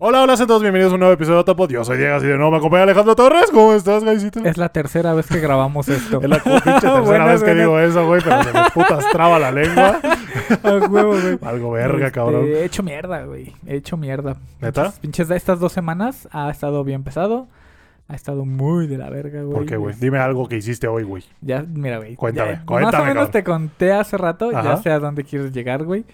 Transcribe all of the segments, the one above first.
Hola, hola, sean todos bienvenidos a un nuevo episodio de Otapod. Yo soy Diego, así de nuevo me acompaña Alejandro Torres. ¿Cómo estás, Gaisito? Es la tercera vez que grabamos esto. Es la pinche tercera Buenas, vez que buenas. digo eso, güey, pero se me putas traba la lengua. A huevo, güey. Algo verga, Este, cabrón. He hecho mierda, güey. He hecho mierda. ¿Neta? Pinches- Pinches de estas dos semanas ha estado bien pesado. Ha estado muy de la verga, güey. ¿Por qué, güey? Dime algo que hiciste hoy, güey. Ya, mira, güey. Cuéntame, ya- Más cuéntame, o menos cabrón. te conté hace rato. Ajá. Ya sé a dónde quieres llegar, güey.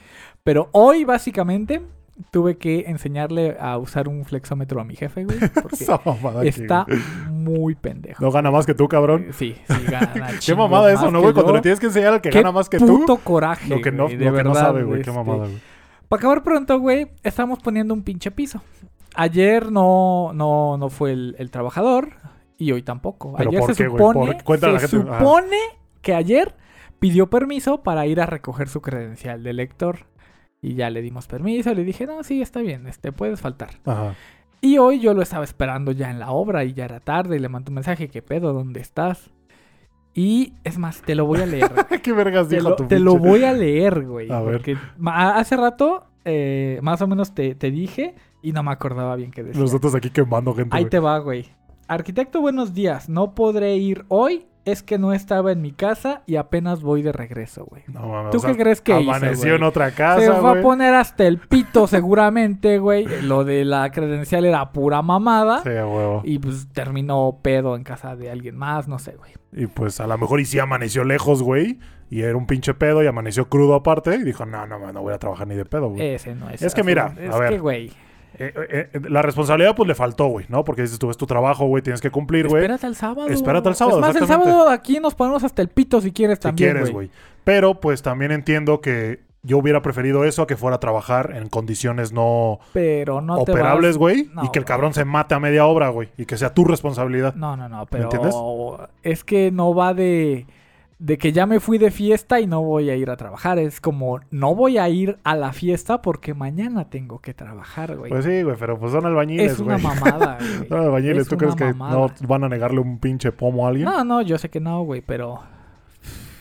Pero hoy, básicamente, tuve que enseñarle a usar un flexómetro a mi jefe, güey. Porque está muy pendejo. No gana más que tú, cabrón. Eh, Sí, sí, gana. Qué mamada eso, ¿no, güey? Cuando yo. le tienes que enseñar al que gana más que puto tú. coraje, Lo que no, güey, de lo que no verdad, sabe, güey. Qué este, mamada, güey. Para acabar pronto, güey, estamos poniendo un pinche piso. Ayer no, no, no fue el, el trabajador y hoy tampoco. ¿Pero ayer por se qué, supone, Por- se la gente. Ajá. supone que ayer pidió permiso para ir a recoger su credencial de lector. Y ya le dimos permiso, le dije, no, sí, está bien, este, puedes faltar. Ajá. Y hoy yo lo estaba esperando ya en la obra y ya era tarde y le mandé un mensaje, ¿qué pedo? ¿Dónde estás? Y es más, te lo voy a leer. ¿Qué vergas Te dijo lo, tu te lo voy a leer, güey. A ver. Hace rato, eh, más o menos te, te dije y no me acordaba bien qué decía. Nosotros aquí quemando gente, Ahí güey. te va, güey. Arquitecto, buenos días. No podré ir hoy. Es que no estaba en mi casa y apenas voy de regreso, güey. No mames. ¿Tú o sea, qué crees que hizo, Amaneció güey? en otra Se casa, va a güey. poner hasta el pito seguramente, güey. Lo de la credencial era pura mamada. Sí, a huevo. Y pues terminó pedo en casa de alguien más, no sé, güey. Y pues a lo mejor y sí amaneció lejos, güey. Y era un pinche pedo y amaneció crudo aparte. Y dijo, no, no, no voy a trabajar ni de pedo, güey. Ese no es. Es que mira, es a ver. que, güey. Eh, eh, eh, la responsabilidad pues le faltó, güey, ¿no? Porque dices tú, es tu trabajo, güey, tienes que cumplir, güey. Espérate al sábado. Espérate al sábado, Es más, el sábado aquí nos ponemos hasta el pito si quieres Si también, quieres, güey. Pero pues también entiendo que yo hubiera preferido eso a que fuera a trabajar en condiciones no, Pero no te operables, güey. No, y que el cabrón se mate a media obra, güey. Y que sea tu responsabilidad. No, no, no, pero entiendes? es que no va de de que ya me fui de fiesta y no voy a ir a trabajar, es como no voy a ir a la fiesta porque mañana tengo que trabajar, güey. Pues sí, güey, pero pues son albañiles, es una güey. mamada, güey. Son albañiles. Es ¿Tú crees que no van a negarle un pinche pomo a alguien? No, no, yo sé que no, güey, pero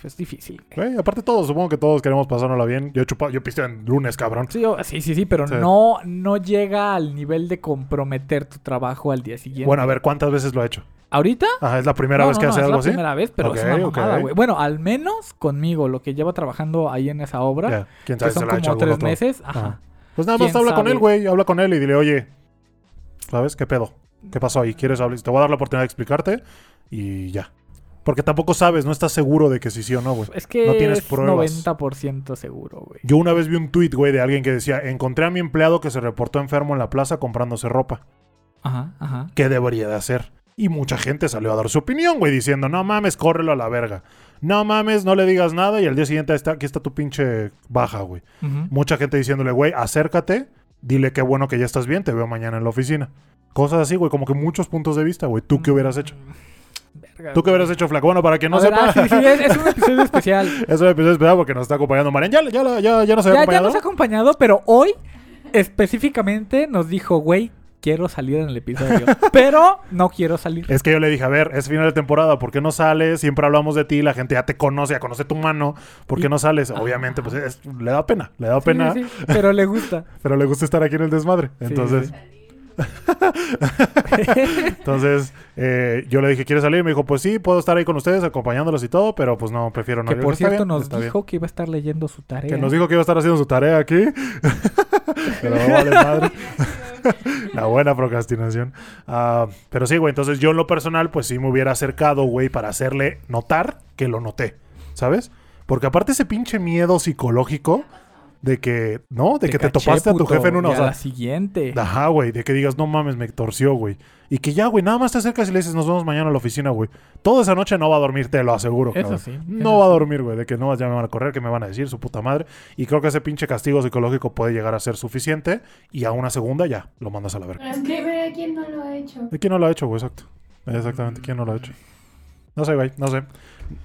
es difícil. güey. Güey, aparte todos, supongo que todos queremos pasárnosla bien. Yo he chupado, yo pisteo en lunes, cabrón. Sí, yo- sí, sí, sí, pero Sí. no no llega al nivel de comprometer tu trabajo al día siguiente. Bueno, a ver, ¿cuántas veces lo ha hecho? ¿Ahorita? Ajá, ¿es la primera No, vez no, que no, hace es algo la así? primera vez, pero es una mamada, güey. Bueno, al menos conmigo, lo que lleva trabajando ahí en esa obra, Ya, quién que sabe si son se lo ha hecho como tres otro. meses. Ajá. Ajá. Pues nada más ¿Quién habla con él, güey. Habla con él y dile, oye, ¿sabes qué pedo? ¿Qué pasó ahí? ¿Quieres hablar? Te voy a dar la oportunidad de explicarte y ya. Porque tampoco sabes, no estás seguro de que sí sí o no, güey. Es que No tienes es pruebas. 90% seguro, güey. Yo una vez vi un tweet, güey, de alguien que decía, encontré a mi empleado que se reportó enfermo en la plaza comprándose ropa. Ajá, ajá. ¿Qué debería de hacer? Y mucha gente salió a dar su opinión, güey, diciendo, no mames, córrelo a la verga. No mames, no le digas nada y al día siguiente está, aquí está tu pinche baja, güey. Ujú. Mucha gente diciéndole, güey, acércate, dile qué bueno que ya estás bien, te veo mañana en la oficina. Cosas así, güey, como que muchos puntos de vista, güey. ¿Tú qué hubieras hecho? Verga, ¿Tú qué hubieras hecho, Flaco? Bueno, para que no sepa, ah, sí, sí, es, es un episodio especial. es un episodio especial porque nos está acompañando Marian. Ya, ya, ya, ya nos había ya, ya acompañado. nos ha acompañado, pero hoy específicamente nos dijo, güey, quiero salir en el episodio. pero no quiero salir. Es que yo le dije, a ver, es final de temporada, ¿por qué no sales? Siempre hablamos de ti, la gente ya te conoce, ya conoce tu mano, ¿por qué Y- no sales? Ah. Obviamente, pues es- le da pena, le da Sí, pena, sí, sí, pero le gusta. pero le gusta estar aquí en el desmadre. Entonces, sí. entonces eh, yo le dije, ¿quieres salir? Me dijo, pues sí, puedo estar ahí con ustedes, acompañándolos y todo, pero pues no, prefiero no. que por dije, "Está cierto bien, nos está bien". dijo que iba a estar leyendo su tarea. Que nos dijo que iba a estar haciendo su tarea aquí. pero vale madre. La buena procrastinación. Ah, pero sí, güey. Entonces yo en lo personal, pues sí me hubiera acercado, güey, para hacerle notar que lo noté. ¿Sabes? Porque aparte ese pinche miedo psicológico de que, ¿no? De que te topaste a tu jefe en una. O sea, la siguiente. Ajá, güey, de que digas, no mames, me torció, güey. Y que ya, güey, nada más te acercas y le dices, nos vemos mañana a la oficina, güey. Toda esa noche no va a dormir, te lo aseguro. Eso cabrón. sí, No eso va a dormir, güey, de que no, ya me van a correr, que me van a decir, su puta madre. Y creo que ese pinche castigo psicológico puede llegar a ser suficiente. Y a una segunda ya, lo mandas a la verga. Es que quién no lo ha hecho. ¿Y quién no lo ha hecho, güey? Exacto. Exactamente, ¿quién no lo ha hecho? No sé, güey, no sé.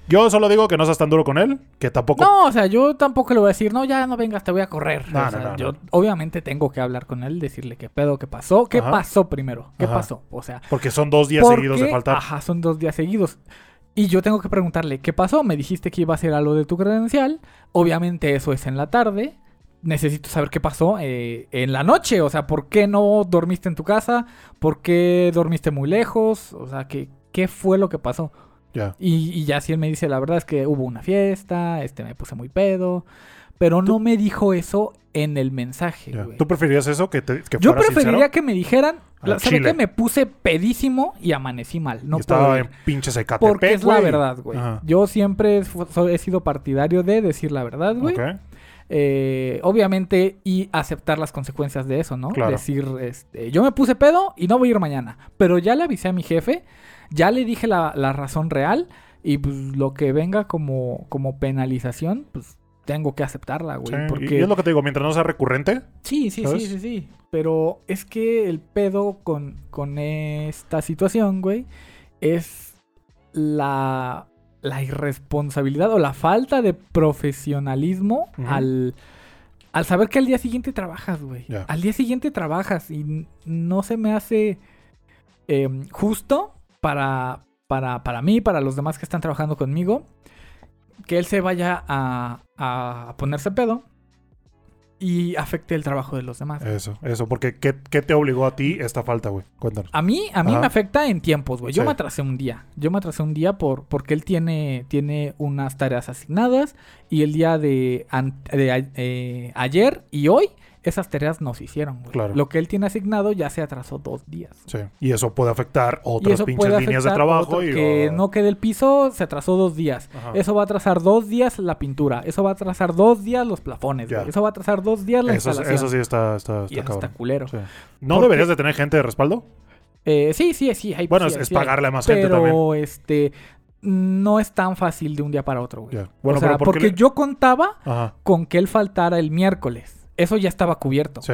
Yo solo digo que no seas tan duro con él, que tampoco... No, o sea, yo tampoco le voy a decir, no, ya no vengas, te voy a correr. No, O no, sea, no, yo obviamente tengo que hablar con él, decirle qué pedo, qué pasó, qué Ajá. pasó primero, qué Ajá. pasó. O sea, Porque son dos días ¿por seguidos de faltar. Ajá, son dos días seguidos. Y yo tengo que preguntarle, ¿qué pasó? Me dijiste que iba a hacer algo de tu credencial. Obviamente eso es en la tarde. necesito saber qué pasó eh, en la noche. O sea, ¿por qué no dormiste en tu casa? ¿Por qué dormiste muy lejos? O sea, ¿qué, qué fue lo que pasó? Y, y ya si él me dice, la verdad es que hubo una fiesta, este me puse muy pedo. Pero no me dijo eso en el mensaje. ¿Tú preferirías eso? Que, te, que Yo fuera preferiría sincero? que me dijeran, ¿sabes qué? Me puse pedísimo y amanecí mal. No Y estaba en pinche Zacatepec, Porque es la verdad, güey. Yo siempre he sido partidario de decir la verdad, güey. Eh, obviamente, y aceptar las consecuencias de eso, ¿no? Claro. Decir, este, yo me puse pedo y no voy a ir mañana. Pero ya le avisé a mi jefe, ya le dije la, la razón real y pues lo que venga como, como penalización, pues tengo que aceptarla, güey. Sí, porque... Y es lo que te digo, mientras no sea recurrente, Sí, sí, ¿Sabes? sí, sí, sí. Pero es que el pedo con, con esta situación, güey, es la, la irresponsabilidad o la falta de profesionalismo al, al saber que al día siguiente trabajas, güey. Al día siguiente trabajas y no se me hace em, justo para, para, para mí, para los demás que están trabajando conmigo, que él se vaya a, a ponerse pedo y afecte el trabajo de los demás. eso, eso. Porque ¿qué, qué te obligó a ti esta falta, güey? Cuéntanos. A mí, a mí Ajá. me afecta en tiempos, güey. Yo Sí. me atrasé un día. Yo me atrasé un día por, porque él tiene, tiene unas tareas asignadas y el día de, de eh, ayer y hoy esas tareas no se hicieron, güey. Claro. Lo que él tiene asignado ya se atrasó dos días. Sí. Y eso puede afectar otras pinches líneas de trabajo. otro- y, que oh, no quede el piso, se atrasó dos días. ajá. Eso va a atrasar dos días la pintura. Eso va a atrasar dos días los plafones. Eso va a atrasar dos días la Eso, instalación. eso sí está, está, y está eso cabrón. está culero. Sí. ¿No Porque- deberías de tener gente de respaldo? Eh, sí, sí, sí. Hay, Bueno, sí, es, es sí hay. pagarle a más gente también. Pero, este, no es tan fácil de un día para otro, güey. Bueno, o sea, pero ¿por qué porque le- yo contaba Ajá. con que él faltara el miércoles. Eso ya estaba cubierto. Sí.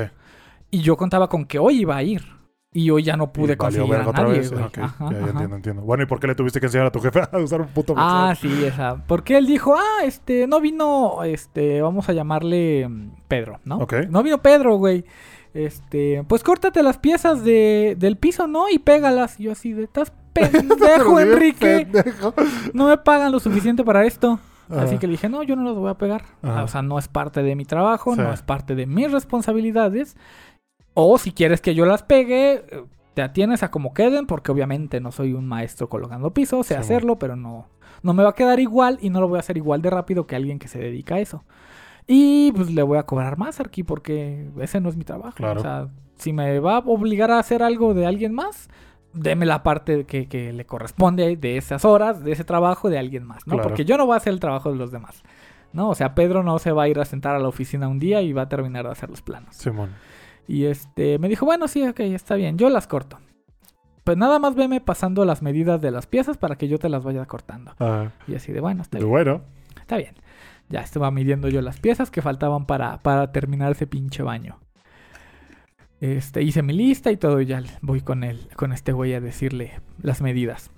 Y yo contaba con que hoy iba a ir. Y hoy ya no pude Y conseguir a verga otra nadie, vez. güey. Ok, Ajá, ya, ya ajá. entiendo, entiendo. Bueno, ¿y por qué le tuviste que enseñar a tu jefe a usar un puto Ah, sí, esa. Porque él dijo, ah, este, no vino, este, vamos a llamarle mm, Pedro, ¿no? Ok. No vino Pedro, güey. Este, pues córtate las piezas de, del piso, ¿no? Y pégalas. Y yo así de, estás pendejo, Enrique. pendejo. No me pagan lo suficiente para esto. Ajá. Así que le dije, no, yo no los voy a pegar. Ajá. O sea, no es parte de mi trabajo, Sí. no es parte de mis responsabilidades. O si quieres que yo las pegue, te atienes a como queden, porque obviamente no soy un maestro colocando piso, sé Sí, hacerlo, pero no, no me va a quedar igual y no lo voy a hacer igual de rápido que alguien que se dedica a eso. Y pues le voy a cobrar más aquí porque ese no es mi trabajo. Claro. O sea, si me va a obligar a hacer algo de alguien más, deme la parte que, que le corresponde de esas horas, de ese trabajo de alguien más, ¿no? Claro. Porque yo no voy a hacer el trabajo de los demás. ¿No? O sea, Pedro no se va a ir a sentar a la oficina un día y va a terminar de hacer los planos. Simón. Y este me dijo, bueno, sí, ok, está bien, yo las corto. Pues nada más veme pasando las medidas de las piezas para que yo te las vaya cortando. Ajá. Y así de, bueno, está bien. bueno. Está bien. Ya estaba midiendo yo las piezas que faltaban para, para terminar ese pinche baño. Este, hice mi lista y todo, y ya voy con él, con este güey a decirle las medidas.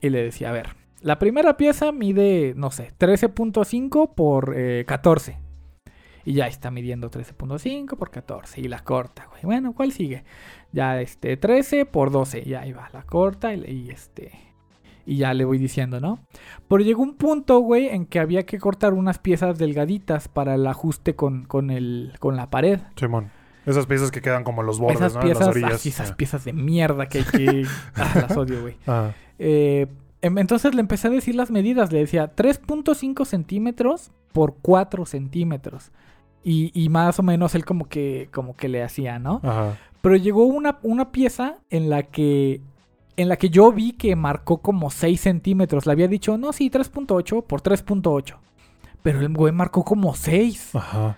Y le decía, a ver, la primera pieza mide, no sé, 13.5 por eh, 14. Y ya está midiendo 13.5 por 14. Y la corta, güey. Bueno, ¿cuál sigue? Ya este, 13 por 12. Ya ahí va, la corta y, y este. Y ya le voy diciendo, ¿no? Pero llegó un punto, güey, en que había que cortar unas piezas delgaditas para el ajuste con, con, el, con la pared. Simón. Esas piezas que quedan como en los bordes, esas ¿no? piezas, en las orillas. esas Ah. piezas de mierda que hay que... ah, las odio, güey. Ajá. Eh, em- entonces le empecé a decir las medidas. Le decía 3.5 centímetros por 4 centímetros. Y, y más o menos él como que, como que le hacía, ¿no? Ajá. Pero llegó una, una pieza en la que. En la que yo vi que marcó como 6 centímetros. Le había dicho, no, sí, 3.8 por 3.8. Pero el güey marcó como 6. Ajá.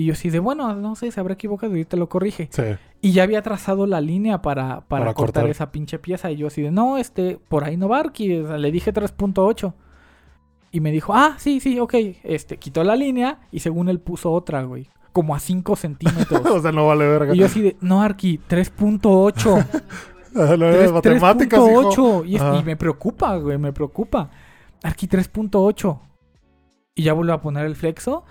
Y yo así de, bueno, no sé, se habrá equivocado y te lo corrige. Sí. Y ya había trazado la línea para, para, Para cortar, cortar. esa pinche pieza. Y yo así de, no, este, por ahí no va. O sea, le dije 3.8. Y me dijo, ah, sí, sí, ok. Este, quitó la línea y según él puso otra, güey. Como a 5 centímetros. o sea, no vale verga. y yo así de, no, Arqui, 3.8. Ah, no, Tres- matemáticas, hijo. 3.8. Y, Ajá. y me preocupa, güey, me preocupa. Arqui 3.8. Y ya vuelvo a poner el flexo.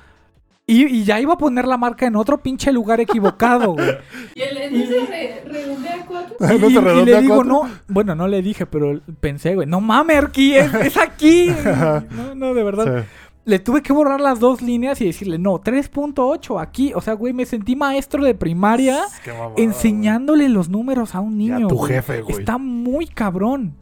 Y, y ya iba a poner la marca en otro pinche lugar equivocado, güey. Y no se re, redondea a cuatro. ¿No y, le a digo, cuatro? no. Bueno, no le dije, pero pensé, güey, no mames, Arqui, es, es aquí. no, no, de verdad. Sí. le tuve que borrar las dos líneas y decirle, no, 3.8 aquí. O sea, güey, me sentí maestro de primaria mamada, enseñándole los números a un niño. Ya tu güey. jefe, güey. Está muy cabrón.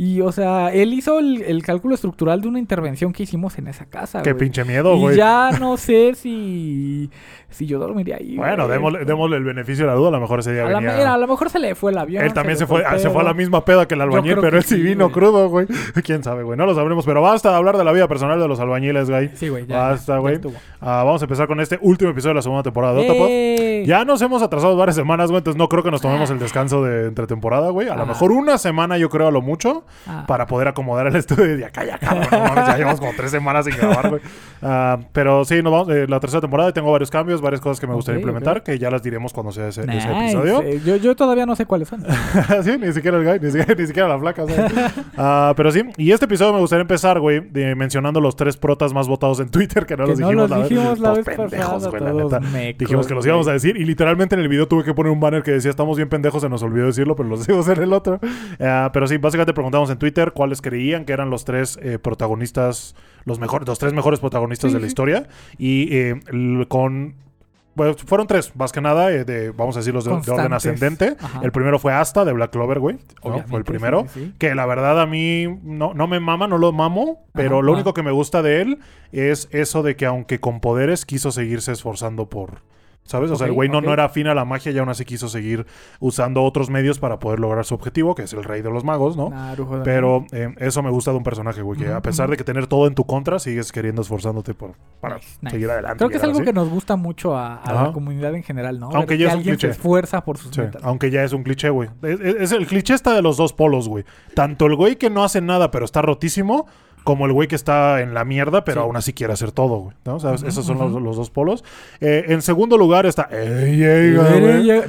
Y, o sea, él hizo el, el cálculo estructural de una intervención que hicimos en esa casa, Qué güey. pinche miedo, Y güey. ya no sé si, si yo dormiría ahí. Bueno, güey. démosle, démosle el beneficio de la duda. A lo mejor ese día A, la, venía... mira, a lo mejor se le fue el avión. Él también se fue, se fue a la misma peda que el albañil, pero él sí sí, vino güey. crudo, güey. Quién sabe, güey. No lo sabremos, pero basta de hablar de la vida personal de los albañiles, güey. Sí, güey, ya. Basta, ya güey. Ah, vamos a empezar con este último episodio de la segunda temporada de Otapod. ¡Eh! Ya nos hemos atrasado varias semanas, güey, entonces no creo que nos tomemos el descanso de entre temporada, güey. A lo Ah. mejor una semana, yo creo, a lo mucho, Ah. para poder acomodar el estudio de acá, ya, cabrón. No mames, ya llevamos como tres semanas sin grabar, güey. Ah, pero sí, nos vamos, eh, la tercera temporada y tengo varios cambios, varias cosas que me gustaría implementar, que ya las diremos cuando sea ese, episodio. Eh, yo, yo todavía no sé cuáles son. sí, ni siquiera el guy, ni siquiera, ni siquiera la flaca. Ah, pero sí, y este episodio me gustaría empezar, güey, mencionando los tres protas más votados en Twitter, que no que los no dijimos, los dijimos la Todos vez pendejos, güey, la neta. mecos, Dijimos que los íbamos a decir y literalmente en el video tuve que poner un banner que decía estamos bien pendejos, se nos olvidó decirlo, pero los decimos en el otro. Ah, pero sí, básicamente preguntamos en Twitter cuáles creían que eran los tres eh, protagonistas, los mejores, los tres mejores protagonistas Sí, de la sí. historia. Y eh, con bueno, fueron tres, más que nada, eh, de, vamos a decirlos de, de orden ascendente. Ajá. El primero fue Asta de Black Clover, güey. Fue el primero. sí, sí, sí. Que la verdad a mí no, no me mama, no lo mamo, pero Ajá, lo único que me gusta de él es eso de que aunque con poderes quiso seguirse esforzando por... ¿Sabes? O sea, el güey no, no era afín a la magia y aún así quiso seguir usando otros medios para poder lograr su objetivo, que es el rey de los magos, ¿no? Narujodo. Pero eh, eso me gusta de un personaje, güey, que a pesar de que tener todo en tu contra, sigues queriendo esforzándote por, para Nice, nice. seguir adelante. Creo que es algo así. que nos gusta mucho a, la comunidad en general, ¿no? Aunque Ver ya que es un alguien se cliché. esfuerza por sus Sí, metas. aunque ya es un cliché, güey. Es, es- es el cliché está de los dos polos, güey. Tanto el güey que no hace nada pero está rotísimo, como el güey que está en la mierda pero Sí. aún así quiere hacer todo, güey. ¿no? ¿Sabes? Ujú, Esos son los, dos polos. Eh, en segundo lugar está...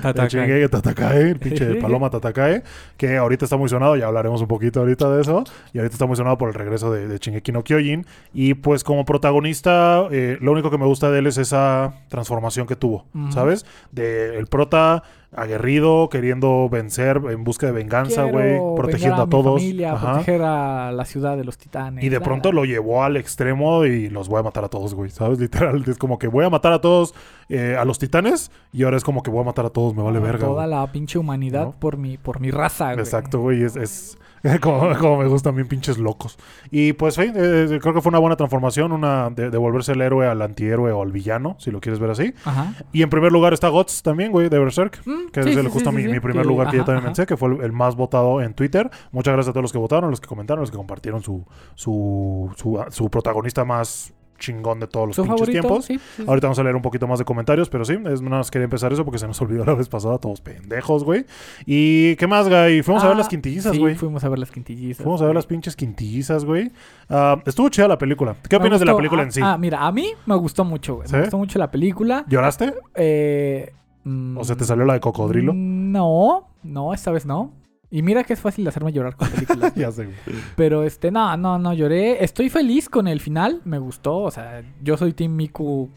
Tatakae. Tatakae, el pinche paloma Tatakae, que ahorita está muy sonado, ya hablaremos un poquito ahorita de eso, y ahorita está muy sonado por el regreso de, de Shingeki no Kyojin, y pues como protagonista, eh, lo único que me gusta de él es esa transformación que tuvo. ¿sabes? De el prota aguerrido, queriendo vencer en busca de venganza, güey, protegiendo a, mi todos. familia, proteger a la ciudad de los titanes. Y de la, pronto la. lo llevó al extremo y los voy a matar a todos, güey. ¿Sabes? Literal, es como que voy a matar a todos, eh, a los titanes, y ahora es como que voy a matar a todos, me vale verga. Toda la pinche humanidad ¿No? por mi, por mi raza, güey. Exacto, güey. Es, es como, como me gustan bien pinches locos. Y pues, sí, eh, creo que fue una buena transformación, una de, de volverse el héroe al antihéroe o al villano, si lo quieres ver así. Ajá. Y en primer lugar está Guts también, güey, de Berserk. Mm, Que sí, es el, sí, justo sí, mi, primer lugar que yo también ajá. pensé, que fue el, el más votado en Twitter. Muchas gracias a todos los que votaron, los que comentaron, los que compartieron su, su, su, su protagonista más chingón de todos los ¿Su pinches favorito? tiempos. Sí, sí, sí. Ahorita vamos a leer un poquito más de comentarios, pero sí, es nada más quería empezar eso porque se nos olvidó la vez pasada, todos pendejos, güey. ¿Y qué más, güey? Fuimos a ver Ah, las quintillizas, sí, güey. fuimos a ver las quintillizas. Fuimos a ver las pinches quintillizas, güey. Ah, estuvo chida la película. ¿Qué Me opinas de la película Ah, en sí? Ah, mira, a mí me gustó mucho, güey. Me gustó mucho la película. ¿Lloraste? Eh, mm, ¿O se te salió la de cocodrilo? No, no, esta vez no. Y mira que es fácil hacerme llorar con películas. ya sé. Pero este, no, no, no lloré. Estoy feliz con el final, me gustó. O sea, yo soy Team Miku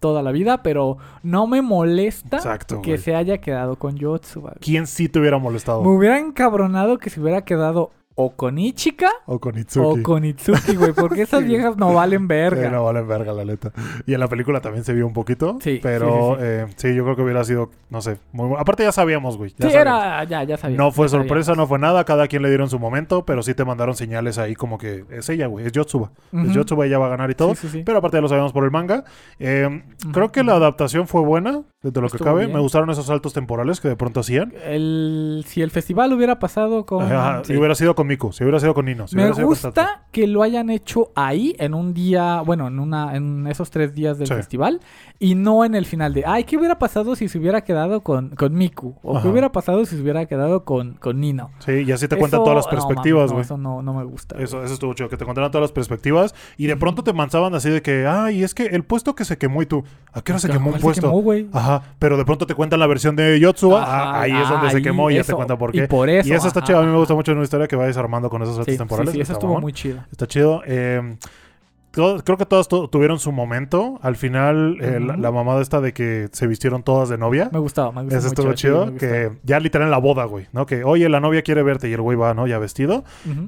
toda la vida, pero no me molesta Exacto, que güey. se haya quedado con Yotsuba. ¿Quién sí te hubiera molestado? Me hubiera encabronado que se hubiera quedado o con Ichika O con Itsuki. o con Itsuki, güey, porque esas viejas no valen verga. Sí, no valen verga, la neta. Y en la película también se vio un poquito. Sí, Pero sí, eh, sí, yo creo que hubiera sido, no sé, muy bueno. Aparte ya sabíamos, güey. ya Sí, sabíamos. era, ya, ya sabía. No fue ya sorpresa, no fue nada. Cada quien le dieron su momento, pero sí te mandaron señales ahí como que es ella, güey. Es Yotsuba. Es. Yotsuba, ella va a ganar y todo. Sí, sí, sí. Pero aparte ya lo sabíamos por el manga. Eh, Creo que la adaptación fue buena, desde lo que cabe. bien. Me gustaron esos saltos temporales que de pronto hacían. El, si el festival hubiera pasado con... Ajá. Si hubiera sido con Miku, si hubiera sido con Nino. si Me sido gusta que lo hayan hecho ahí en un día, bueno, en una, en esos tres días del Sí. festival y no en el final de, ay, ¿qué hubiera pasado si se hubiera quedado con, con Miku? O Ajá. qué hubiera pasado si se hubiera quedado con, con Nino. Sí, y así te cuentan Eso- todas las perspectivas, no, güey. eso no, no me gusta. Eso, eso estuvo chido, que te contaran todas las perspectivas y de pronto te manzaban así de que, ay, es que el puesto que se quemó y tú, ¿a qué hora se ¿Cuál quemó un puesto? quemó? Ajá, pero de pronto te cuentan la versión de Yotsuba, ah, ahí es donde se quemó y ya te cuentan por Y qué. por eso, Y eso está chido, a mí me gusta mucho en una historia que va desarmando con esos saltos Sí, sí, temporales. sí, eso está estuvo mamón. muy chido. Está chido. Eh, todo- creo que todas tu- tuvieron su momento. Al final, eh, la, mamada esta de que se vistieron todas de novia. Me gustaba, me gustaba Eso estuvo chido. que ya literal en la boda, güey, ¿no? Que, oye, la novia quiere verte y el güey va, ¿no? Ya vestido.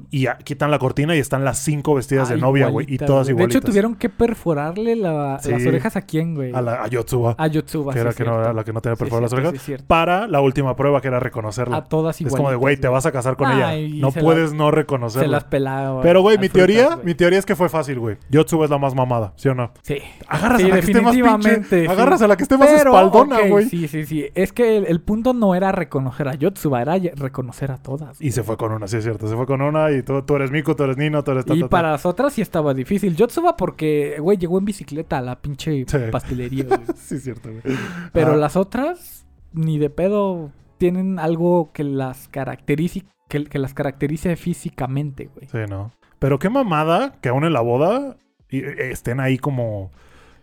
Y ya quitan la cortina y están las cinco vestidas de novia, güey. Y todas De igualitas. hecho, tuvieron que perforarle la- Sí. las orejas a quién, güey. A, la, a Yotsuba. A Yotsuba. que sí, era es que no la que no tenía Sí, perforadas las orejas. Para la última prueba, que era reconocerla. A todas es igualitas. como de, güey, te vas a casar con ella. No se puedes no Se reconocerla. las pelaba. Pero, güey, mi teoría, mi teoría es que fue fácil, güey. Yotsuba es la más mamada, ¿sí o no? Sí. Agarras Sí, a la que esté más pinche. definitivamente, sí. Agarras a la que esté más Pero, espaldona, güey. Sí, sí, sí. Es que el, el punto no era reconocer a Yotsuba, era reconocer a todas. Y se fue con una, sí es cierto. Se fue con una y tú, tú eres Miku, tú eres Nino, tú eres ta, Y ta, ta. para las otras sí estaba difícil. Yotsuba porque, güey, llegó en bicicleta a la pinche Sí. pastelería, güey. Sí es cierto, güey. Pero Ah, las otras, ni de pedo, tienen algo que las caracterice, que, que las caracterice físicamente, güey. Sí, no. Pero qué mamada que aún en la boda y- eh, estén ahí como...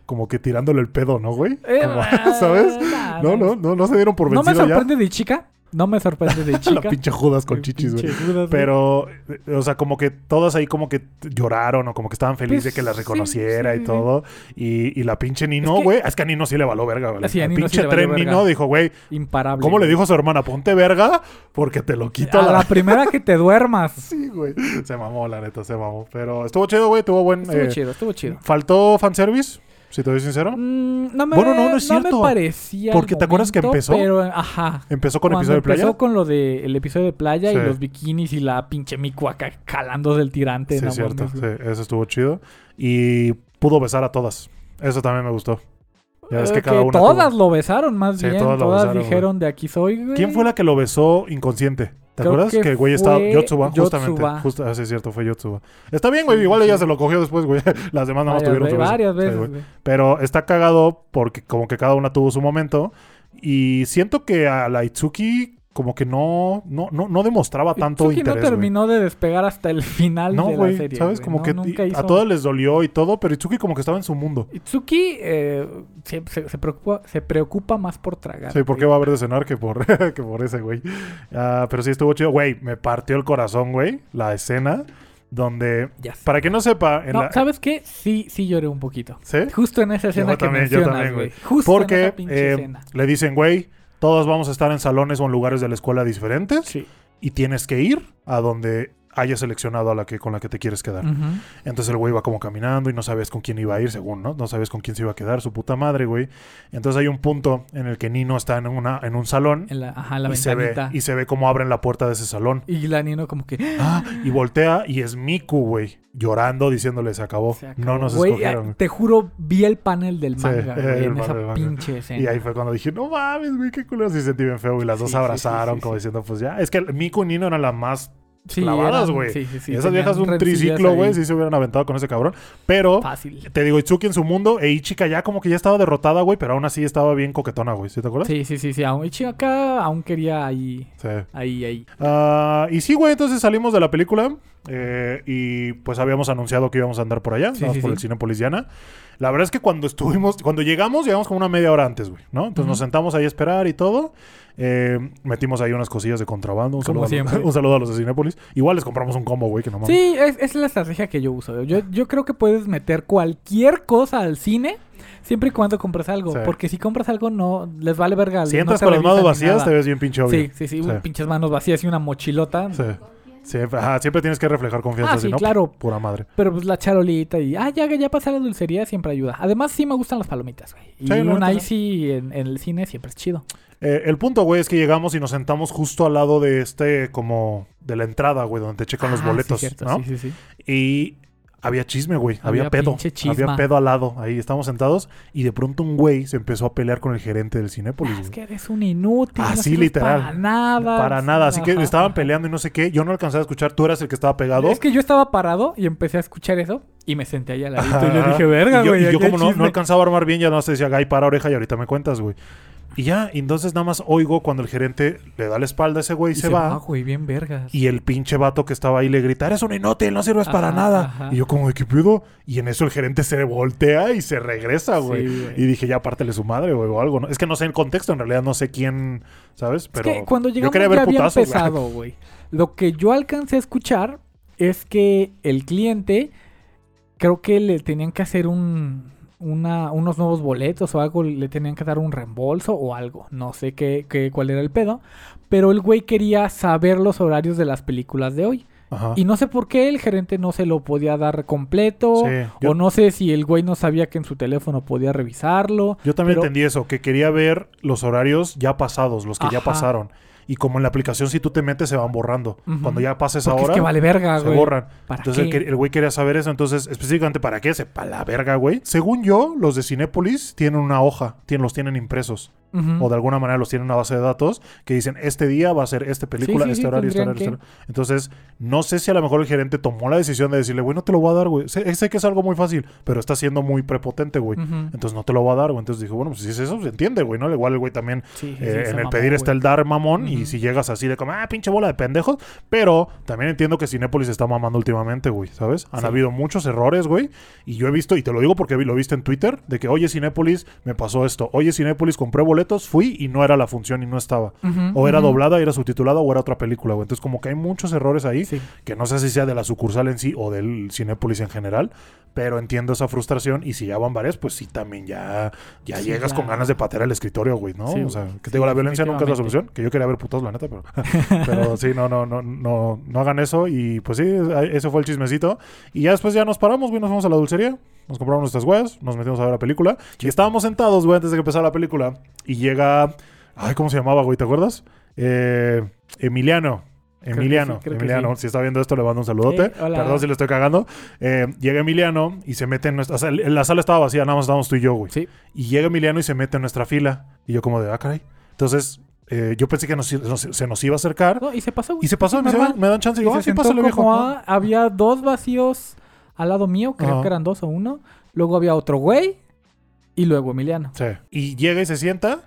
Como que tirándole el pedo, ¿no, güey? Eh, Como- ah, ¿Sabes? nah, No, no, no, no se dieron por No me vencido ya. sorprende de chica. No me sorprende de La chica. pinche Judas con chichis, güey. Pero, eh, o sea, como que todas ahí como que lloraron o como que estaban felices Pues, de que las sí, reconociera sí, y todo. Y, y la pinche Nino, Es que- güey. Es, que a Nino sí le való verga, güey. Sí, El pinche tren. Nino dijo, güey, Imparable. ¿cómo le dijo a su hermana? Ponte verga porque te lo quito A la... la primera que te duermas. Sí, güey. Se mamó, la neta, se mamó. Pero estuvo chido, güey. Tuvo buen... Estuvo eh, chido, estuvo chido. ¿Faltó fanservice? Si te doy sincero. Mm, no me, Bueno, no, no es me cierto. parecía. Porque ¿te acuerdas que empezó? Pero, ajá. Empezó con Cuando episodio de playa. empezó con lo del el episodio de playa Sí. y los bikinis y la pinche micu acá jalando del tirante. Sí, no es cierto. Sí, eso estuvo chido. Y pudo besar a todas. Eso también me gustó. Ya Eh, que cada una todas tuvo- lo besaron, más Sí, bien. todas Todas, lo besaron, dijeron de aquí soy, güey. ¿Quién fue la que lo besó inconsciente? ¿Te Creo acuerdas? que Que el güey estaba. Yotsuba, justamente. Yotsuba. Justo, ah, sí, es cierto, fue Yotsuba. Está bien, güey. Sí, igual sí. ella se lo cogió después, güey. Las demás nada más Varias, tuvieron su varias veces, güey. Pero está cagado porque, como que cada una tuvo su momento. Y siento que a la Itsuki, como que no, no, no, no demostraba tanto Itsuki interés. no terminó de despegar hasta el final No, de la serie. ¿sabes? güey. Como No, que nunca hizo- a todas les dolió y todo, pero Itsuki como que estaba en su mundo. Itsuki eh, se, se- se preocupa, se preocupa más por tragar. Sí, ¿por qué güey. va a haber de cenar que por, que por ese güey? Ah, pero sí estuvo chido. Güey, me partió el corazón, güey. La escena donde... Para que no sepa... En No, la... ¿sabes qué? Sí, sí lloré un poquito. ¿Sí? Justo en esa escena Yo que también, yo mencionas, también, güey. Justo en Porque esa pinche eh, escena. le dicen, güey, todos vamos a estar en salones o en lugares de la escuela diferentes Sí. y tienes que ir a donde hayas seleccionado a la que con la que te quieres quedar. Entonces el güey va como caminando y no sabes con quién iba a ir, según, ¿no? No sabes con quién se iba a quedar, su puta madre, güey. Entonces hay un punto en el que Nino está en, una, en un salón En la, ajá, la y, se ve, ventanita. y se ve cómo abren la puerta de ese salón. Y la Nino como que... Ah, y voltea y es Miku, güey, llorando, diciéndole se acabó. "Se acabó". No nos Güey, escogieron. Te juro, vi el panel del Sí, manga, güey, el en esa manga. pinche escena. Y ahí fue cuando dije, no mames, güey, qué culero. Sí sentí bien feo. Y las dos Sí, se sí, abrazaron, sí, sí, como sí. diciendo, pues ya. Es que Miku y Nino eran las más Sí, clavadas, güey. sí, sí, sí, Esas viejas un triciclo, güey, sí se hubieran aventado con ese cabrón. Pero Fácil. te digo, Itsuki en su mundo, e Ichika ya como que ya estaba derrotada, güey, pero aún así estaba bien coquetona, güey. ¿Sí te acuerdas? Sí, sí, sí, sí. Aún, acá aún quería ahí, Sí. ahí, ahí. Ah, y sí, güey, entonces salimos de la película eh, y pues habíamos anunciado que íbamos a andar por allá, Sí, sí, por sí. el Cinépolis Diana. La verdad es que cuando estuvimos, cuando llegamos, llegamos como una media hora antes, güey, ¿no? Entonces nos sentamos ahí a esperar y todo. Eh, metimos ahí unas cosillas de contrabando. Un Como saludo, a los, un saludo a los de Cinépolis. Igual les compramos un combo, güey, que no mames. Sí, es, es la estrategia que yo uso. Yo, yo creo que puedes meter cualquier cosa al cine siempre y cuando compres algo. Sí. Porque si compras algo, no les vale verga. Si no te con las manos vacías, te ves bien pinche obvio. Sí, sí, sí, Sí. Pinches manos vacías y una mochilota. Sí. Siempre, ajá, siempre tienes que reflejar confianza, Ah, si no, claro. pura madre. Pero pues la charolita y. Ah, ya, ya pasé la dulcería, siempre ayuda. Además, sí me gustan las palomitas, güey. Y Sí, un icy en, en el cine siempre es chido. Eh, el punto, güey, es que llegamos y nos sentamos justo al lado de este, como, de la entrada, güey, donde te checan los Ah, boletos, sí, cierto, ¿no? Sí, sí, sí. Y había chisme, güey. Había, Había pedo. Había pedo al lado. Ahí estábamos sentados. Y de pronto un güey se empezó a pelear con el gerente del Cinépolis. Ah, es que eres un inútil. Así, sirves literal. Para nada. Para nada. Así que Ajá, estaban ajá. peleando y no sé qué. Yo no alcanzaba a escuchar. Tú eras el que estaba pegado. Es que yo estaba parado y empecé a escuchar eso y me senté ahí al ladito y le Ajá. dije, verga, Y yo, güey. y yo como no, no chisme". alcanzaba a armar bien, ya no se decía, Gay, para oreja y ahorita me cuentas, güey. Y ya, y entonces nada más oigo cuando el gerente le da la espalda a ese güey y, Y se, va. güey, bien vergas. Y el pinche vato que estaba ahí le grita, eres un inútil, no sirves para nada. ajá. Y yo como, ¿de qué pedo? Y en eso el gerente se voltea y se regresa, güey. Sí, y dije, ya pártele su madre, güey, o algo. ¿no? Es que no sé el contexto, en realidad no sé quién, ¿sabes? Pero es que cuando yo llegamos quería ya ver había putazos, güey. empezado, güey. Lo que yo alcancé a escuchar es que el cliente creo que le tenían que hacer un, una, unos nuevos boletos o algo, le tenían que dar un reembolso o algo. No sé qué, qué, cuál era el pedo. Pero el güey quería saber los horarios de las películas de hoy. Ajá. Y no sé por qué el gerente no se lo podía dar completo. Sí, yo- O no sé si el güey no sabía que en su teléfono podía revisarlo. Yo también pero- entendí eso, que quería ver los horarios ya pasados, los que ya pasaron. Y como en la aplicación si tú te metes se van borrando. Cuando ya pasa esa Porque hora, es que vale verga, se güey. borran. ¿Para Entonces el, qué? que- el güey quería saber eso. Entonces, específicamente, ¿para qué? Sepa la verga, güey. Según yo, los de Cinépolis tienen una hoja, tienen, los tienen impresos. O de alguna manera los tienen en una base de datos que dicen, este día va a ser esta película, sí, este sí, horario, este horario, este horario. Entonces, no sé si a lo mejor el gerente tomó la decisión de decirle, güey, no te lo voy a dar, güey. Sé, sé que es algo muy fácil, pero está siendo muy prepotente, güey. Entonces no te lo va a dar, güey. Entonces dijo, bueno, pues si es eso, se entiende, güey, ¿no? Igual el güey también eh, en el pedir está el dar mamón y si llegas así de como, ah, pinche bola de pendejos. Pero también entiendo que Cinépolis está mamando últimamente, güey, ¿sabes? Han habido muchos errores, güey. Y yo he visto, y te lo digo porque lo viste en Twitter, de que, oye, Cinépolis, me pasó esto. Oye, Cinépolis, compré boletos, fui y no era la función y no estaba. Ujú, O era ujú. doblada, era subtitulada o era otra película, güey. Entonces como que hay muchos errores ahí Sí. que no sé si sea de la sucursal en sí o del Cinépolis en general, pero entiendo esa frustración y si ya van varias, pues sí, también ya, ya Sí, llegas ya. con ganas de patear el escritorio, güey, ¿no? Sí, o sea, que te digo, la violencia nunca es la solución, que yo quería ver putos, la neta, pero, pero sí, no, no, no, no, no hagan eso y pues sí, ese fue el chismecito y ya después ya nos paramos, güey, nos fuimos a la dulcería, nos compramos nuestras huevas, nos metimos a ver la película y estábamos sentados, güey, antes de que empezara la película y llega, ay, ¿cómo se llamaba, güey? ¿Te acuerdas? Eh, Emiliano. Emiliano, sí, Emiliano, sí. si está viendo esto, le mando un saludote. Eh, hola. Perdón si le estoy cagando. Eh, llega Emiliano y se mete en nuestra. O sea, la sala estaba vacía, nada más estábamos tú y yo, güey. Sí. Y llega Emiliano y se mete en nuestra fila. Y yo, como de, ah, caray. Entonces, eh, yo pensé que nos- nos- se nos iba a acercar. No, y se pasó, güey. Y se pasó, me. "Ah, dan chance. Y Y digo, se ah, sí, pásale, viejo. como ¿no? a- había dos vacíos al lado mío, creo Ajá. que eran dos o uno. Luego había otro güey y luego Emiliano. Sí. Y llega y se sienta.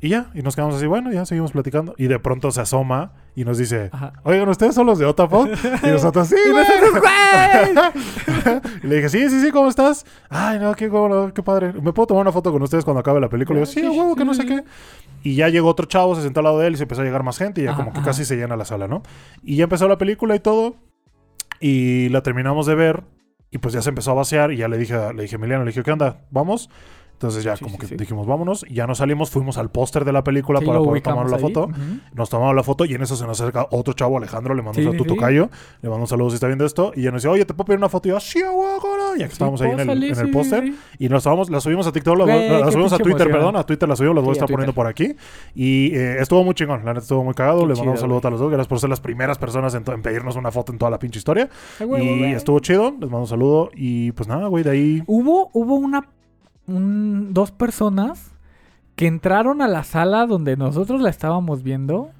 Y ya, y nos quedamos así, bueno, ya seguimos platicando. Y de pronto se asoma y nos dice, Ajá. oigan, ¿ustedes son los de Otapod? y nosotros, sí, güey. y le dije, sí, sí, sí, ¿cómo estás? Ay, no, qué, qué padre. ¿Me puedo tomar una foto con ustedes cuando acabe la película? Y yo, sí, a huevo, que no sé qué. Y ya llegó otro chavo, se sentó al lado de él y se empezó a llegar más gente y ya Ajá, como que ajá. casi se llena la sala, ¿no? Y ya empezó la película y todo. Y la terminamos de ver y pues ya se empezó a vaciar y ya le dije, le dije a Emiliano, le dije, ¿qué onda? ¿Vamos? Entonces ya Sí, como sí, que sí. dijimos, vámonos. Y ya nos salimos, fuimos al póster de la película para poder tomar la ahí. foto. Nos tomamos la foto y en eso se nos acerca otro chavo, Alejandro, le saludo a tu tocayo, le mando un saludo si está viendo esto, y ya nos dice, oye, ¿te puedo pedir una foto? Y yo, sí, no?". ya que estábamos ahí en el, el póster, y nos tomamos, la subimos a TikTok, la, subimos a Twitter, emoción. perdón, a Twitter la subimos, las voy a estar poniendo por aquí, y eh, estuvo muy chingón, la neta estuvo muy cagado, Qué le mandamos un chido, saludo güey. a los dos, gracias por ser las primeras personas en, pedirnos una foto en toda la pinche historia, Ay, y estuvo chido, les mando un saludo, y pues nada, güey, de ahí... Hubo, hubo una, un- dos personas que entraron a la sala donde nosotros la estábamos viendo,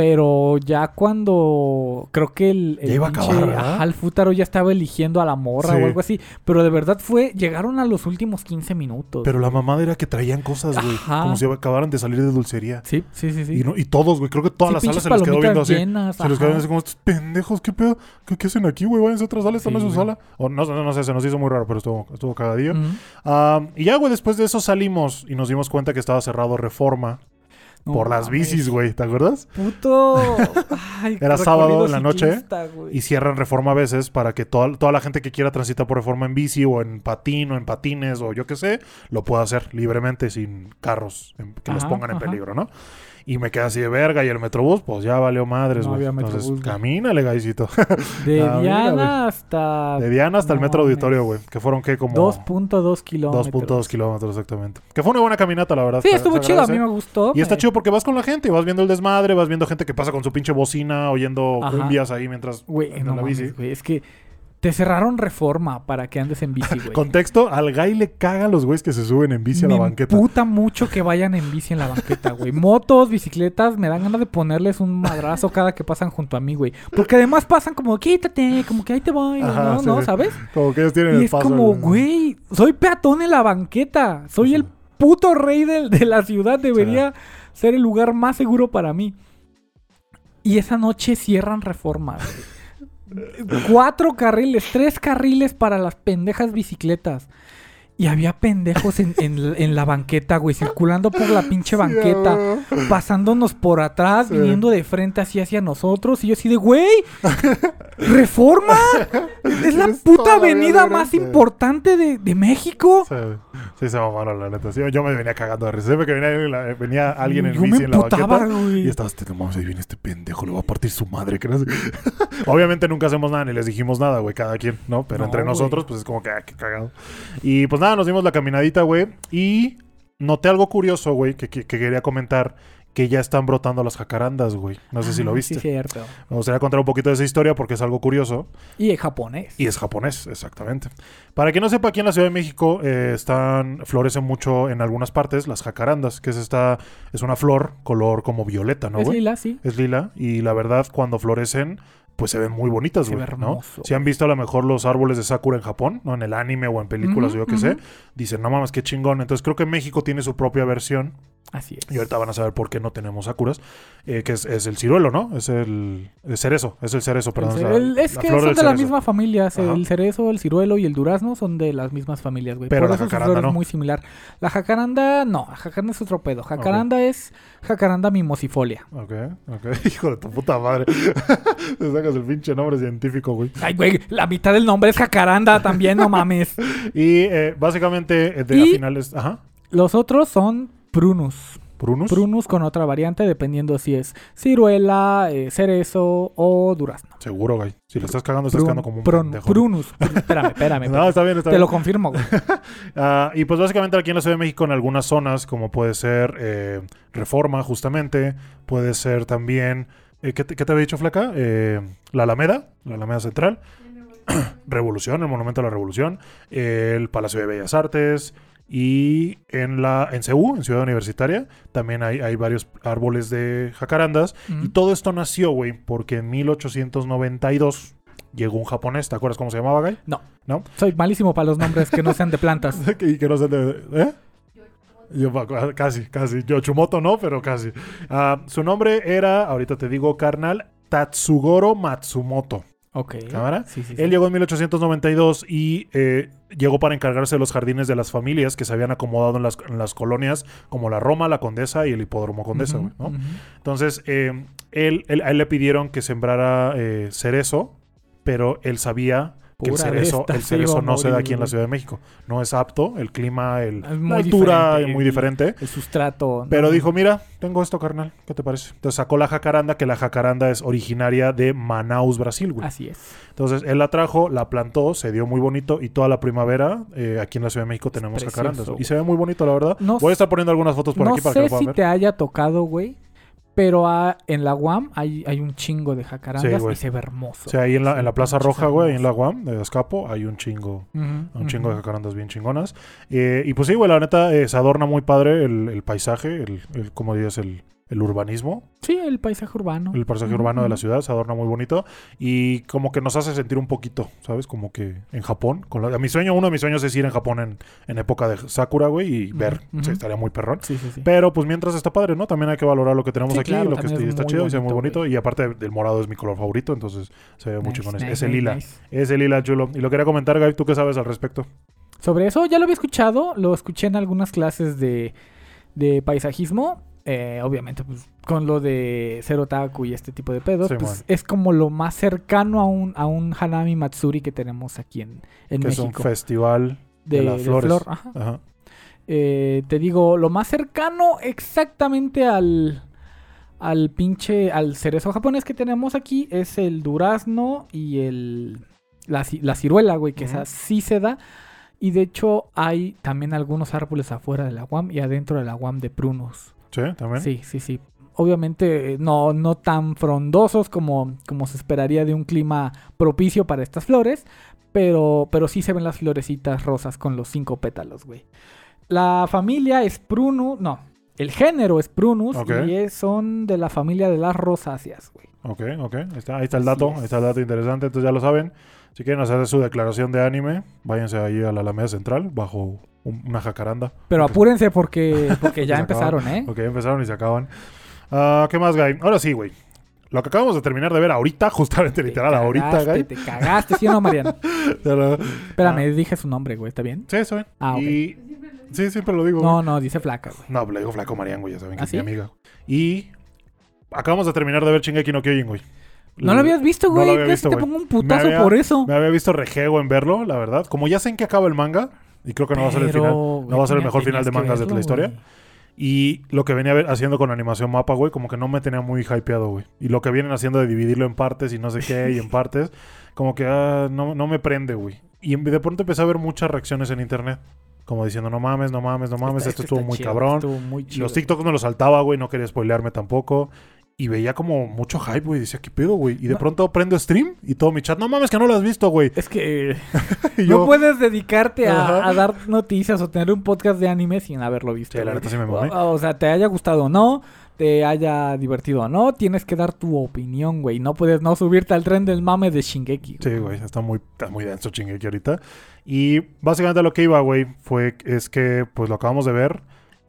pero ya cuando creo que el, el Ya iba a pinche- acabar, ¿verdad? ajá, el fútaro ya estaba eligiendo a la morra Sí. o algo así, pero de verdad fue, llegaron a los últimos 15 minutos. Pero la mamada era que traían cosas, güey, como si acabaran de salir de dulcería. Sí, sí, sí, sí. Y, no- y todos, güey, creo que toda Sí, la sala pinches se les quedó viendo así. llenas, Se les ajá. quedaron así como estos pendejos, ¿qué pedo? ¿Qué, qué hacen aquí, güey? Váyanse a otra sala, esta Sí, no es su sala. O no, no, no sé, se nos hizo muy raro, pero estuvo, estuvo cagadillo. Ujú. Ah, y ya, güey, después de eso salimos y nos dimos cuenta que estaba cerrado Reforma No por las mames. bicis, güey, ¿te acuerdas? Puto. Ay, Era sábado en la noche güey. Y cierran Reforma a veces para que toda, toda la gente que quiera transitar por Reforma en bici o en patín o en patines o yo qué sé, lo pueda hacer libremente sin carros que los Ajá, pongan en ajá. peligro, ¿no? Y me quedé así de verga y el Metrobús, pues ya valió madres, No güey. había Entonces, Metrobús, camínale, gaisito. De mira, Diana hasta De Diana hasta el No metro auditorio, güey. Que fueron, ¿qué? Como 2.2 kilómetros. 2.2 kilómetros exactamente. Que fue una buena caminata, la verdad. Sí, estuvo chido, a mí me gustó. Y está chido porque vas con la gente, vas viendo el desmadre, vas viendo gente que pasa con su pinche bocina, oyendo Ajá. cumbias ahí mientras Güey, en no la mames, bici. güey, es que te cerraron reforma para que andes en bici, güey. Contexto, al gay le cagan los güeyes que se suben en bici a me la banqueta. emputa mucho que vayan en bici en la banqueta, güey. Motos, bicicletas, me dan ganas de ponerles un madrazo cada que pasan junto a mí, güey. Porque además pasan como, quítate, como que ahí te voy, Ajá, ¿no? sí, ¿No? ¿Sabes? Como que ellos tienen Y el es paso. como, el- güey, soy peatón en la banqueta. Soy el puto rey del- de, la ciudad. Debería ser el lugar más seguro para mí. Y esa noche cierran reforma. güey. Cuatro carriles, tres carriles para las pendejas bicicletas. Y había pendejos en, en- en la banqueta, güey, circulando por la pinche banqueta, pasándonos por atrás, Sí. viniendo de frente así hacia nosotros. Y yo así de, güey, ¡reforma! Es la puta avenida más importante de, de México. Sí, sí se mamaron, la neta. Sí, yo me venía cagando de risa. Siempre que venía, venía alguien en Yo me bici en la banqueta. güey. Y estabas, te no mames, ahí viene este pendejo, le va a partir su madre. Que no sé. Obviamente nunca hacemos nada ni les dijimos nada, güey, cada quien, ¿no? Pero No, entre güey. nosotros, pues es como que, ah, qué cagado. Y pues nada, nos dimos la caminadita, güey. Y noté algo curioso, güey, que, que- que quería comentar. Que ya están brotando las jacarandas, güey. No sé si lo Ah, viste. Sí, cierto. Me gustaría contar un poquito de esa historia porque es algo curioso. Y en japonés. Y es japonés, exactamente. Para quien no sepa, aquí en la Ciudad de México eh, están, florecen mucho en algunas partes las jacarandas, que es esta, es una flor color como violeta, ¿no, es güey? lila, sí. Es lila. Y la verdad, cuando florecen, pues se ven muy bonitas, güey, ¿no? Si han visto a lo mejor los árboles de Sakura en Japón, ¿no? En el anime o en películas o yo qué sé, dicen, no mames, qué chingón. Entonces creo que México tiene su propia versión Así es. y ahorita van a saber por qué no tenemos sakuras, eh, que es, es el ciruelo, ¿no? Es el, el cerezo, es el cerezo, perdón. la- el- es la que son de la cerezo. misma familia. Ajá. El cerezo, el ciruelo y el durazno son de las mismas familias, güey. Pero Por la eso jacaranda no. es muy similar. La jacaranda, no. La jacaranda es otro pedo. Jacaranda es jacaranda mimosifolia. Ok, ok. Hijo de tu puta madre. Te sacas el pinche nombre científico, güey. Ay, güey, la mitad del nombre es jacaranda también, no mames. Y eh, básicamente, eh, de Y- a finales. Ajá. Los otros son prunus. Prunus. Prunus con otra variante, dependiendo si es ciruela, eh, cerezo o durazno. Seguro, güey. Si le estás cagando, estás Prun- cagando como un prun- pendejo. prunus. Espérame, espérame. No, está bien, está Te bien. lo confirmo, güey. Ah, y pues básicamente aquí en la Ciudad de México, en algunas zonas, como puede ser eh, Reforma, justamente, puede ser también. eh, ¿qué, te, qué te había dicho, Flaca? Eh, la Alameda, la Alameda Central. Revolución, el Monumento a la Revolución, el Palacio de Bellas Artes y en la en CEU, en Ciudad Universitaria, también hay, hay varios árboles de jacarandas. Y todo esto nació, güey, porque en 1892 llegó un japonés, ¿te acuerdas cómo se llamaba, Guy? Soy malísimo para los nombres que no sean de plantas. y que no sé de... ¿Eh? Yo, casi, casi. Yoshimoto no, pero casi. Ah, su nombre era, ahorita te digo, carnal, Tatsugoro Matsumoto. Ok. ¿Cámara? Sí, sí, sí. Él llegó en 1892 y eh, llegó para encargarse de los jardines de las familias que se habían acomodado en las, en las colonias como la Roma, la Condesa y el Hipódromo Condesa. Entonces, eh, él, él- a él le pidieron que sembrara eh, cerezo, pero él sabía que el cerezo, el no se da aquí en la. Ciudad de México. No es apto, el clima, el, la muy altura diferente, es muy diferente. El sustrato. Pero no. dijo, mira, tengo esto, carnal, ¿qué te parece? Entonces sacó la jacaranda, que la jacaranda es originaria de Manaus, Brasil, güey. Así es. Entonces él la trajo, la plantó, se dio muy bonito y toda la primavera eh, aquí en la Ciudad de México tenemos precioso, jacarandas. güey. Y se ve muy bonito, la verdad. No Voy a estar poniendo algunas fotos por no aquí para que sé lo puedan si ver. te haya tocado, güey. Pero ah, en la UAM hay, hay un chingo de jacarandas Sí, y se ve hermoso. O sea, ahí en la, en la Plaza Roja, güey, ahí en la. UAM de Escapo, hay un chingo, un chingo de jacarandas bien chingonas. Eh, y pues sí, güey, la neta, eh, se adorna muy padre el, el paisaje, el, el, como dirías, el, el urbanismo, Sí, el paisaje urbano. el paisaje urbano de la ciudad, se adorna muy bonito. Y como que nos hace sentir un poquito, ¿sabes? Como que en Japón. Con la- a mi sueño, uno de mis sueños es ir en Japón en, en época de Sakura, güey, y ver. Sí, estaría muy perrón. Sí, sí, sí. Pero pues mientras está padre, ¿no? También hay que valorar lo que tenemos aquí, claro, lo que está, es está muy chido y se ve muy bonito. Y aparte del morado es mi color favorito, entonces se ve Nice, chingón. nice, Ese nice, lila. Ese lila chulo. Y lo quería comentar, Gaby, ¿tú qué sabes al respecto? Sobre eso ya lo había escuchado, lo escuché en algunas clases de, de paisajismo. Eh, obviamente, pues con lo de Zero Taku y este tipo de pedos, Sí, pues es como lo más cercano a un, a un Hanami Matsuri que tenemos aquí en, en que es un México. festival de, de, las de flores. flor, ajá. Ajá. Eh, te digo, lo más cercano exactamente al, al pinche, al cerezo japonés que tenemos aquí es el durazno y el, la, ci- la ciruela, güey, que Ujú. esa sí se da. Y de hecho hay también algunos árboles afuera de la UAM y adentro de la UAM de prunos. Sí, también. Sí, sí, sí. Obviamente eh, no, no tan frondosos como, como se esperaría de un clima propicio para estas flores, pero, pero sí se ven las florecitas rosas con los cinco pétalos, güey. La familia es Prunus, no, el género es Prunus y es- son de la familia de las rosáceas, güey. Ok, ok. Ahí está, ahí está el dato. es. Ahí está el dato interesante. Entonces ya lo saben. Si quieren hacer su declaración de anime, váyanse ahí a la Alameda Central bajo una jacaranda. Pero apúrense porque, porque ya empezaron, ¿eh? Ok, empezaron y se acaban. Ah, ¿Qué más, Guy? Ahora sí, güey. lo que acabamos de terminar de ver ahorita, justamente literal, Te ahorita, güey. Te cagaste, ¿sí o no, Mariano? Pero- Espérame, dije su nombre, güey, ¿está bien? Sí, eso bien. Ah, ok. Y sí, siempre lo digo. No, no, dice flaca, güey. No, le digo flaco Marian, güey, ya saben que ¿Ah, es sí? mi amiga. Y acabamos de terminar de ver Shingeki no Kyojin, güey. No lo habías visto, No güey. lo había visto, te güey. pongo un putazo había- por eso. Me había visto rejego en verlo, la verdad. Como ya sé en qué acaba el manga, y creo que no va a ser el final. Pero, no va a ser el mejor final de mangas de la verlo, historia. güey. Y lo que venía haciendo con animación mapa, güey, como que no me tenía muy hypeado, güey. Y lo que vienen haciendo de dividirlo en partes y no sé qué, y en partes, como que ah, no, no me prende, güey. Y de pronto empecé a ver muchas reacciones en internet. Como diciendo, no mames, no mames, no mames, Está- esto estuvo muy chido, cabrón. Estuvo muy chido. Los TikToks me los saltaba, güey, no quería spoilearme tampoco. Y veía como mucho hype, güey. Decía, ¿qué pedo, güey? Y de No. pronto prendo stream y todo mi chat, no mames, que no lo has visto, güey. Es que Y no puedes dedicarte a, dar noticias o tener un podcast de anime sin haberlo visto. Sí, la neta sí me o, mamé. o sea, te haya gustado o no, te haya divertido o no, tienes que dar tu opinión, güey. No puedes no subirte al tren del mame de Shingeki. Sí, güey, está muy, está muy denso Shingeki ahorita. Y básicamente lo que iba, güey, fue es que pues lo acabamos de ver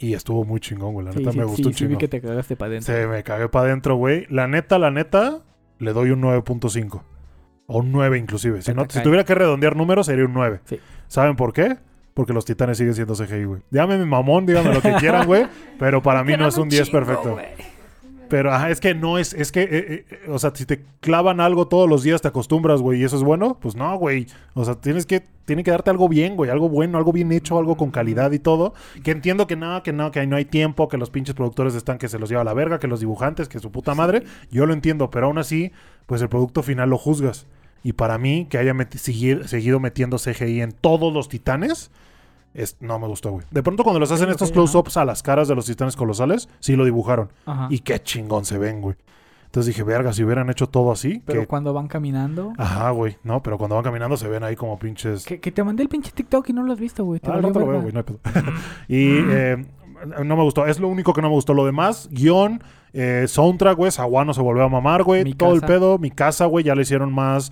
y estuvo muy chingón, güey. La Sí, neta sí, me sí, gustó un sí, vi que te cagaste para adentro. Se me cagué para adentro, güey. La neta, la neta, le doy un 9.5. O un 9 inclusive. Si, no, si tuviera que redondear números, sería un 9. Sí. ¿Saben por qué? Porque los titanes siguen siendo CGI, güey. Mi mamón, dígame lo que quieran, güey. Pero para mí no es un 10 perfecto. Pero ajá, es que no es, es que, eh, eh, o sea, si te clavan algo todos los días te acostumbras, güey, y eso es bueno, pues no, güey. O sea, tienes que, tiene que darte algo bien, güey, algo bueno, algo bien hecho, algo con calidad y todo. Que entiendo que no, que no, que no hay tiempo, que los pinches productores están que se los lleva a la verga, que los dibujantes, que su puta madre. Yo lo entiendo, pero aún así, pues el producto final lo juzgas. Y para mí, que haya meti- seguido metiendo CGI en todos los titanes, es, no me gustó, güey. De pronto cuando los hacen estos close-ups a las caras de los titanes colosales, sí lo dibujaron. Ajá. Y qué chingón se ven, güey. Entonces dije, verga, si hubieran hecho todo así. Pero que... cuando van caminando. Ajá, güey. No, pero cuando van caminando se ven ahí como pinches. Que, que te mandé el pinche TikTok y no lo has visto, güey. Te Ah, valió rato lo veo, güey, no hay pedo. y eh, no me gustó. Es lo único que no me gustó. Lo demás, guion, eh, soundtrack, güey. Saguano se volvió a mamar, güey. Todo el pedo. Mi casa, güey, ya le hicieron más,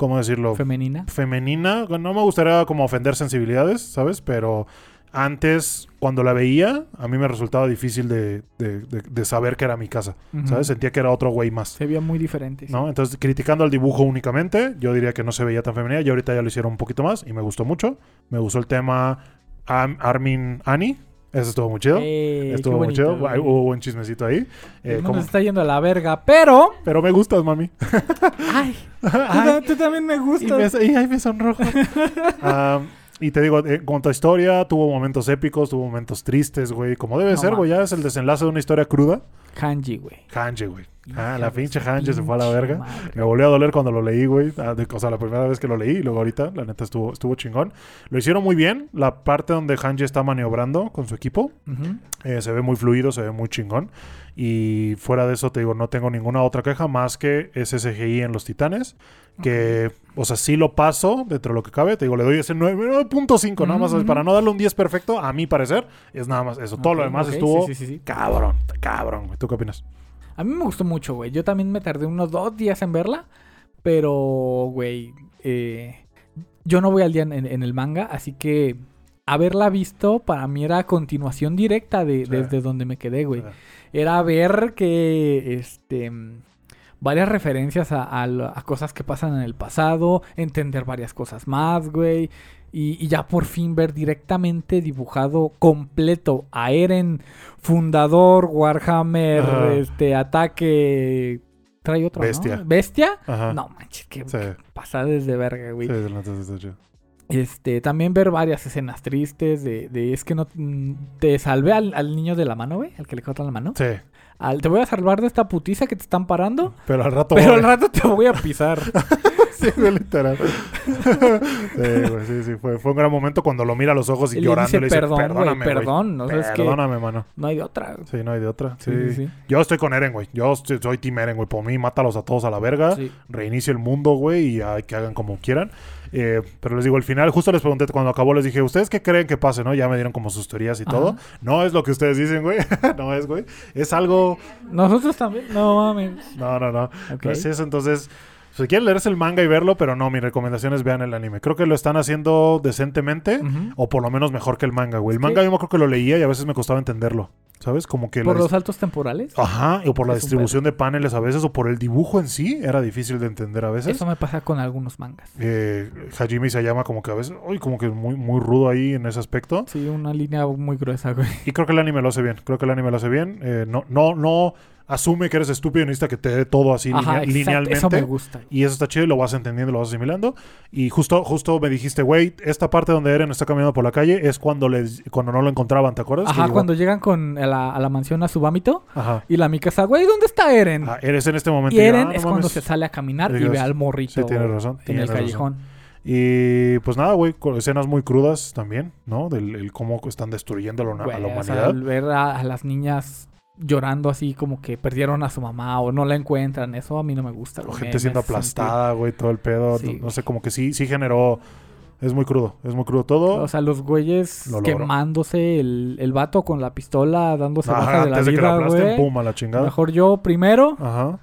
¿cómo decirlo? Femenina. Femenina. No me gustaría como ofender sensibilidades, ¿sabes? Pero antes, cuando la veía, a mí me resultaba difícil de, de- de- de saber que era mi casa. ¿sabes? Sentía que era otro güey más. Se veía muy diferente. ¿no? Entonces, criticando al dibujo únicamente, yo diría que no se veía tan femenina. Y ahorita ya lo hicieron un poquito más y me gustó mucho. Me gustó el tema Armin Annie. Eso estuvo muy chido. Eh, estuvo muy bonito, chido. Hubo buen chismecito ahí. El Eh, mundo se está yendo a la verga, pero... Pero me gustas, mami. Ay, tú, Ay, tú también me y, gustas. me, y ay, me sonrojo. Y te digo, en cuanto a historia, tuvo momentos épicos, tuvo momentos tristes, güey. Como debe No ser, güey. Ya es el desenlace de una historia cruda. Hanji, güey. Hanji, güey. Ah, la pinche Hanji se fue a la verga. madre. Me volvió a doler cuando lo leí, güey. Ah, o sea, la primera vez que lo leí y luego ahorita, la neta estuvo, estuvo chingón. Lo hicieron muy bien. La parte donde Hanji está maniobrando con su equipo Ujú. eh, se ve muy fluido, se ve muy chingón. Y fuera de eso, te digo, no tengo ninguna otra queja más que ese CGI en los titanes. Que, o sea, sí lo paso dentro de lo que cabe. Te digo, le doy ese 9 9.5, nada más. Para no darle un 10 perfecto, a mi parecer, es nada más eso. Todo lo demás ok, estuvo sí, sí, sí, sí. cabrón, cabrón. ¿Tú qué opinas? A mí me gustó mucho, güey. Yo también me tardé unos dos días en verla. Pero, güey, eh, yo no voy al día en, en el manga, así que haberla visto para mí era continuación directa de, desde donde me quedé, güey. Era ver que, este, varias referencias a, a lo- a cosas que pasan en el pasado, entender varias cosas más, güey. Y, y ya por fin ver directamente dibujado completo a Eren, fundador, Warhammer, este, ataque. Trae otro, ¿no? Bestia. ¿Bestia? Ajá. No manches, qué Sí, pasada desde verga, güey. sí, está chido. Este, también ver varias escenas tristes de, de es que no te salvé al, al niño de la mano, güey, al que le cortan la mano. Sí, Al- te voy a salvar de esta putiza que te están parando, pero al rato. pero voy. al rato te voy a pisar. Sí, literal. sí, güey, sí, sí. Fue, fue un gran momento cuando lo mira a los ojos y, Y llorando dice, y le dice, perdón, perdóname, güey. perdón. O sea, es que Perdóname, mano. no hay de otra. Sí, no hay de otra. Sí. Sí. Yo estoy con Eren, güey. Yo estoy- soy Team Eren, güey. Por mí, mátalos a todos a la verga. Sí. Reinicia el mundo, güey, y hay que hagan como quieran. Eh, pero les digo, al final, justo les pregunté cuando acabó, les dije, ¿ustedes qué creen que pase, no? Ya me dieron como sus teorías y Ajá. todo. No es lo que ustedes dicen, güey. no es, güey. Es algo. Nosotros también. No mames. No, no, no. Ok. No es eso, entonces. Si quieren leerse el manga y verlo, pero no, mi recomendación es vean el anime. Creo que lo están haciendo decentemente, o por lo menos mejor que el manga, güey. El Es manga yo me creo que lo leía y a veces me costaba entenderlo. ¿Sabes? Como que Por los saltos temporales. Ajá, o por la Es distribución de paneles a veces, o por el dibujo en sí, era difícil de entender a veces. Eso me pasa con algunos mangas. Eh, Hajime se llama como que a veces, uy, como que muy, muy rudo ahí en ese aspecto. Sí, una línea muy gruesa, güey. Y creo que el anime lo hace bien, creo que el anime lo hace bien. Eh, no, no, no asume que eres estúpido y necesita que te dé todo así Ajá, linea- exacto, linealmente. Eso me gusta. Y eso está chido y lo vas entendiendo, lo vas asimilando. Y justo, justo me dijiste, güey, esta parte donde Eren está caminando por la calle es cuando les, cuando no lo encontraban, ¿te acuerdas? Ajá, cuando llegan con a la, a la mansión a Subamito Ajá. y la Mikasa, güey, ¿dónde está Eren? Ah, eres en este momento. y y, Eren ah, no es cuando se sale a caminar y ve al morrito sí, tienes razón, en tienes el razón. callejón. Y pues nada, güey, escenas muy crudas también, ¿no? Del el cómo están destruyendo a la, a o sea, humanidad. al ver a, a las niñas llorando así como que perdieron a su mamá o no la encuentran, eso a mí no me gusta. O güey, gente siendo aplastada, güey, todo el pedo. Sí, no, no sé, como que sí, sí generó. Es muy crudo, es muy crudo todo. O sea, los güeyes Lo quemándose, el, el vato con la pistola dándose Ajá, baja de la antes de que la güey. pum, a la chingada. Mejor yo primero. Ajá.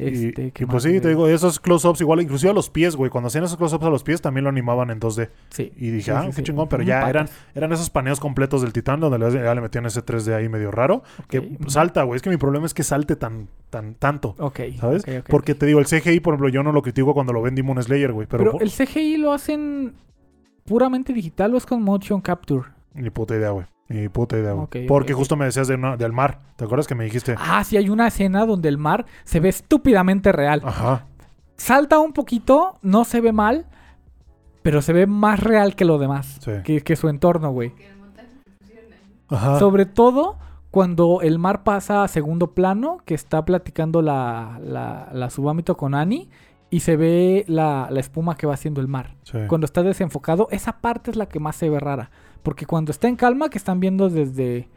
Y- Este, y, ¿qué pues sí, te digo, esos close-ups igual, inclusive a los pies, güey. Cuando hacían esos close-ups a los pies también lo animaban en 2D. Sí. Y dije, Sí, ah, sí, qué sí. chingón, pero Ujú, ya patas. eran, eran esos paneos completos del Titán donde le- ya le metían ese 3D ahí medio raro. Que salta, güey. Es que mi problema es que salte tan, tan, tanto. Ok. ¿Sabes? Porque te digo, el CGI, por ejemplo, yo no lo critico cuando lo ven Demon Slayer, güey. Pero, Pero, por- el CGI lo hacen puramente digital o es con motion capture. Ni puta idea, güey. Ni puta idea, güey. Porque justo me decías de una- del mar. ¿Te acuerdas que me dijiste? Ah, sí, hay una escena donde el mar se ve estúpidamente real. Ajá. Salta un poquito, no se ve mal, pero se ve más real que lo demás. Sí. Que, que su entorno, güey. Que el montaje que pusieron ahí. Ajá. Sobre todo cuando el mar pasa a segundo plano, que está platicando la, la, la con Annie, y se ve la, la espuma que va haciendo el mar. Sí. Cuando está desenfocado, esa parte es la que más se ve rara. Porque cuando está en calma, que están viendo desde,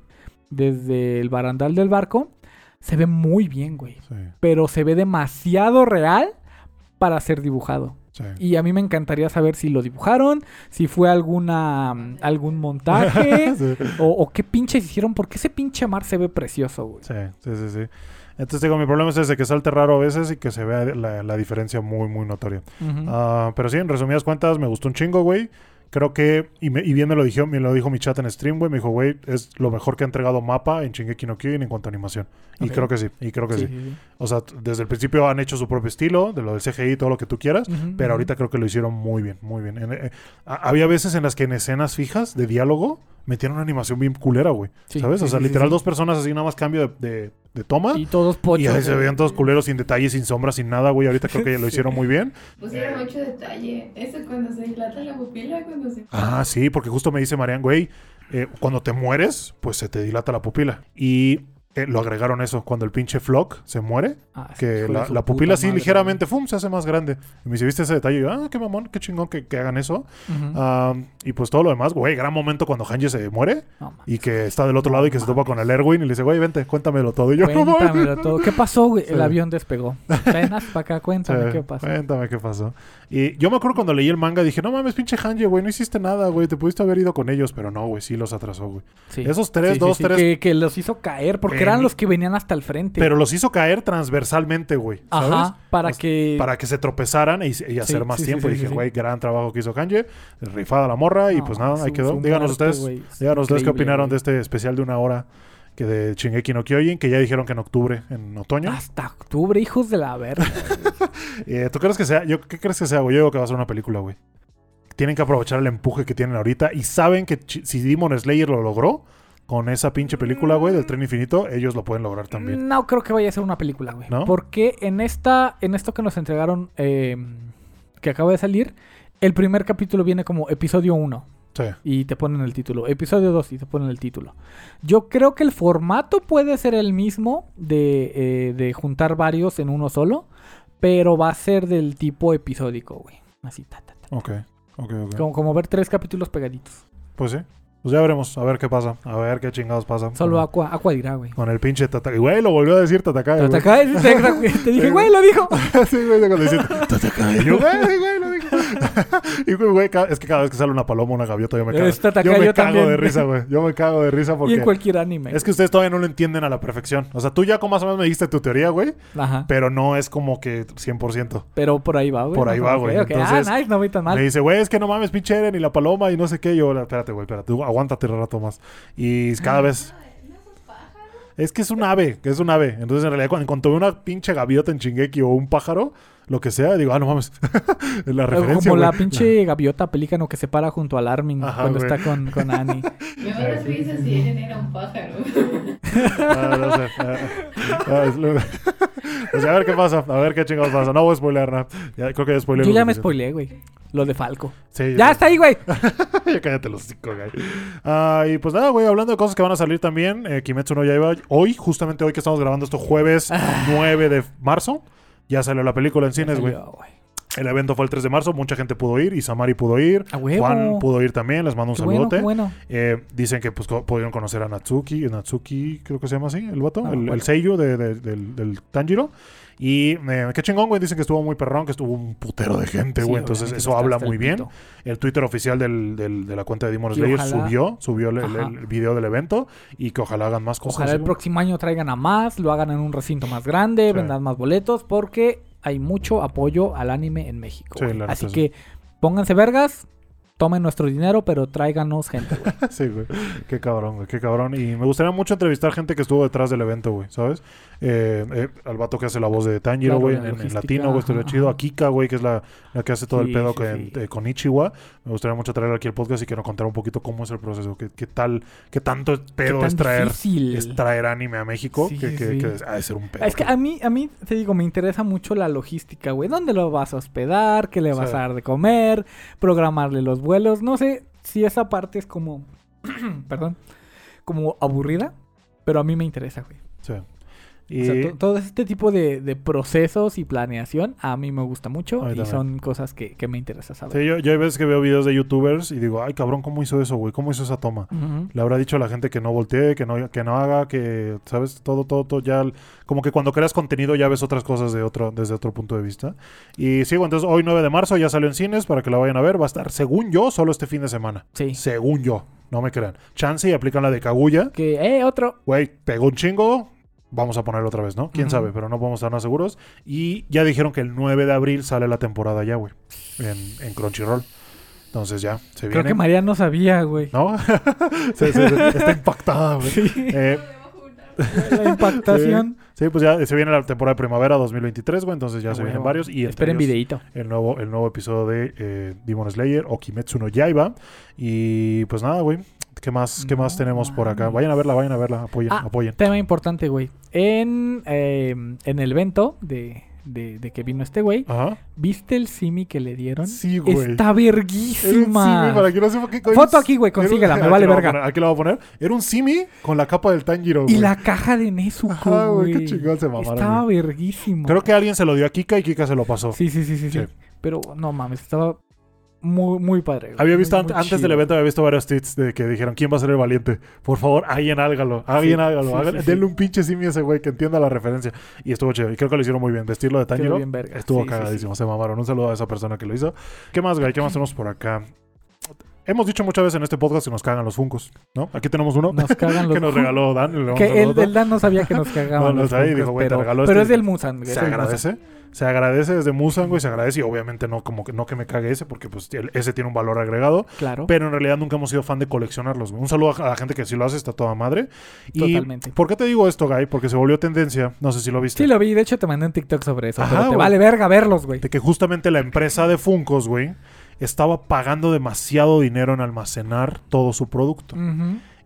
desde el barandal del barco, se ve muy bien, güey. Sí. Pero se ve demasiado real para ser dibujado. Sí. Y a mí me encantaría saber si lo dibujaron, si fue alguna algún montaje Sí. o, o qué pinches hicieron, porque ese pinche mar se ve precioso, güey. Sí, sí, sí, sí. Entonces digo, mi problema es ese que salte raro a veces y que se vea la, la diferencia muy, muy notoria. Ah, pero sí, en resumidas cuentas, me gustó un chingo, güey. Creo que, y, me- y bien me lo, dijo, me lo dijo mi chat en stream, güey. Me dijo, güey, es lo mejor que ha entregado Mapa en Shingeki no Kyojin en cuanto a animación. Y creo que sí, y creo que sí. Sí, sí, sí. O sea, desde el principio han hecho su propio estilo, de lo del CGI, todo lo que tú quieras. Pero ahorita creo que lo hicieron muy bien, muy bien. En- eh, había veces en las que en escenas fijas de diálogo metieron una animación bien culera, güey. Sí, ¿Sabes? o sea, literal dos personas así nada más cambio de, de- de toma. Y todos Y pochos. ahí se veían todos culeros sin detalles, sin sombras, sin nada, güey. Ahorita creo que lo hicieron muy bien. Pusieron mucho detalle. Eso cuando se dilata la pupila, cuando se. Ah, sí, porque justo me dice Marian, güey, eh, cuando te mueres, pues se te dilata la pupila. Y eh, lo agregaron eso, cuando el pinche Flock se muere, Ah, que la, pupila así madre, ligeramente, ¡fum!, se hace más grande. Y me dice, ¿viste ese detalle? Y yo, ah, qué mamón, qué chingón que, que hagan eso. Ah, y pues todo lo demás, güey, gran momento cuando Hanji se muere No, y que está del otro lado y que se topa con el Erwin y le dice, güey, vente, cuéntamelo todo. Y yo. Cuéntamelo todo. ¿Qué pasó, güey? El avión despegó. Para acá, cuéntame Sí, qué pasó. Cuéntame qué pasó. Y yo me acuerdo cuando leí el manga, dije, no mames, pinche Hanji, güey, no hiciste nada, güey, te pudiste haber ido con ellos, pero no, güey, sí los atrasó, güey. Sí. Esos tres, dos, tres, Que, que los hizo caer porque Eran los que venían hasta el frente. pero los hizo caer transversalmente, güey, ¿sabes? Ajá, para que... Para que se tropezaran y, y hacer más sí, tiempo. sí, y sí, dije, güey, gran trabajo que hizo Hanji, rifada la morra, y pues nada, ahí su- quedó. su Díganos ustedes, güey, díganos ustedes qué opinaron de este especial de una hora que de Shingeki no Kyojin, que ya dijeron que en octubre, en otoño. Hasta octubre, hijos de la verga. Eh, ¿Tú crees que sea? Yo, ¿Qué crees que sea, güey? Yo digo que va a ser una película, güey. Tienen que aprovechar el empuje que tienen ahorita y saben que si Demon Slayer lo logró con esa pinche película, güey, del tren infinito, ellos lo pueden lograr también. No creo que vaya a ser una película, güey. ¿No? Porque en esta, en esto que nos entregaron, eh, que acaba de salir, el primer capítulo viene como episodio 1 Sí. y te ponen el título. Episodio 2 y te ponen el título. Yo creo que el formato puede ser el mismo de, eh, de juntar varios en uno solo, pero va a ser del tipo episódico, güey. Así, ta, ta, ta. Ok, ok, ok. Como, como ver tres capítulos pegaditos. Pues sí. Pues ya veremos, a ver qué pasa. A ver qué chingados pasa. Solo con, Aqua, Aqua dirá, güey. con el pinche Tatakae. Güey, lo volvió a decir Tatakae. Tatakae, te, te dije, güey, lo dijo. sí, güey, cuando dice Tatakae. Yo, güey, güey. y güey, es que cada vez que sale una paloma, una gaviota, yo me cago. Yo me yo cago también. de risa, güey. Yo me cago de risa Y en porque... cualquier anime. Es que ustedes todavía no lo entienden a la perfección. O sea, tú ya como más o menos me dijiste tu teoría, güey. Ajá. Pero no es como que 100%. Pero por ahí va, güey. Por ahí va, güey. ok. Entonces, ah, nice, no voy tan mal. Me dice, güey, es que no mames, pinche Eren y la paloma y no sé qué. Yo, espérate, güey, espérate. Aguántate un rato más. Y cada vez... Paja. Es que es un ave, que es un ave. Entonces, en realidad, cuando, cuando veo una pinche gaviota en Shingeki o un pájaro, lo que sea, digo, ah, no mames. Es la referencia. Como la pinche gaviota pelícano que se para junto al Armin Ajá, cuando está con, con Annie. Me a dar risa si Eren era un pájaro. Ah, no sé. Ah, ah, lo- Pues a ver qué pasa, a ver qué chingados pasa. No voy a spoiler nada. Ya, creo que ya spoiler. Yo ya me spoileé, güey. Lo de Falco. Sí, Ya está ahí, güey. ya cállate los cinco, güey. Ah, y pues nada, güey, hablando de cosas que van a salir también, eh, Kimetsu no Yaiba, hoy, justamente hoy que estamos grabando esto, jueves Ah. 9 de marzo, ya salió la película en cines, güey. El evento fue el 3 de marzo, mucha gente pudo ir, Isamari pudo ir. Juan pudo ir también, les mando un Qué saludote. bueno. Eh, dicen que pues co- pudieron conocer a Natsuki, Natsuki creo que se llama así, el vato, Ah, el, bueno. el de- de- del, del Tanjiro. Y eh, qué chingón, güey, dicen que estuvo muy perrón, que estuvo un putero de gente, Sí, güey. Entonces eso está habla el muy bien. pito. El Twitter oficial del, del- de la cuenta de Demon Slayer ojalá- subió, subió el, el- Ajá. el video del evento y que ojalá hagan más cosas. Ojalá el güey. próximo año traigan a más, lo hagan en un recinto más grande, Sí. vendan más boletos, porque hay mucho apoyo al anime en México. Sí, Así sí. que pónganse vergas, tomen nuestro dinero, pero tráiganos gente, güey. sí, güey. Qué cabrón, güey. Qué cabrón. Y me gustaría mucho entrevistar gente que estuvo detrás del evento, güey. ¿Sabes? Eh, eh, al vato que hace la voz de Tanjiro, güey. en, latino, güey. Estaría chido. A Kika, güey, que es la, la que hace todo el pedo sí, con, sí. eh, con Ichiwa. Me gustaría mucho traerle aquí el podcast y que nos contara un poquito cómo es el proceso. Qué, qué tal, qué tanto pedo Qué es traer, es traer anime a México. Sí, que, que, que ha de ser un pedo. Es que a mí, a mí, te digo, me interesa mucho la logística, güey. ¿Dónde lo vas a hospedar? ¿Qué le vas a dar de comer? Programarle los vuelos. No sé si esa parte es como... perdón. Como aburrida. Pero a mí me interesa, güey. Sí. O Y, sea, to- todo este tipo de, de procesos y planeación a mí me gusta mucho y son cosas que, que me interesa saber. sí, yo, yo hay veces que veo videos de youtubers y digo, ay, cabrón, ¿cómo hizo eso, güey? ¿Cómo hizo esa toma? Le habrá dicho a la gente que no voltee, que no, que no haga, que, ¿sabes? Todo, todo, todo ya... Como que cuando creas contenido ya ves otras cosas de otro, desde otro punto de vista. Y sí, güey, entonces hoy 9 de marzo ya salió en cines para que la vayan a ver. Va a estar, según yo, solo este fin de semana. Sí. Según yo. No me crean. Chance y aplican la de Kaguya. Que, eh, otro. Güey, pegó un chingo. Vamos a ponerlo otra vez, ¿no? Quién sabe, pero no podemos estar nada seguros. Y ya dijeron que el 9 de abril sale la temporada ya, güey. En, en Crunchyroll. Entonces ya, se Creo viene. que María no sabía, güey. ¿No? Sí, está impactada, güey. Sí. Eh, La impactación. Sí, pues ya se viene la temporada de primavera 2023, güey. Entonces ya A se vienen varios. Y Esperen ellos videíto. el nuevo, el nuevo episodio de eh, Demon Slayer o Kimetsu no Yaiba. Y pues nada, güey. ¿Qué más, qué más tenemos por acá? Vayan a verla, vayan a verla. Apoyen, Ah, apoyen. Tema importante, güey. En, eh, en el evento de, de, de que vino este güey, Ajá. ¿viste el simi que le dieron? Sí, güey. Está Era un verguísima. simi, para que no sepa qué coño Foto aquí, güey, un- consíguela, me vale verga. poner, aquí lo voy a poner. Era un simi con la capa del Tanjiro, Y güey. la caja de Nezuko, Ajá, güey. Qué chingón se mamaron, Estaba güey. verguísimo. Creo que alguien se lo dio a Kika y Kika se lo pasó. Sí, sí, sí, sí, sí. Sí. Pero no mames, estaba muy, muy padre. Había visto Muy, ant- muy antes chido. del evento, había visto varios tweets de que dijeron quién va a ser el valiente. Por favor, alguien hágalo, alguien Sí, hágalo. sí, sí. Denle un pinche simio a ese güey que entienda la referencia. Y estuvo chido. Y creo que lo hicieron muy bien. Vestirlo de Tanjiro bien verga. estuvo cagadísimo. Se mamaron. Un saludo a esa persona que lo hizo. ¿Qué más, güey? ¿Qué más tenemos por acá? Hemos dicho muchas veces en este podcast que nos cagan los funcos, ¿no? Aquí tenemos uno Nos cagan los que nos regaló Dan. Que el, el Dan no sabía que nos cagaban. No, no sabía y dijo, güey, te regaló pero este es del Musan. se Musan. Se agradece desde Musan, güey. Se agradece y obviamente no como que no que me cague ese porque pues ese tiene un valor agregado. Claro. Pero en realidad nunca hemos sido fan de coleccionarlos. güey. Un saludo a la gente que sí lo hace, está toda madre. Y Totalmente. ¿Por qué te digo esto, Guy? Porque se volvió tendencia. No sé si lo viste. Sí, lo vi. De hecho, te mandé un TikTok sobre eso. Ajá, pero te güey. vale verga verlos, güey. De que justamente la empresa de Funcos, güey, estaba pagando demasiado dinero en almacenar todo su producto.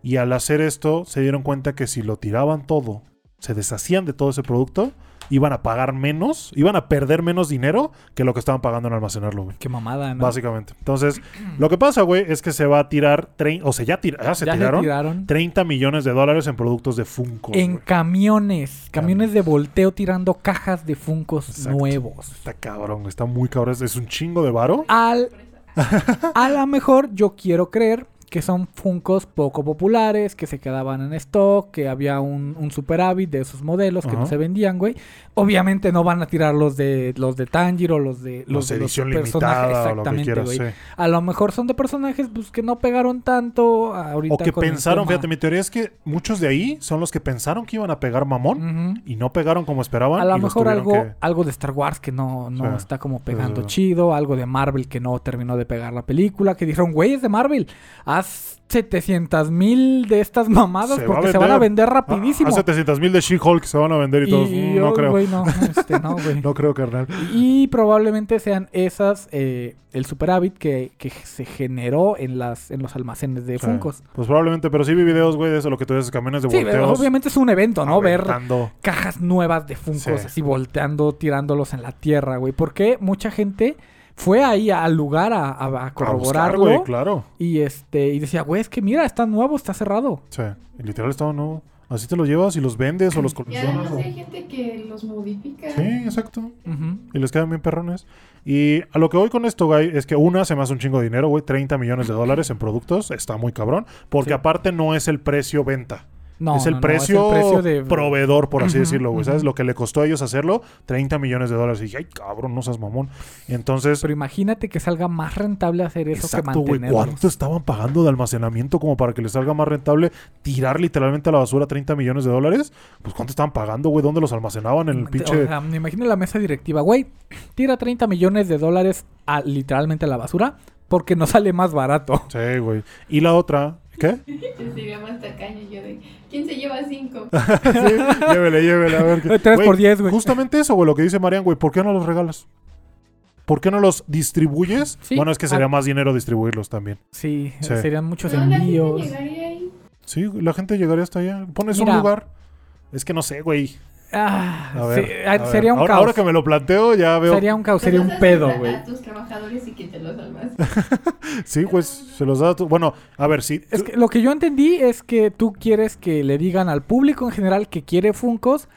Y al hacer esto, se dieron cuenta que si lo tiraban todo, se deshacían de todo ese producto, iban a pagar menos, iban a perder menos dinero que lo que estaban pagando en almacenarlo, güey. Qué mamada, ¿no? Básicamente. Entonces, lo que pasa, güey, es que se va a tirar, o sea, ya, tira- ya se ya tiraron tiraron. 30 millones de dólares en productos de Funko. En camiones. Camiones de volteo tirando cajas de Funcos Exacto. nuevos. Está cabrón, está muy cabrón. Es- Es un chingo de varo. Al, a lo mejor yo quiero creer que son Funcos poco populares, que se quedaban en stock, que había un, un superávit de esos modelos que no se vendían, güey. Obviamente no van a tirar los de los de Tanjiro, los de los, Los de los personajes, limitada o lo que exactamente, quieras. güey. sí. A lo mejor son de personajes pues, que no pegaron tanto ahorita. O que con pensaron, fíjate, mi teoría es que muchos de ahí son los que pensaron que iban a pegar mamón y no pegaron como esperaban. A lo mejor algo, que- algo de Star Wars que no, no Sí. está como pegando sí. chido, algo de Marvel que no terminó de pegar la película, que dijeron, güey, es de Marvel, haz 700 mil de estas mamadas Se porque se van a vender. vender rapidísimo. A 700 mil de She-Hulk se van a vender y, todos. Y- "Mm, no oh, creo. no, este, no. No creo, carnal. Y probablemente sean esas eh, el superávit que, que se generó en las en los almacenes de Sí. Funkos. Pues probablemente, pero sí vi videos, güey, de eso, lo que tú dices, camiones de Sí, volteos. obviamente es un evento, ¿no? Ver cajas nuevas de Funkos Sí. así volteando, tirándolos en la tierra, güey. Porque mucha gente fue ahí al lugar a, a- a A buscar, corroborarlo. güey, claro. y este y decía, güey, es que mira, está nuevo, está cerrado. Sí, y literal estaba no. Así te los llevas y los vendes o los Y coleccionas. además o- hay gente que los modifica. Sí, exacto. Y les quedan bien perrones. Y a lo que voy con esto, güey, es que una se me hace un chingo de dinero, güey. 30 millones de dólares en productos. Está muy cabrón. Porque Sí. aparte no es el precio venta. No, es, el no, no, precio de proveedor, por así decirlo, güey. ¿Sabes? Lo que le costó a ellos hacerlo, 30 millones de dólares. Y dije, ay, cabrón, no seas mamón. Y entonces, Pero imagínate que salga más rentable hacer eso exacto, que güey. mantenerlos. ¿Cuánto estaban pagando de almacenamiento como para que les salga más rentable tirar literalmente a la basura 30 millones de dólares? Pues ¿cuánto estaban pagando, güey? ¿Dónde los almacenaban? En el O pinche... sea, me imagino la mesa directiva, güey, tira 30 millones de dólares a, literalmente a la basura porque no sale más barato. Sí, güey. Y la otra... ¿Qué? Yo sería más tacaño yo de ¿Quién se lleva cinco? Sí, llévele, llévele, a ver. qué- Tres Güey, por diez, güey. Justamente eso, güey, lo que dice Marian, güey, ¿por qué no los regalas? ¿Por qué no los distribuyes? Sí. Bueno, es que sería Ah. más dinero distribuirlos también. Sí, Sí. serían muchos No, la gente envíos. llegaría ahí. Sí, la gente llegaría hasta allá. Pones Mira. un lugar. Es que no sé, güey. Ah, A ver, sí, a ah, ver. sería un ahora, caos. ahora que me lo planteo, ya veo. Sería un caos, Se sería los un pedo, a- güey. A tus trabajadores y que te los almacenes. Sí, pues se los da. a tu- Bueno, a ver, sí. Es que lo que yo entendí es que tú quieres que le digan al público en general que quiere Funcos.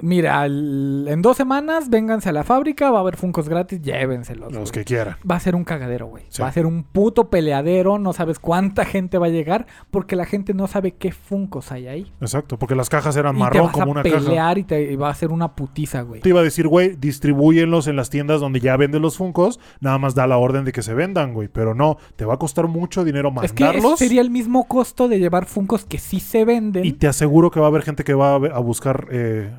Mira, al- en dos semanas vénganse a la fábrica, va a haber Funcos gratis, llévenselos. Los güey. que quieran. Va a ser un cagadero, güey. Sí. Va a ser un puto peleadero, no sabes cuánta gente va a llegar porque la gente no sabe qué Funcos hay ahí. Exacto, porque las cajas eran y te marrón vas como a una caja. pelear y te y va a ser una putiza, güey. Te iba a decir, güey, distribúyenlos en las tiendas donde ya venden los Funcos. Nada más da la orden de que se vendan, güey. Pero no, te va a costar mucho dinero Es que mandarlos. sería el mismo costo de llevar Funcos que sí se venden. Y te aseguro que va a haber gente que va a, a buscar eh,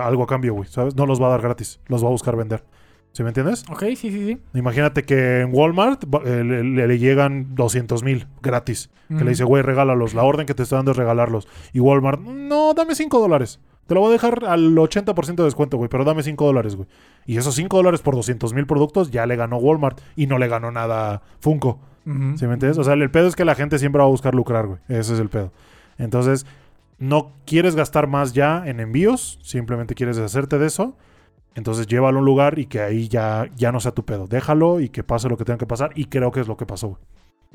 algo a cambio, güey, ¿sabes? No los va a dar gratis, los va a buscar vender. ¿Sí me entiendes? Ok, sí, sí, sí. Imagínate que en Walmart eh, le, le- le llegan 200 mil gratis. Que le dice, güey, regálalos. La orden que te estoy dando es regalarlos. Y Walmart, no, dame 5 dólares. Te lo voy a dejar al 80% de descuento, güey, pero dame 5 dólares, güey. Y esos 5 dólares por 200 mil productos ya le ganó Walmart y no le ganó nada Funko. Ujú. ¿Sí me entiendes? O sea, el pedo es que la gente siempre va a buscar lucrar, güey. Ese es el pedo. Entonces, no quieres gastar más ya en envíos, simplemente quieres deshacerte de eso. Entonces, llévalo a un lugar y que ahí ya, ya no sea tu pedo. Déjalo y que pase lo que tenga que pasar. Y creo que es lo que pasó, güey.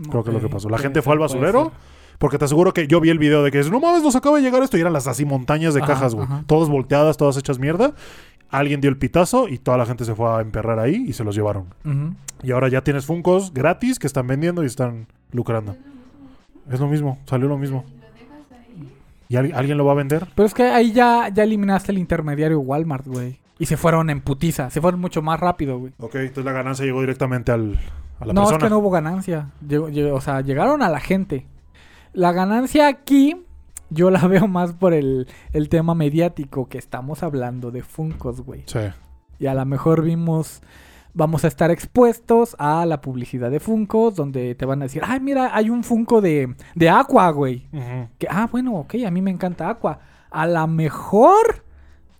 Creo que es lo que pasó. La gente fue al basurero. Porque te aseguro que yo vi el video de que no mames, nos acaba de llegar esto. Y eran las así montañas de Ajá, cajas, güey. Todas volteadas, todas hechas mierda. Alguien dio el pitazo y toda la gente se fue a emperrar ahí y se los llevaron. Y ahora ya tienes Funcos gratis que están vendiendo y están lucrando. Es lo mismo, salió lo mismo. Si lo dejas ahí, ¿Y al- alguien lo va a vender? Pero es que ahí ya, ya eliminaste el intermediario Walmart, güey. Y se fueron en putiza. Se fueron mucho más rápido, güey. Ok, entonces la ganancia llegó directamente al, a la No, persona. es que no hubo ganancia. Llegó- llegó- o sea, llegaron a la gente. La ganancia aquí, yo la veo más por el, el tema mediático que estamos hablando de Funcos, güey. Sí. Y a lo mejor vimos, vamos a estar expuestos a la publicidad de Funcos, donde te van a decir, ay, mira, hay un Funko de, de Aqua, güey. Que, ah, bueno, ok, a mí me encanta Aqua. A lo mejor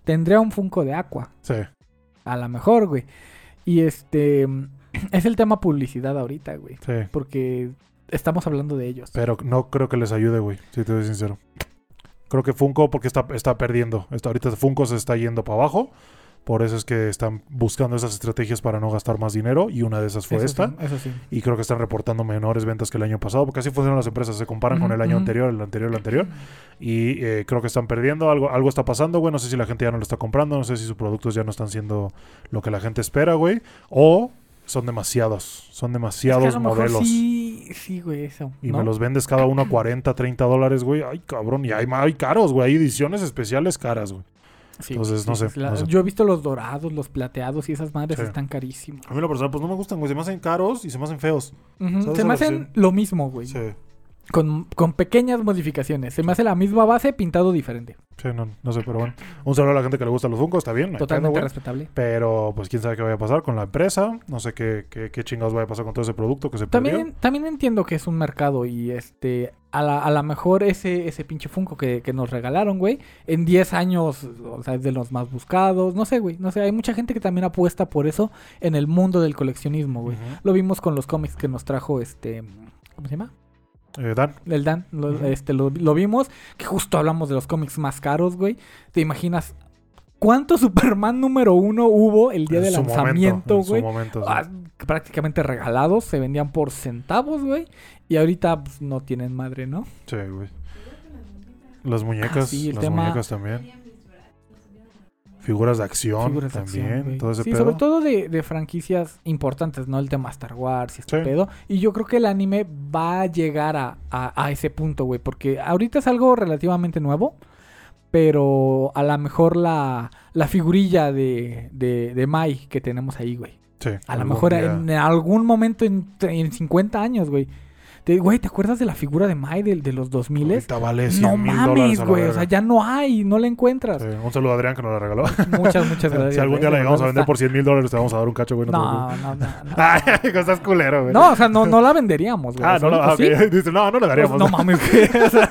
tendría un Funko de Aqua. Sí. A lo mejor, güey. Y este, es el tema publicidad ahorita, güey. Sí. Porque estamos hablando de ellos. Pero no creo que les ayude, güey. Si te soy sincero. Creo que Funko, porque está, está perdiendo. Está, ahorita Funko se está yendo para abajo. Por eso es que están buscando esas estrategias para no gastar más dinero. Y una de esas fue Eso esta. sí, eso sí. Y creo que están reportando menores ventas que el año pasado. Porque así funcionan las empresas. Se comparan con el año anterior, el anterior, el anterior. Y eh, creo que están perdiendo. Algo, algo está pasando, güey. No sé si la gente ya no lo está comprando. No sé si sus productos ya no están siendo lo que la gente espera, güey. O son demasiados. Son Es que demasiados a lo mejor modelos. Sí, sí, güey, eso. Y ¿no? me los vendes cada uno a 40, 30 dólares, güey. Ay, cabrón. Y hay, hay caros, güey. Hay ediciones especiales caras, güey. Sí, entonces, sí, no sí, sé, la- no sé. Yo he visto los dorados, los plateados y esas madres Sí. están carísimos. A mí, la persona, pues no me gustan, güey. Se me hacen caros y se me hacen feos. Ujú, ¿Sabes Se me hacen lo mismo, güey. Sí. Con, con pequeñas modificaciones. Se me hace la misma base pintado diferente. Sí, no, no sé, pero bueno. Un saludo a la gente que le gusta los Funko, está bien. Totalmente respetable. Pero pues quién sabe qué vaya a pasar con la empresa. No sé qué, qué, qué chingados vaya a pasar con todo ese producto que se perdió. También, también entiendo que es un mercado y este a la, a la mejor ese, ese pinche Funko que, que nos regalaron, güey, en 10 años, o sea, es de los más buscados. No sé, güey, no sé, hay mucha gente que también apuesta por eso en el mundo del coleccionismo, güey. Lo vimos con los cómics que nos trajo este... ¿Cómo se llama? Eh, Dan, El Dan, lo, este, lo, lo vimos, que justo hablamos de los cómics más caros, güey. ¿Te imaginas cuánto Superman número uno hubo el día en de lanzamiento, momento, en su güey? momento, sí. Ah, prácticamente regalados, se vendían por centavos, güey. Y ahorita pues, no tienen madre, ¿no? Sí, güey. Las muñecas, Ah, sí, las tema- muñecas también. Figuras de acción Figuras de también, acción, todo ese sí, pedo. sobre todo de, de franquicias importantes, ¿no? El tema Star Wars y este Sí. pedo. Y yo creo que el anime va a llegar a, a- a ese punto, güey. Porque ahorita es algo relativamente nuevo. Pero a lo mejor la, la figurilla de, de, de Mai que tenemos ahí, güey. Sí, A lo mejor día. en algún momento en, en 50 años, güey. Te- Güey, ¿te acuerdas de la figura de Mai de, de los 2000? Ahorita vale 100 No mames, la güey. O sea, ya no hay, no la encuentras. Sí, un saludo a Adrián que nos la regaló. Muchas, muchas gracias. si algún día la güey, llegamos a de vender por 100 mil dólares, te vamos a dar un cacho, güey. No, No, no, no. No, Ay, estás culero, güey. No, o sea, no, no la venderíamos, güey. Ah, O sea, no, la, ¿o sí? Dice, no, no le daríamos. Pues, no mames, güey. O sea,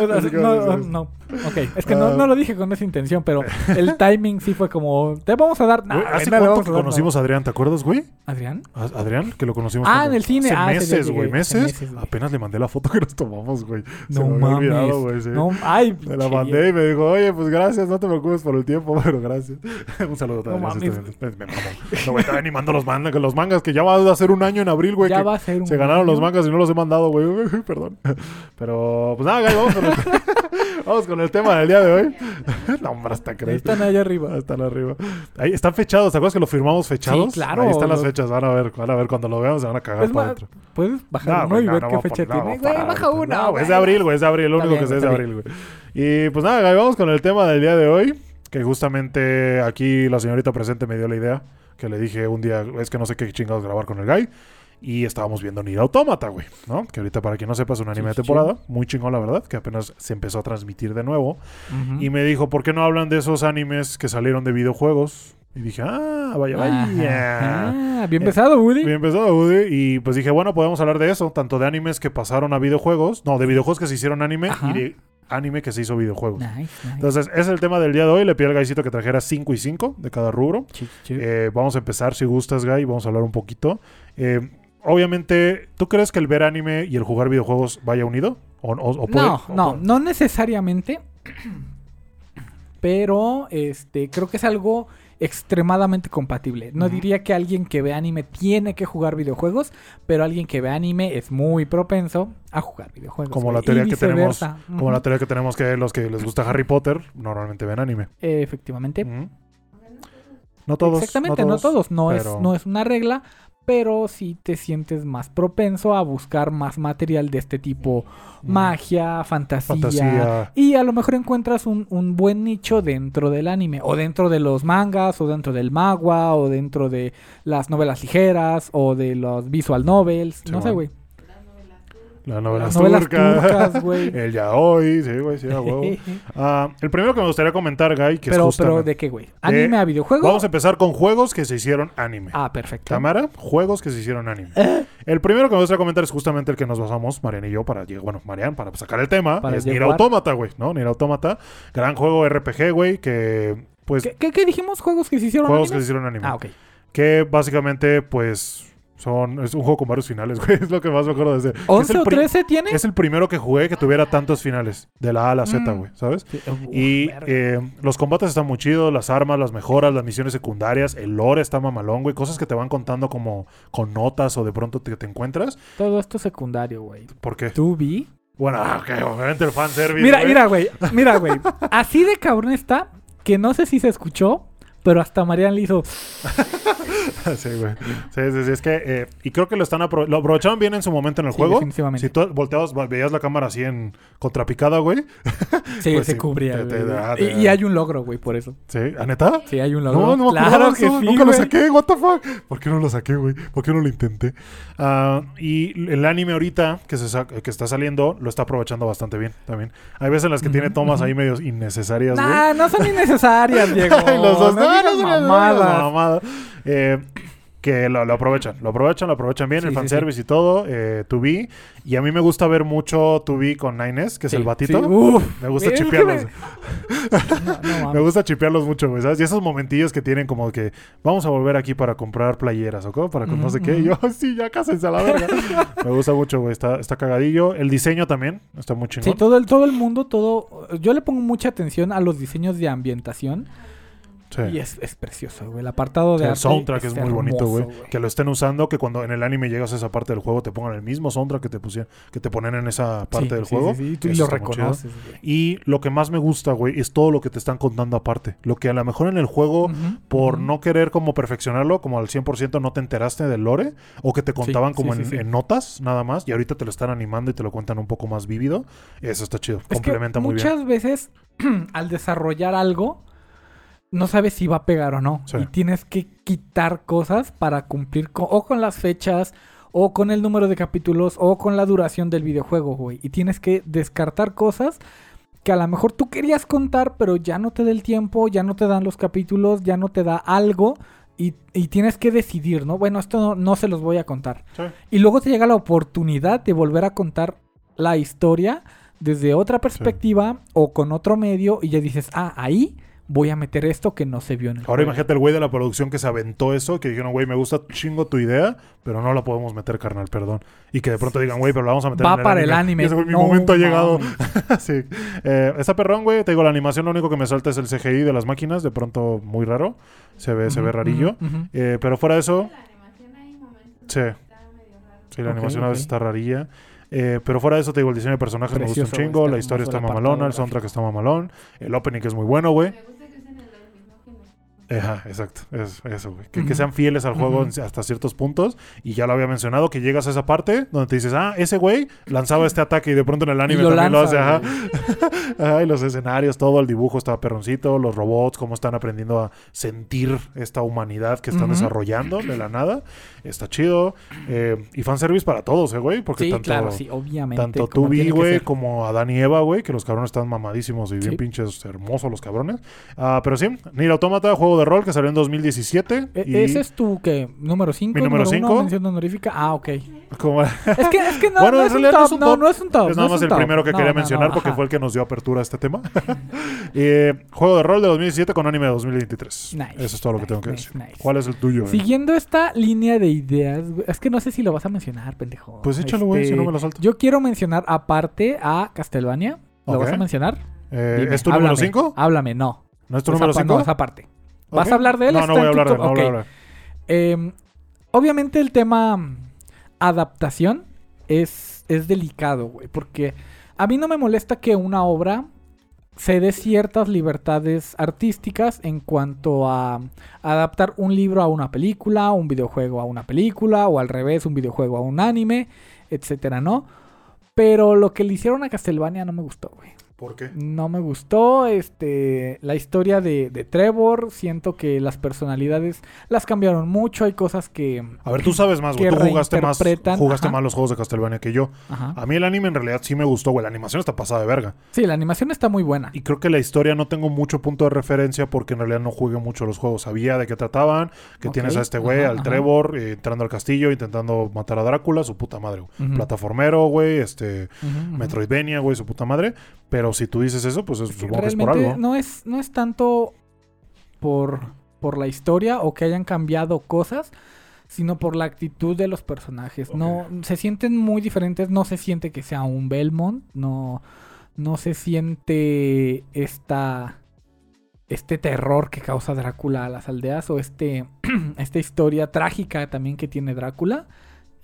o sea, no, no. Ok, es que no, Ah. no lo dije con esa intención, pero el timing sí fue como, te vamos a dar. Nah, Güey, ¿Hace no cuánto que conocimos a Adrián? ¿Te acuerdas, güey? ¿Adrián? ¿A- Adrián, que lo conocimos. Ah, en el cine. Hace Ah, meses, güey. llegué. Meses. Meses. Apenas le mandé la foto que nos tomamos, güey. Se No me había olvidado, mames. güey. sí. No, ay, Me la mandé y me dijo, oye, pues gracias, no te preocupes por el tiempo, pero gracias. un saludo No también. mames. Me, me mamó. No, güey, estaba animando los mangas, los mangas que ya va a ser un año en abril, güey. Ya que va a ser un se ganaron los mangas y no los he mandado, güey. Perdón. Pero, pues nada, guys, vamos con el, vamos con el tema del día de hoy. no, hombre, hasta Ahí crees. están allá arriba. Están arriba. Ahí están fechados, ¿te acuerdas que lo firmamos fechados? Sí, claro. Ahí están las fechas, van a ver, van a ver cuando lo veamos se van a cagar para adentro. puedes bajar No, y no, ver no qué fecha tiene. Güey, baja una. No, güey, güey. es de abril, güey, es de abril. Lo único bien, que sé es de abril, güey. Y pues nada, güey, vamos con el tema del día de hoy. Que justamente aquí la señorita presente me dio la idea. Que le dije un día, es que no sé qué chingados grabar con el guy. Y estábamos viendo Nier Automata, güey, ¿no? Que ahorita, para quien no sepa, es un anime de Sí, temporada. Muy chingón, la verdad. Que apenas se empezó a transmitir de nuevo. Y me dijo, ¿por qué no hablan de esos animes que salieron de videojuegos? Y dije, ah, vaya, vaya. Ajá. Ah, bien empezado, Woody. Bien empezado, Woody. Y pues dije, bueno, podemos hablar de eso, tanto de animes que pasaron a videojuegos, no, de videojuegos que se hicieron anime Ajá. y de anime que se hizo videojuegos. Nice, nice. Entonces, ese es el tema del día de hoy. Le pido al Guycito que trajera 5 y 5 de cada rubro. Eh, vamos a empezar, si gustas, Guy, vamos a hablar un poquito. Eh, obviamente, ¿tú crees que el ver anime y el jugar videojuegos vaya unido? ¿O, o- o puede- no, o no, puede- no necesariamente. Pero este, creo que es algo extremadamente compatible. No diría que alguien que ve anime tiene que jugar videojuegos, pero alguien que ve anime es muy propenso a jugar videojuegos. Como la teoría que tenemos, como la teoría que tenemos que los que les gusta Harry Potter normalmente ven anime. Eh, Efectivamente. No todos. Exactamente, no todos. No, pero- es, no es una regla, pero sí te sientes más propenso a buscar más material de este tipo. Ujú. Magia, fantasía. fantasía. Y a lo mejor encuentras un, un buen nicho dentro del anime, o dentro de los mangas, o dentro del magua, o dentro de las novelas ligeras, o de los visual novels. Sí, no sé, güey. La novela Las novelas turca. turcas, güey. El yaoi, sí, güey, sí, a huevo. Ah, el primero que me gustaría comentar, Guy, que pero, es pero. ¿de qué, güey? ¿Anime a videojuego? Vamos a empezar con juegos que se hicieron anime. Ah, perfecto. Cámara, juegos que se hicieron anime. Eh. El primero que me gustaría comentar es justamente el que nos basamos, Marian y yo, para bueno, Marian, para sacar el tema, Para es Nier. Automata, güey, ¿no? Nier Automata, gran juego RPG, güey, que, pues, ¿Qué, qué, qué dijimos? ¿Juegos que se hicieron juegos que anime? se hicieron anime. Ah, ok. Que básicamente, pues, son, es un juego con varios finales, güey, es lo que más me acuerdo de ese. Es ¿11 el o pri- 13 tiene? Es el primero que jugué que tuviera tantos finales, de la A a la Z, Mm. güey, ¿sabes? Sí, uf, Y eh, los combates están muy chidos, las armas, las mejoras, las misiones secundarias, el lore está mamalón, güey, cosas que te van contando como con notas o de pronto te, te encuentras. Todo esto secundario, güey. ¿Por qué? ¿Tú vi? Bueno, ah, ok, obviamente el fanservice. Mira, güey. mira, güey. Mira, güey. Así de cabrón está que no sé si se escuchó, pero hasta Marian le hizo. sí, güey. Sí, sí, sí. Es que. eh, y creo que lo están apro- lo aprovecharon bien en su momento en el Sí, juego. definitivamente. Si tú volteabas, veías la cámara así en contrapicada, güey. Sí, Pues se sí, cubría. te- te güey. da- y, te da. y hay un logro, güey, por eso. Sí, ¿a neta? Sí, hay un logro. No, no claro que eso. sí, Nunca lo saqué, what the fuck. ¿Por qué no lo saqué, güey? ¿Por qué no lo intenté? Ah, y el anime ahorita que, se que está saliendo lo está aprovechando bastante bien también. Hay veces en las que tiene tomas ahí medio innecesarias, güey. Nah, no son innecesarias, Diego. Los dos, no digas mamadas. mamadas. Eh, que lo, lo aprovechan, lo aprovechan, lo aprovechan bien, Sí, el sí, fanservice y todo, eh, 2B. Y a mí me gusta ver mucho 2B con Nines, que es Sí, el batito. sí, uf. Me gusta chipearlos. me- No, no Me gusta chipearlos mucho, güey, ¿sabes? Y esos momentillos que tienen como que vamos a volver aquí para comprar playeras, ¿o cómo? Para con no Ujú, sé qué. Y yo, sí, ya cásense a la verga. Me gusta mucho, güey. Está, está cagadillo. El diseño también está muy chingón. Sí, todo el, todo el mundo, todo... Yo le pongo mucha atención a los diseños de ambientación. Sí. Y es, es precioso, güey. El apartado de Sí, el arte soundtrack es, muy bonito, güey. Que lo estén usando, que cuando en el anime llegas a esa parte del juego te pongan el mismo soundtrack que te pusieron, que te ponen en esa parte Sí, del juego. sí, sí, y tú lo reconoces, güey. Y lo que más me gusta, güey, es todo lo que te están contando aparte. Lo que a lo mejor en el juego, por no querer como perfeccionarlo, como al 100% no te enteraste del lore, o que te contaban como en, en notas nada más, y ahorita te lo están animando y te lo cuentan un poco más vívido. Eso está chido. Complementa muy bien. muchas veces al desarrollar algo no sabes si va a pegar o no Sí. y tienes que quitar cosas para cumplir con, o con las fechas o con el número de capítulos o con la duración del videojuego, güey, y tienes que descartar cosas que a lo mejor tú querías contar, pero ya no te da el tiempo, ya no te dan los capítulos, ya no te da algo y, y tienes que decidir, ¿no? Bueno, esto no, no se los voy a contar. Sí. Y luego te llega la oportunidad de volver a contar la historia desde otra perspectiva o con otro medio y ya dices, ah, ahí voy a meter esto que no se vio en el Ahora juego". imagínate el güey de la producción que se aventó eso, que dijeron, güey, me gusta chingo tu idea, pero no la podemos meter, carnal, perdón. Y que de pronto digan, güey, pero la vamos a meter Va en el para anime. el anime. Y ese güey, mi No momento ha llegado. sí. Eh, está perrón, güey. Te digo, la animación lo único que me salta es el CGI de las máquinas, de pronto muy raro. Se ve, se ve rarillo. Eh, pero fuera de eso, Sí. sí, la animación a veces está rarilla. Eh, pero fuera de eso, te digo, el diseño de personajes me Precioso, gusta un chingo, está la historia está mamalona, el soundtrack está mamalón, el opening es muy bueno, güey. Ajá, exacto. Es, eso, güey. Que, sean fieles al juego hasta ciertos puntos. Y ya lo había mencionado, que llegas a esa parte donde te dices, ah, ese güey lanzaba este ataque y de pronto en el anime lo también lo hace. Ajá. Ajá, y los escenarios, todo el dibujo está perroncito, los robots, cómo están aprendiendo a sentir esta humanidad que están desarrollando de la nada. Está chido. Eh, y fanservice para todos, eh, güey. Porque Sí, tanto, claro, sí, obviamente. tanto que güey, como Adán y Eva, güey, que los cabrones están mamadísimos y bien Sí. pinches hermosos los cabrones. Ah, pero sí, Nier Automata, juego de rol que salió en 2017. E- y ¿Ese es tu qué? ¿Número 5? Mi número cinco. mención honorífica. Ah, ok. como- Es que, es que no, Bueno, no es un realidad no top. es un No, top. no es un top. es no nada más el top. primero que No, quería mencionar porque fue el que nos dio apertura a este tema. Eh, juego de rol de 2017 con anime de 2023. Nice, Eso es todo lo que tengo que nice, decir. nice. ¿Cuál es el tuyo? güey? Siguiendo esta línea de ideas, es que no sé si lo vas a mencionar, pendejo. Pues échalo, güey, Este, si no me lo salto. Yo quiero mencionar aparte a Castlevania. ¿Lo vas a mencionar? Eh, Dime, ¿Es tu número háblame, 5? Háblame, no. ¿No es tu número pa- 5? No, esa parte. ¿Vas a hablar de él? No, ¿Está no voy hablar de él. No a. Eh, obviamente el tema mm, adaptación es, es delicado, güey, porque a mí no me molesta que una obra se dé ciertas libertades artísticas en cuanto a adaptar un libro a una película, un videojuego a una película, o al revés, un videojuego a un anime, etcétera, ¿no? Pero lo que le hicieron a Castlevania no me gustó, güey. ¿Por qué? No me gustó este la historia de, de Trevor. Siento que las personalidades las cambiaron mucho. Hay cosas que. A ver, tú sabes más, güey. Tú jugaste más, jugaste ajá. más los juegos de Castlevania que yo. Ajá. A mí el anime en realidad sí me gustó, güey. La animación está pasada de verga. Sí, la animación está muy buena. Y creo que la historia no tengo mucho punto de referencia porque en realidad no jugué mucho los juegos. Sabía de qué trataban, que tienes a este güey, al. Trevor, eh, entrando al castillo, intentando matar a Drácula, su puta madre. güey. Plataformero, güey, este, ujú. Metroidvania, güey, su puta madre. Pero si tú dices eso, pues es, supongo que es por algo. no es, no es tanto por, por la historia o que hayan cambiado cosas, sino por la actitud de los personajes. No, se sienten muy diferentes, no se siente que sea un Belmont, no, no se siente esta este terror que causa Drácula a las aldeas o este esta historia trágica también que tiene Drácula.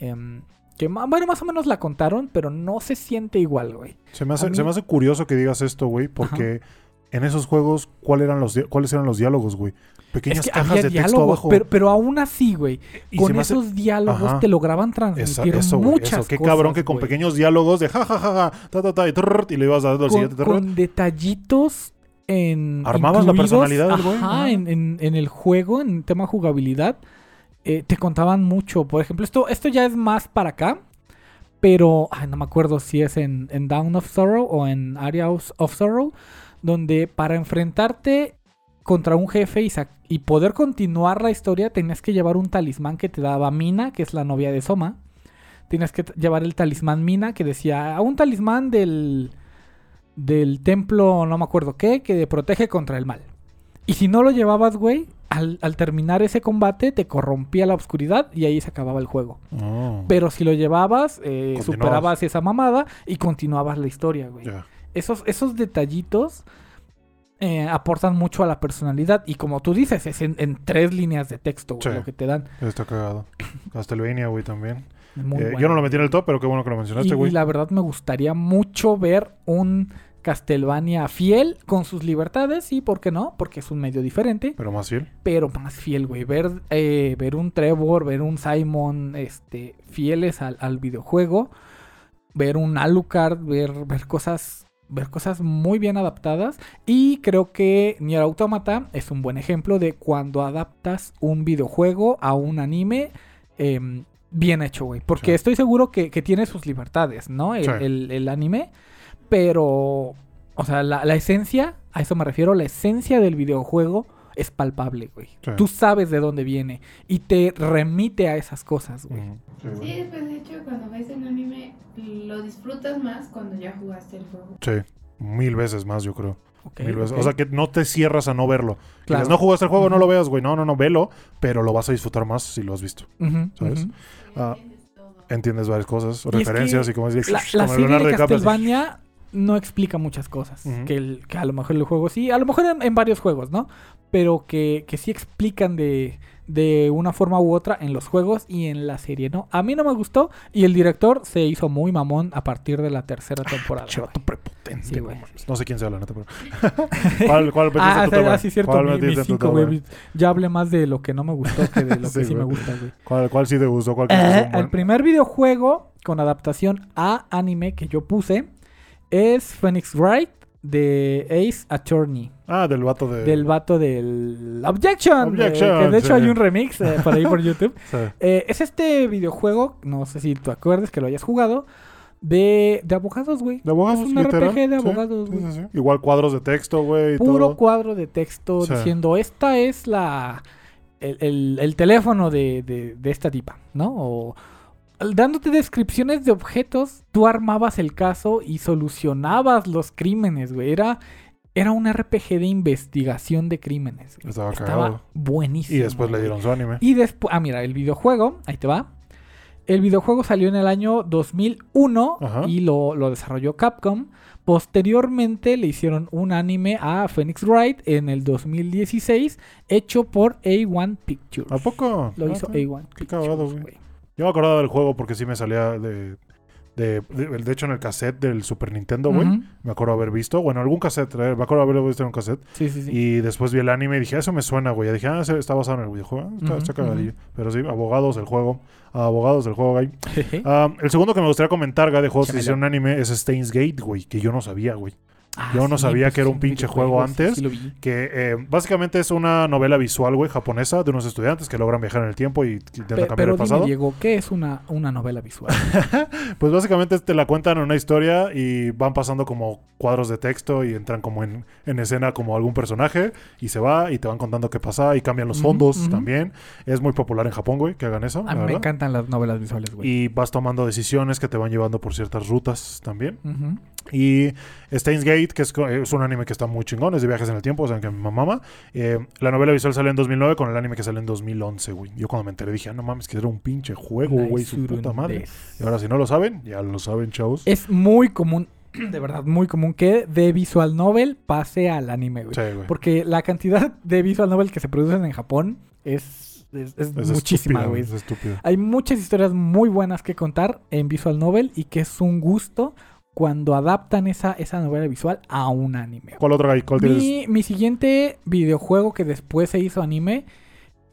em, que bueno, más o menos la contaron, pero no se siente igual, güey. Se me, hace, mí- se me hace curioso que digas esto, güey, porque en esos juegos, ¿cuál eran los, ¿cuáles eran los diálogos, güey? Pequeñas Es que cajas había de texto diálogos, abajo. pero, pero aún así, güey, con hace- esos diálogos Ajá. te lograban transmitir eso, muchas eso. Qué cosas, cabrón que con güey. pequeños diálogos de ja, ja, ja, ja, ta, ta, ta, y, trrr, y le ibas dando al con, siguiente. trrr. con detallitos en Armabas la personalidad del güey, ajá, en- en el juego en tema jugabilidad eh, te contaban mucho por ejemplo esto esto ya es más para acá pero no me acuerdo si es en, en Down of Sorrow o en Area of, Sorrow donde para enfrentarte contra un jefe y, poder continuar la historia tenías que llevar un talismán que te daba Mina que es la novia de Soma Tienes que llevar el talismán Mina que decía "Ah, un talismán del del templo, no me acuerdo qué, que protege contra el mal. Y si no lo llevabas, güey, al, al terminar ese combate te corrompía la oscuridad y ahí se acababa el juego. Oh, Pero si lo llevabas, eh, superabas esa mamada y continuabas la historia, güey. Esos, esos detallitos eh, aportan mucho a la personalidad. Y como tú dices, es en, en tres líneas de texto, güey, Sí. lo que te dan. Está cagado. Castlevania, güey, también. Eh, bueno. Yo no lo metí en el top, pero qué bueno que lo y, mencionaste, y güey. la verdad me gustaría mucho ver un Castlevania fiel con sus libertades. Y por qué no, porque es un medio diferente. Pero más fiel. pero más fiel, güey. Ver, eh, ver un Trevor, ver un Simon, este, fieles al, al videojuego. Ver un Alucard, ver, ver cosas. Ver cosas muy bien adaptadas. Y creo que Nier Automata es un buen ejemplo de cuando adaptas un videojuego a un anime em, bien hecho, güey. Porque Sí. estoy seguro que, que tiene sus libertades, ¿no? El, Sí. el- el anime. Pero. O sea, la, la esencia, a eso me refiero, la esencia del videojuego es palpable, güey. Sí. Tú sabes de dónde viene y te remite a esas cosas, güey. Sí, Sí, güey. después de hecho cuando ves un anime lo disfrutas más cuando ya jugaste el juego. Sí, mil veces más, yo creo. Mil veces. ok. O sea, que no te cierras a no verlo. Claro. Dices, no jugaste el juego, no lo veas, güey. No, no, no, velo, pero lo vas a disfrutar más si lo has visto. ¿sabes? Ah, Entiendes varias cosas, Y es referencias que y como dices, La, como la serie Leonardo de. Castlevania no explica muchas cosas. Que, el- que a lo mejor el juego sí, a lo mejor en, en varios juegos, ¿no? Pero que, que sí explican de, de una forma u otra en los juegos y en la serie, ¿no? A mí no me gustó y el director se hizo muy mamón a partir de la tercera temporada. Che, vato prepotente, Sí, no güey. No sé quién sea, la neta, pero. ¿Cuál, cuál Ah, tu top, ah, sí, cierto, ¿Cuál mi, mi cinco, güey. Ya hablé más de lo que no me gustó que de lo que Sí, me gusta, güey. ¿Cuál, cuál sí te gustó? ¿Cuál crees que es Eh, el primer videojuego con adaptación a anime que yo puse es Phoenix Wright de Ace Attorney. Ah, del vato de. Del vato del Objection. eh, Objection, que de hecho sí. hay un remix eh, por ahí por YouTube. Sí. Eh, es este videojuego, no sé si tú acuerdes que lo hayas jugado, de, de abogados, güey. De abogados, Es un literal. RPG de abogados, güey. sí. Igual cuadros de texto, güey. Puro todo. cuadro de texto diciendo, esta es la... El, el- el teléfono de, de- de esta tipa, ¿no? O dándote descripciones de objetos, tú armabas el caso y solucionabas los crímenes, güey. Era, era un RPG de investigación de crímenes. güey. Estaba Estaba cagado. buenísimo. Y después le dieron su anime. Y después, ah, mira, el videojuego, ahí te va. El videojuego salió en el año 2001 Ajá. y lo, lo desarrolló Capcom. Posteriormente le hicieron un anime a Phoenix Wright en el 2016, hecho por A1 Pictures. ¿A poco? Lo Ah, hizo ok. A1 Qué Pictures. güey. güey. Yo me acordaba del juego porque sí me salía de. De, de, de hecho, en el cassette del Super Nintendo, güey. Me acuerdo haber visto. Bueno, algún cassette. eh, Me acuerdo haberlo visto en un cassette. Sí, sí, sí. Y después vi el anime y dije, eso me suena, güey. Y dije, ah, está basado en el videojuego. Ah, Está, Ujú, está cagadillo. Pero sí, abogados del juego. Abogados del juego, güey. Ah, el segundo que me gustaría comentar, güey, de juegos que hicieron anime es Steins Gate, güey. Que yo no sabía, güey. Ah, yo no sabía pues que era un pinche juego antes. sí. Que eh, básicamente es una novela visual, güey, japonesa de unos estudiantes que logran viajar en el tiempo y intentan Pe- cambiar pero el pasado. dime, Diego, ¿qué es una, una novela visual? Pues básicamente te la cuentan en una historia y van pasando como cuadros de texto y entran como en, en escena como algún personaje y se va y te van contando qué pasa y cambian los fondos también. Es muy popular en Japón, güey, que hagan eso. A mí me verdad. encantan las novelas visuales, güey. Y vas tomando decisiones que te van llevando por ciertas rutas también. Ujú. Y Steins Gate, que es, un anime que está muy chingón, es de viajes en el tiempo, o sea, que mi mamá. Eh, la novela visual salió en 2009 con el anime que salió en 2011, güey. Yo cuando me enteré dije, ah, no mames, que era un pinche juego, güey, su puta madre. Y ahora si no lo saben, ya lo saben, chavos. Es muy común, de verdad, muy común que de visual novel pase al anime, güey. Sí, güey. Porque la cantidad de visual novel que se producen en Japón es, es, es Es muchísima, güey. Es estúpido. Hay muchas historias muy buenas que contar en visual novel y que es un gusto cuando adaptan esa, esa novela visual a un anime. ¿Cuál otro? ¿Cuál? Mi, mi siguiente videojuego que después se hizo anime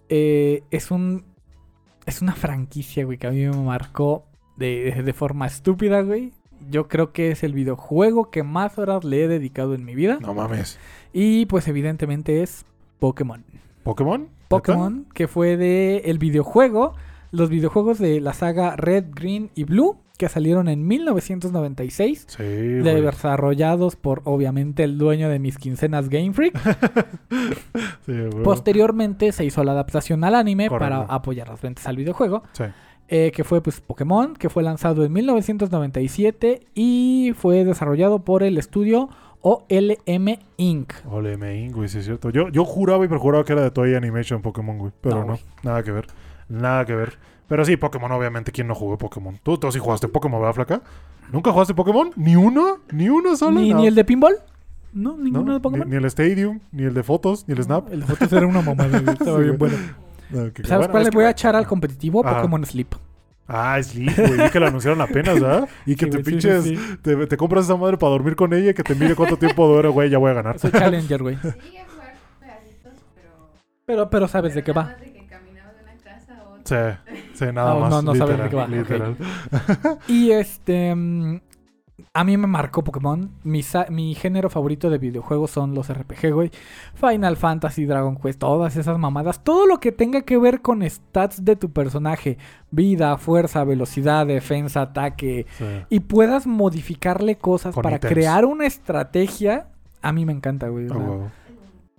eh, es un. Es una franquicia, güey, que a mí me marcó de, de forma estúpida, güey. Yo creo que es el videojuego que más horas le he dedicado en mi vida. No mames. Y pues evidentemente es Pokémon. ¿Pokémon? Pokémon, que fue de el videojuego, los videojuegos de la saga Red, Green y Blue, que salieron en 1996. Sí. Desarrollados por, obviamente, el dueño de mis quincenas Game Freak. Sí, güey. Posteriormente se hizo la adaptación al anime Correcto. para apoyar las ventas al videojuego. Sí. eh, que fue pues Pokémon, que fue lanzado en 1997 y fue desarrollado por el estudio OLM Inc. Ole, me güey, sí es cierto. Yo, yo juraba y perjuraba que era de Toei Animation Pokémon, güey. Pero No, nada que ver. Nada que ver. Pero sí, Pokémon, obviamente, ¿quién no jugó Pokémon? Tú, tú sí jugaste Pokémon, ¿verdad, flaca? ¿Nunca jugaste Pokémon? ¿Ni uno? ¿Ni uno solo? ¿Ni, No. ni el de Pinball? No, ¿No? ninguno de Ni, Pokémon. ni el Stadium, ni el de fotos, ni el Snap. El de fotos era una mamada, estaba Sí, bien bueno. No, que- ¿Sabes bueno, cuál le que- voy a echar al competitivo? Ajá. Pokémon Sleep. Ah, Sleep, güey. Que lo anunciaron apenas, ¿verdad? Y que Sí, te pinches... sí, sí. Te, te compras esa madre para dormir con ella y que te mire cuánto tiempo dura, güey. Ya voy a ganar. Soy Challenger, güey. Pero. Pero, pero sabes de qué va. de que caminaba de una casa a otra. Sí, sí, nada No, más. no, no sabes de literal, qué va. Literal. Y este. mm, a mí me marcó Pokémon. Mi, mi género favorito de videojuegos son los RPG, güey. Final Fantasy, Dragon Quest, todas esas mamadas. Todo lo que tenga que ver con stats de tu personaje: vida, fuerza, velocidad, defensa, ataque. Sí. Y puedas modificarle cosas Con para ítems. crear una estrategia. A mí me encanta, güey.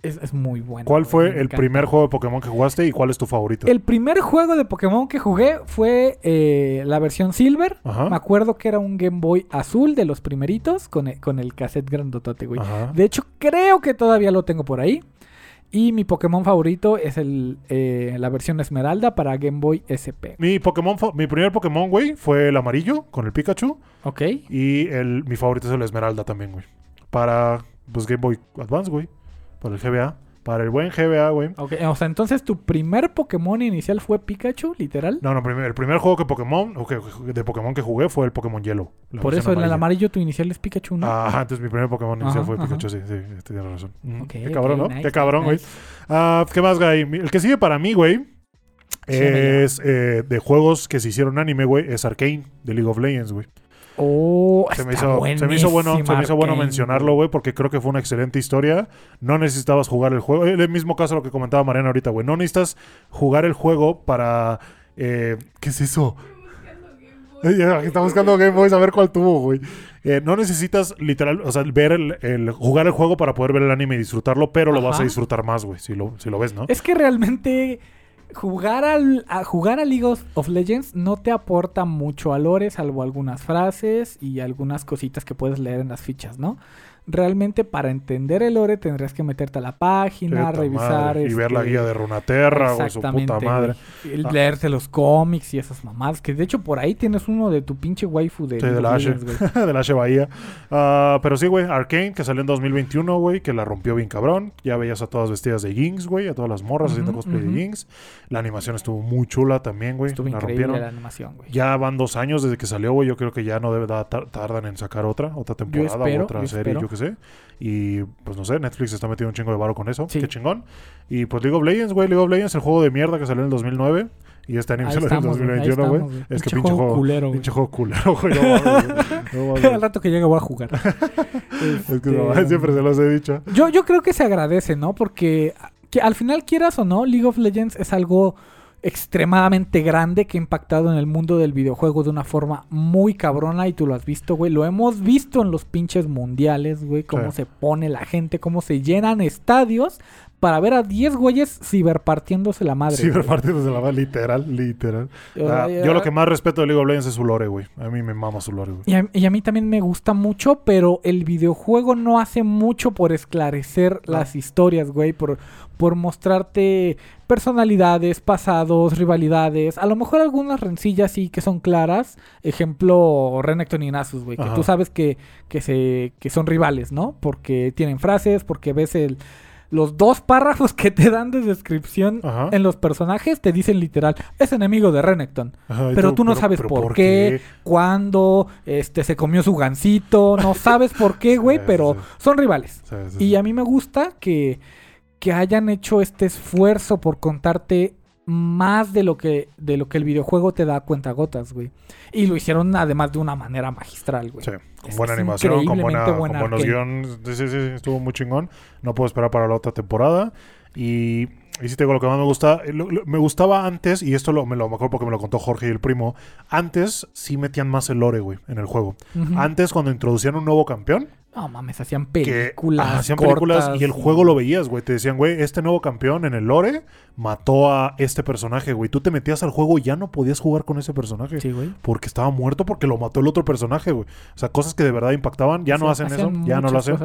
Es, es muy bueno. ¿Cuál güey, fue el encanta. primer juego de Pokémon que jugaste y cuál es tu favorito? El primer juego de Pokémon que jugué fue eh, la versión Silver. Ajá. Me acuerdo que era un Game Boy azul de los primeritos con el, con el cassette grandotote, güey. Ajá. De hecho, creo que todavía lo tengo por ahí. Y mi Pokémon favorito es el, eh, la versión Esmeralda para Game Boy SP. Mi Pokémon, mi primer Pokémon, güey, fue el amarillo con el Pikachu. ¿Ok? Y el, mi favorito es el Esmeralda también, güey. Para, pues, Game Boy Advance, güey. Para el GBA. Para el buen GBA, güey. Ok, o sea, entonces tu primer Pokémon inicial fue Pikachu, literal. No, no, primer- el primer juego que Pokémon, o que- de Pokémon que jugué fue el Pokémon Yellow. la Por eso en el amarillo tu inicial es Pikachu, ¿no? Ajá, entonces mi primer Pokémon inicial Ajá, fue ajá. Pikachu, sí, sí, tienes razón. Ujú. Ok, Qué cabrón, ¿no? nice, Qué cabrón, güey. nice. Ah, ¿Qué más, güey? El que sigue para mí, güey, es eh, de juegos que se hicieron anime, güey, es Arcane, de League of Legends, güey. Oh, Se me, hizo, se me hizo bueno, se me hizo bueno mencionarlo, güey, porque creo que fue una excelente historia. No necesitabas jugar el juego. El mismo caso lo que comentaba Mariana ahorita, güey. No necesitas jugar el juego para... eh, ¿Qué es eso? Está buscando Game Boy a ver cuál tuvo, güey. Eh, no necesitas literal, o sea, ver el, el- jugar el juego para poder ver el anime y disfrutarlo, pero lo vas a disfrutar más, güey, si lo, si lo ves, ¿no? Es que realmente jugar al a jugar a League of- Legends no te aporta mucho a salvo algunas frases y algunas cositas que puedes leer en las fichas, ¿no? Realmente para entender el lore tendrías que meterte a la página, revisar madre, Y ver la este, guía de Runaterra, güey, su puta madre. Y Ah. Leerte los cómics y esas mamadas. Que de hecho por ahí tienes uno de tu pinche waifu de, Sí, de la Ashe. Legends, güey. de la Ashe Bahía. Ah, pero sí, güey, Arkane, que salió en 2021, güey, que la rompió bien cabrón. Ya veías a todas vestidas de Jinx, güey, a todas las morras haciendo cosplay de Jinx. La animación estuvo muy chula también, güey. Estuvo la increíble rompieron. la animación, güey. Ya van dos años desde que salió, güey. Yo creo que ya no debe tar- tardan en sacar otra, otra temporada espero, o otra yo serie, espero. yo qué sé. Y pues no sé, Netflix está metiendo un chingo de varo con eso. Sí. Qué chingón. Y pues League of Legends, güey. League of Legends, el juego de mierda que salió en el 2009. Y este anime salió en el estamos, güey, ahí 2021, güey. Es que Pinche juego culero, pinche juego culero, güey. No. No. Al rato que llegue voy a jugar. Es que no, Este, siempre se los he dicho. Yo, yo creo que se agradece, ¿no? Porque que al final, quieras o no, League of Legends es algo extremadamente grande que ha impactado en el mundo del videojuego de una forma muy cabrona y tú lo has visto, güey. Lo hemos visto en los pinches mundiales, güey, cómo Sí. se pone la gente, cómo se llenan estadios para ver a 10 güeyes ciberpartiéndose la madre. De la mano, literal, literal. O Ah, yo lo que más respeto de League of Legends es su lore, güey. A mí me mama su lore, güey. Y a, y a mí también me gusta mucho, pero el videojuego no hace mucho por esclarecer No. las historias, güey, por, por mostrarte personalidades, pasados, rivalidades, a lo mejor algunas rencillas sí que son claras, ejemplo Renekton y Nasus, güey, que Ajá. tú sabes que, que, se, que son rivales, ¿no? Porque tienen frases, porque ves el... los dos párrafos que te dan de descripción Ajá. en los personajes te dicen literal, es enemigo de Renekton. Ajá, Pero tú no sabes pero por qué, cuándo, este, se comió su gancito, no sabes por qué, güey, pero son rivales. Sí, sí, sí. Y a mí me gusta que, que hayan hecho este esfuerzo por contarte más de lo que de lo que el videojuego te da a cuentagotas, güey. Y lo hicieron además de una manera magistral, güey. Sí, con Es- buena animación, con, buena, con buena buenos guiones. Sí, sí, sí, estuvo muy chingón. No puedo esperar para la otra temporada. Y, y sí te digo lo que más me gusta. eh, lo- lo- me gustaba antes, y esto lo, me lo acuerdo porque me lo contó Jorge y el primo. Antes sí metían más el lore, güey, en el juego. Antes, cuando introducían un nuevo campeón, No mames, hacían que películas. hacían películas y el juego lo veías, güey. Te decían, güey, este nuevo campeón en el lore mató a este personaje, güey. Tú te metías al juego y ya no podías jugar con ese personaje. Sí, güey. Porque estaba muerto porque lo mató el otro personaje, güey. O sea, cosas que de verdad impactaban. Ya no hacen eso. Ya no lo hacen.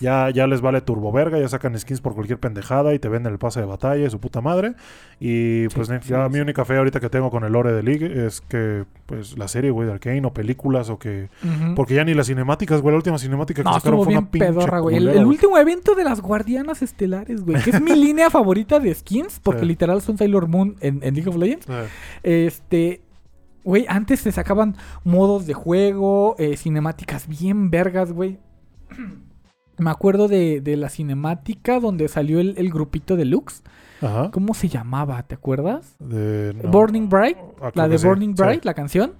Ya, ya les vale turbo verga. Ya sacan skins por cualquier pendejada y te venden el pase de batalla y su puta madre. Y pues Sí, ya sí. mi única fe ahorita que tengo con el lore de League es que pues la serie, güey, de Arkane o películas o que... Ujú. Porque ya ni las cinemáticas, güey. La última cinemática que No, sacaron fue una pinche pedorra, güey. El, el último evento de las Guardianas Estelares, güey. Que es mi línea favorita de skins. Porque Sí. literal son Sailor Moon en, en League of Legends. Este. Güey, antes se sacaban modos de juego, eh, cinemáticas bien vergas, güey. Me acuerdo de, de la cinemática donde salió el, el grupito de Lux. Ajá. ¿Cómo se llamaba? ¿Te acuerdas? De, no. Burning Bright. Ah, La de sí, Burning sí. Bright, la canción.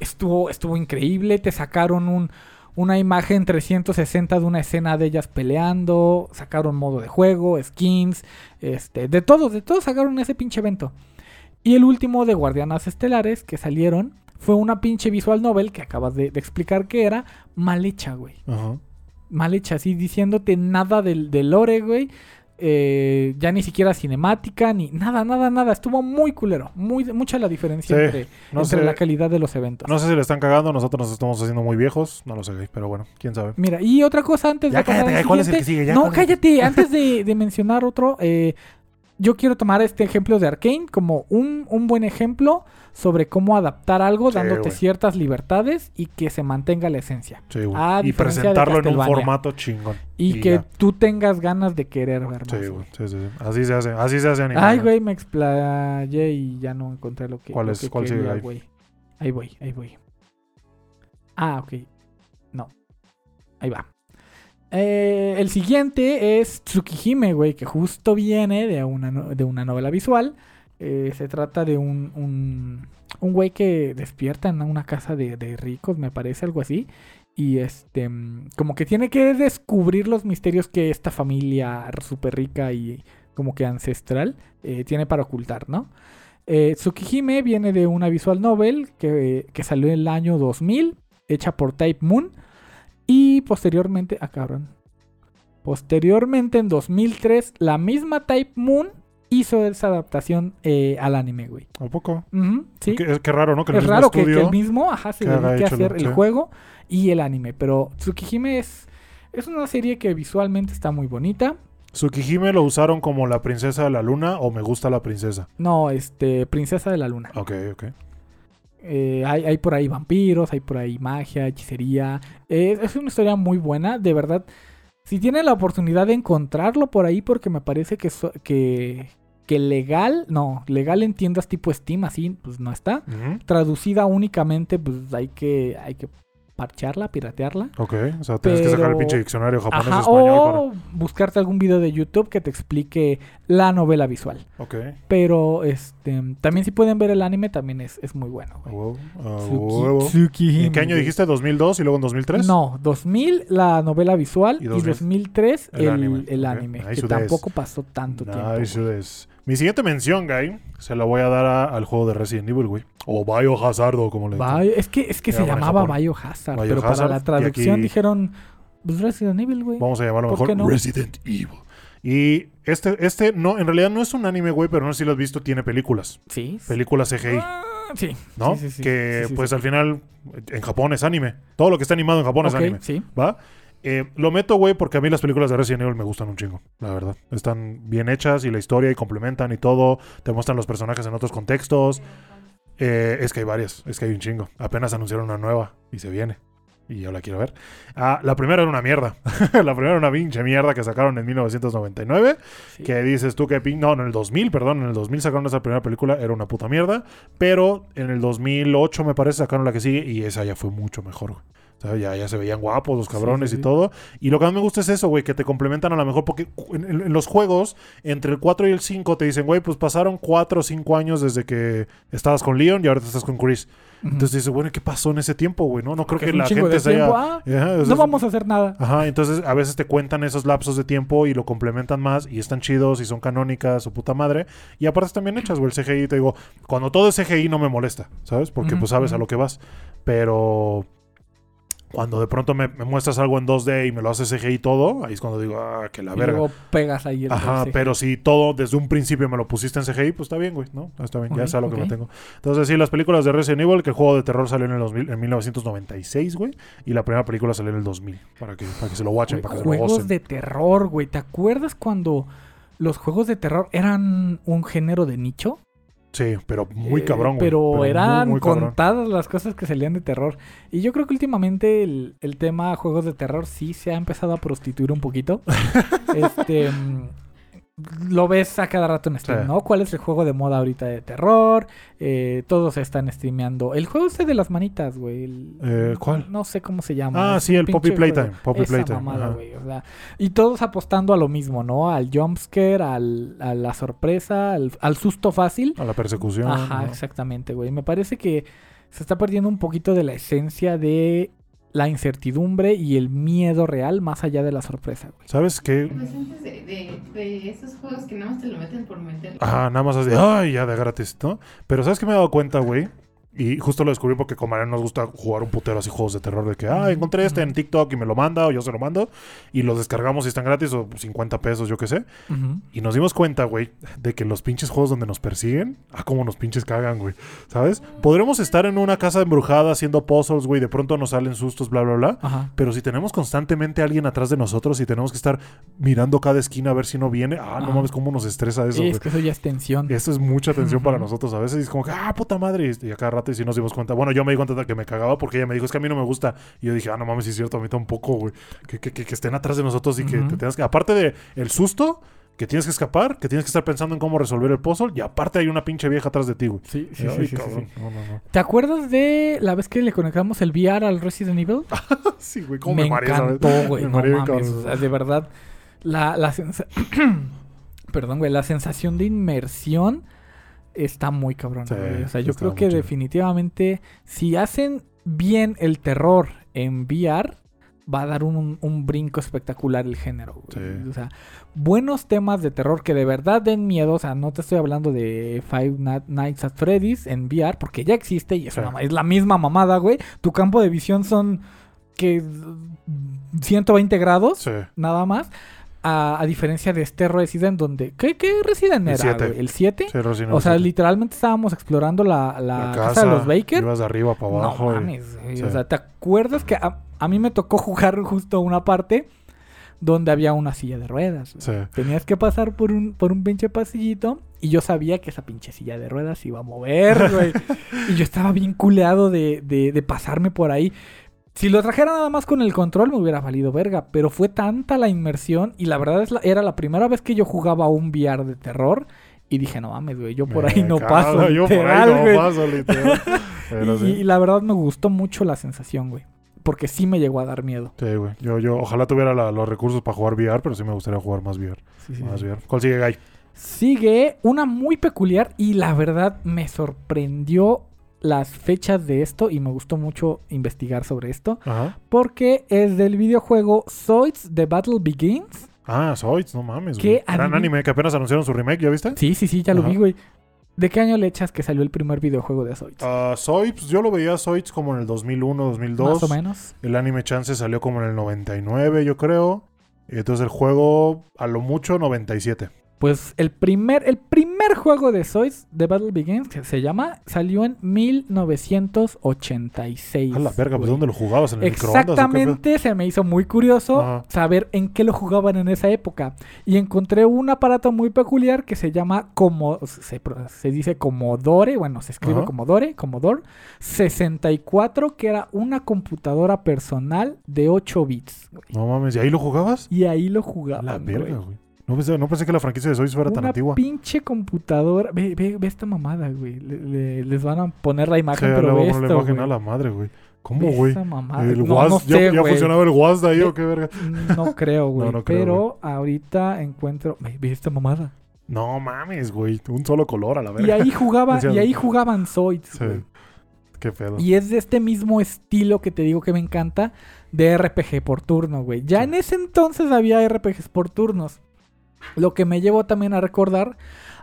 Estuvo, estuvo increíble. Te sacaron un, una imagen 360 de una escena de ellas peleando. Sacaron modo de juego, skins. Este, de todo, de todo sacaron ese pinche evento. Y el último de Guardianas Estelares que salieron fue una pinche visual novel que acabas de, de explicar que era mal hecha, güey. Ajá. Mal hecha, así diciéndote nada del, del lore, güey. Eh, ya ni siquiera cinemática, ni nada, nada, nada. Estuvo muy culero. Muy, mucha la diferencia Sí, entre, no entre sé. la calidad de los eventos. No sé si le están cagando. Nosotros nos estamos haciendo muy viejos. No lo sé, güey, pero bueno, quién sabe. Mira, y otra cosa antes Ya de pasar cállate, al ¿cuál es el que sigue? Ya, no, ¿cuál es el- cállate. Antes de, de mencionar otro, eh, yo quiero tomar este ejemplo de Arkane como un, un buen ejemplo sobre cómo adaptar algo Sí, dándote güey. ciertas libertades y que se mantenga la esencia. Sí, y presentarlo en un formato chingón. Y, que ya. tú tengas ganas de querer ver más. Sí, güey. Sí, sí, sí. Así se hace. Así se hace anime. Ay, güey, me explayé y ya no encontré lo que, ¿Cuál es? que ¿Cuál quería, ahí? güey. Ahí voy, ahí voy. Ah, ok. No. Ahí va. Eh, el siguiente es Tsukihime, güey, que justo viene de una, no- de una novela visual. Eh, se trata de un, un, un güey que despierta en una casa de, de ricos, me parece, algo así. Y este, mm, como que tiene que descubrir los misterios que esta familia súper rica y como que ancestral eh, tiene para ocultar, ¿no? Eh, Tsukihime viene de una visual novel que, que salió en el año 2000, hecha por Type Moon. Y posteriormente, ah, cabrón. Posteriormente, en 2003, la misma Type Moon hizo esa adaptación eh, al anime, güey. ¿A poco? Ujú, sí. Qué, es que raro, ¿no? Que el es mismo raro que, el mismo ajá, se dedique a hacer lo- el sí. juego y el anime. Pero Tsukihime es, es una serie que visualmente está muy bonita. Tsukihime lo usaron como la princesa de la luna o me gusta la princesa. No, este, Princesa de la Luna. Ok, ok. Eh, hay, hay por ahí vampiros, hay por ahí magia, hechicería. Eh, es una historia muy buena, de verdad. Si tienen la oportunidad de encontrarlo por ahí, porque me parece que, so- que, que legal, no, legal en tiendas tipo Steam, así, pues no está. Traducida únicamente, pues hay que, hay que parcharla, piratearla. Ok, o sea, tienes que sacar el pinche diccionario japonés Ajá, español o buscarte algún video de YouTube que te explique la novela visual. para. Ok, Pero este también si pueden ver el anime, también es, es muy bueno. a güey. huevo, a Tsuki- huevo. Tsukihime, ¿En qué año dijiste? ¿2002 y luego en 2003? No, 2000 la novela visual Y y, 2000 2003 el el, anime. el anime, Nice que tampoco pasó tanto tiempo. Nice this. Mi siguiente mención, guy, se la voy a dar a- al juego de Resident Evil, güey. O Biohazard, o como le. Bio- es que, es que Se llamaba Japón. Biohazard, pero Biohazard, para la traducción aquí- dijeron pues Resident Evil, güey. Vamos a llamarlo ¿Por mejor no? Resident Evil. Y este, este, no, en realidad no es un anime, güey, pero no sé si lo has visto, tiene películas. Sí. Películas CGI, Ah, sí. ¿no? Sí, sí, sí. que pues al final en Japón es anime. Todo lo que está animado en Japón es anime. sí. ¿Va? Eh, lo meto, güey, porque a mí las películas de Resident Evil me gustan un chingo, la verdad. Están bien hechas y la historia y complementan y todo. Te muestran los personajes en otros contextos. Eh, es que hay varias, es que hay un chingo. Apenas anunciaron una nueva y se viene. y yo la quiero ver. Ah, la primera era una mierda. la primera era una pinche mierda que sacaron en 1999. Sí. Que dices tú que... No, en el 2000, perdón. En el 2000 sacaron esa primera película. Era una puta mierda. Pero en el 2008 me parece sacaron la que sigue y esa ya fue mucho mejor, ya, ya se veían guapos los cabrones sí, y todo. Y lo que más me gusta es eso, güey, que te complementan a lo mejor. Porque en, los juegos, entre el 4 y el 5, te dicen, güey, pues pasaron 4 o 5 años desde que estabas con Leon y ahora te estás con Chris. Entonces dices, bueno, ¿qué pasó en ese tiempo, güey? No, no creo Porque que la gente se haya. Ah, Ajá, no vamos a hacer nada. Ajá, entonces a veces te cuentan esos lapsos de tiempo y lo complementan más y están chidos y son canónicas o puta madre. Y aparte están bien hechas, güey. El CGI, te digo, cuando todo es CGI no me molesta, ¿sabes? Porque pues sabes a lo que vas. Pero cuando de pronto me, me muestras algo en 2D y me lo haces CGI todo, ahí es cuando digo, ah, que la y verga. luego pegas ahí el Ajá, pero si todo desde un principio me lo pusiste en CGI, pues está bien, güey, ¿no? Está bien, ya Ok, sé lo que me tengo. Entonces, sí, las películas de Resident Evil, que el juego de terror salió en, el 2000 en 1996, güey, y la primera película salió en el 2000, para que, para que se lo watchen, Güey, para que se lo juegos de terror, güey. ¿Te acuerdas cuando los juegos de terror eran un género de nicho? Sí, pero muy Eh, cabrón, güey. Pero, eran muy contadas las cosas que salían de terror. Y yo creo que últimamente el, el tema juegos de terror sí se ha empezado a prostituir un poquito. este. Lo ves a cada rato en Steam, Sí. ¿no? ¿Cuál es el juego de moda ahorita de terror? Eh, todos están streameando. El juego este de las manitas, güey. el- Eh, ¿cuál? No sé cómo se llama. Ah, sí, el Poppy Playtime. Poppy Playtime. o sea, y todos apostando a lo mismo, ¿no? Al jumpscare, al, a la sorpresa, al, al susto fácil. A la persecución. Ajá, ¿no? exactamente, güey. Me parece que se está perdiendo un poquito de la esencia de la incertidumbre y el miedo real más allá de la sorpresa, güey. ¿Sabes qué? Pues antes de, de, de esos juegos que nada más te lo meten por meter. Ajá, nada más así, ay, ya de gratis, ¿no? Pero ¿sabes qué me he dado cuenta, güey? Y justo lo descubrí porque con Mariano nos gusta jugar un putero así juegos de terror de que, ah, encontré este en TikTok y me lo manda o yo se lo mando y los descargamos y están gratis o 50 pesos, yo qué sé. Y nos dimos cuenta, güey, de que los pinches juegos donde nos persiguen, ah, como nos pinches cagan, güey. ¿Sabes? Podremos estar en una casa embrujada haciendo puzzles, güey, de pronto nos salen sustos, bla, bla, bla. Ajá. Pero si tenemos constantemente a alguien atrás de nosotros y tenemos que estar mirando cada esquina a ver si no viene, ah, no mames, cómo nos estresa eso, güey. es que eso ya es tensión. Esto es mucha tensión para nosotros a veces. Y es como que, ah, puta madre. Y a cada rato y si nos dimos cuenta. Bueno, yo me di cuenta de que me cagaba porque ella me dijo, es que a mí no me gusta. Y yo dije, ah, no mames, sí es cierto, a mí tampoco, güey. Que, que, que, que estén atrás de nosotros y que te tengas que. Aparte de el susto, que tienes que escapar, que tienes que estar pensando en cómo resolver el puzzle. Y aparte hay una pinche vieja atrás de ti, güey. Sí, sí, sí, ay, sí, sí, cabrón, sí. No, no, no. ¿Te acuerdas de la vez que le conectamos el VR al Resident Evil? Sí, güey, cómo me, me, mareé, encantó, güey. Me No mareé mames. cabrón. o sea, de verdad, la, Perdón, güey. La sensación de inmersión está muy cabrón. Sí, O sea, yo creo que definitivamente, si hacen bien el terror en VR, va a dar un, un brinco espectacular el género. Sí. O sea, buenos temas de terror que de verdad den miedo. O sea, no te estoy hablando de Five Nights at Freddy's en VR, porque ya existe y es, Sí. una- es la misma mamada, güey. Tu campo de visión son que 120 grados, Sí. nada más. A, a diferencia de este Resident, donde. ¿Qué, qué Resident El era? siete. güey? ¿El 7? Sí, O sea, Evil. literalmente estábamos explorando la, la, casa, de los Baker. Ibas de arriba para abajo. No y- mames, güey. sí. O sea, ¿te acuerdas que a, a mí me tocó jugar justo una parte donde había una silla de ruedas? Sí. Tenías que pasar por un, por un pinche pasillito y yo sabía que esa pinche silla de ruedas se iba a mover, güey. y yo estaba bien culeado de, de, de pasarme por ahí. Si lo trajera nada más con el control me hubiera valido verga, pero fue tanta la inmersión y la verdad es la- era la primera vez que yo jugaba un VR de terror y dije, no mames, güey, yo por Me ahí no paso, Yo por ahí no paso, literal. Y, sí. y la verdad me gustó mucho la sensación, güey. Porque sí me llegó a dar miedo. Sí, güey. Yo, yo, ojalá tuviera la- los recursos para jugar VR, pero sí me gustaría jugar más VR. Más VR. ¿Cuál sigue, Guy? Sigue una muy peculiar y la verdad me sorprendió las fechas de esto y me gustó mucho investigar sobre esto. Ajá. Porque es del videojuego Zoids The Battle Begins. Ah, Zoids, no mames, ¿Qué güey. Gran anime? que apenas anunciaron su remake, ¿ya viste? Sí, sí, sí, ya lo vi, güey. ¿De qué año le echas que salió el primer videojuego de Zoids? Ah, Zoids, yo lo veía Zoids como en el 2001, 2002. Más o menos. El anime chance salió como en el 99, yo creo. Y entonces el juego, a lo mucho, 97. Pues el primer, el primer juego de Zoids de Battle Begins, que se llama, salió en 1986. A la verga, pues. ¿dónde lo jugabas? ¿En el? Exactamente, se me hizo muy curioso Ajá. saber en qué lo jugaban en esa época. Y encontré un aparato muy peculiar que se llama como se, se dice Commodore, bueno, se escribe Ajá. Commodore, Commodore 64, que era una computadora personal de 8 bits. güey. No mames, ¿y ahí lo jugabas? Y ahí lo jugaban. la güey. verga, güey. No pensé, no pensé que la franquicia de Zoids fuera tan Una antigua. pinche computadora. Ve, ve, ve esta mamada, güey. Le- le- les van a poner la imagen, pero ve poner la esto, imagen güey. a la madre, güey. ¿Cómo, güey? El no, WAS, no ¿ya, sé, ya güey. funcionaba el WAS de ahí o qué verga? No creo, güey. no creo, pero ahorita encuentro. Ve, esta mamada. No mames, güey. Un solo color a la Y verga. ahí jugaba, y ahí jugaban Zoids, Sí. güey. Qué pedo. Y es de este mismo estilo que te digo que me encanta de RPG por turno, güey. Ya Sí. en ese entonces había RPGs por turnos. Lo que me llevó también a recordar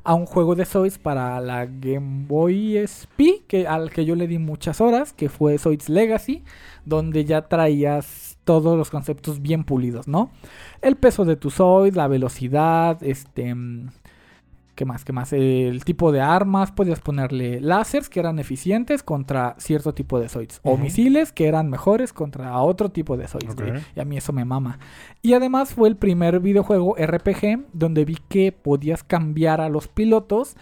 a un juego de Zoids para la Game Boy SP, que, al que yo le di muchas horas, que fue Zoids Legacy, donde ya traías todos los conceptos bien pulidos, ¿no? El peso de tu Zoid, la velocidad, este... ¿Qué más? ¿Qué más? El tipo de armas, podías ponerle láseres que eran eficientes contra cierto tipo de Zoids. O misiles que eran mejores contra otro tipo de Zoids. Y a mí eso me mama. Y además fue el primer videojuego RPG donde vi que podías cambiar a los pilotos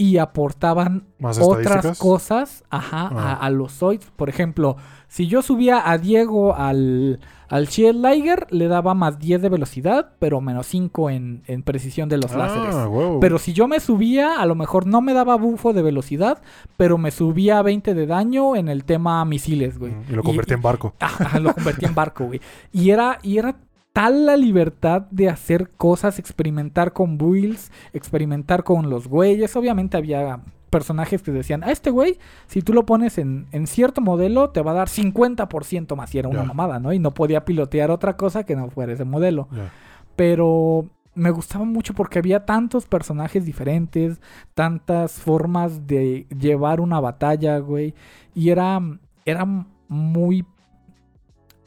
y aportaban ¿Más otras cosas ajá, Ah. a, a los Zoids. Por ejemplo, si yo subía a Diego al, al Shield Liger, le daba más 10 de velocidad, pero menos 5 en, en precisión de los láseres. Ah, huevo. Pero si yo me subía, a lo mejor no me daba bufo de velocidad, pero me subía a 20 de daño en el tema misiles, güey. Mm, Y lo convertí en barco. Ajá, lo convertí en barco, güey. Y era, y era tal la libertad de hacer cosas, experimentar con builds, experimentar con los güeyes. Obviamente había personajes que decían, a este güey, si tú lo pones en, en cierto modelo, te va a dar 50% más. Y era una mamada, ¿no? Y no podía pilotear otra cosa que no fuera ese modelo. Pero me gustaba mucho porque había tantos personajes diferentes, tantas formas de llevar una batalla, güey. Y era, era muy,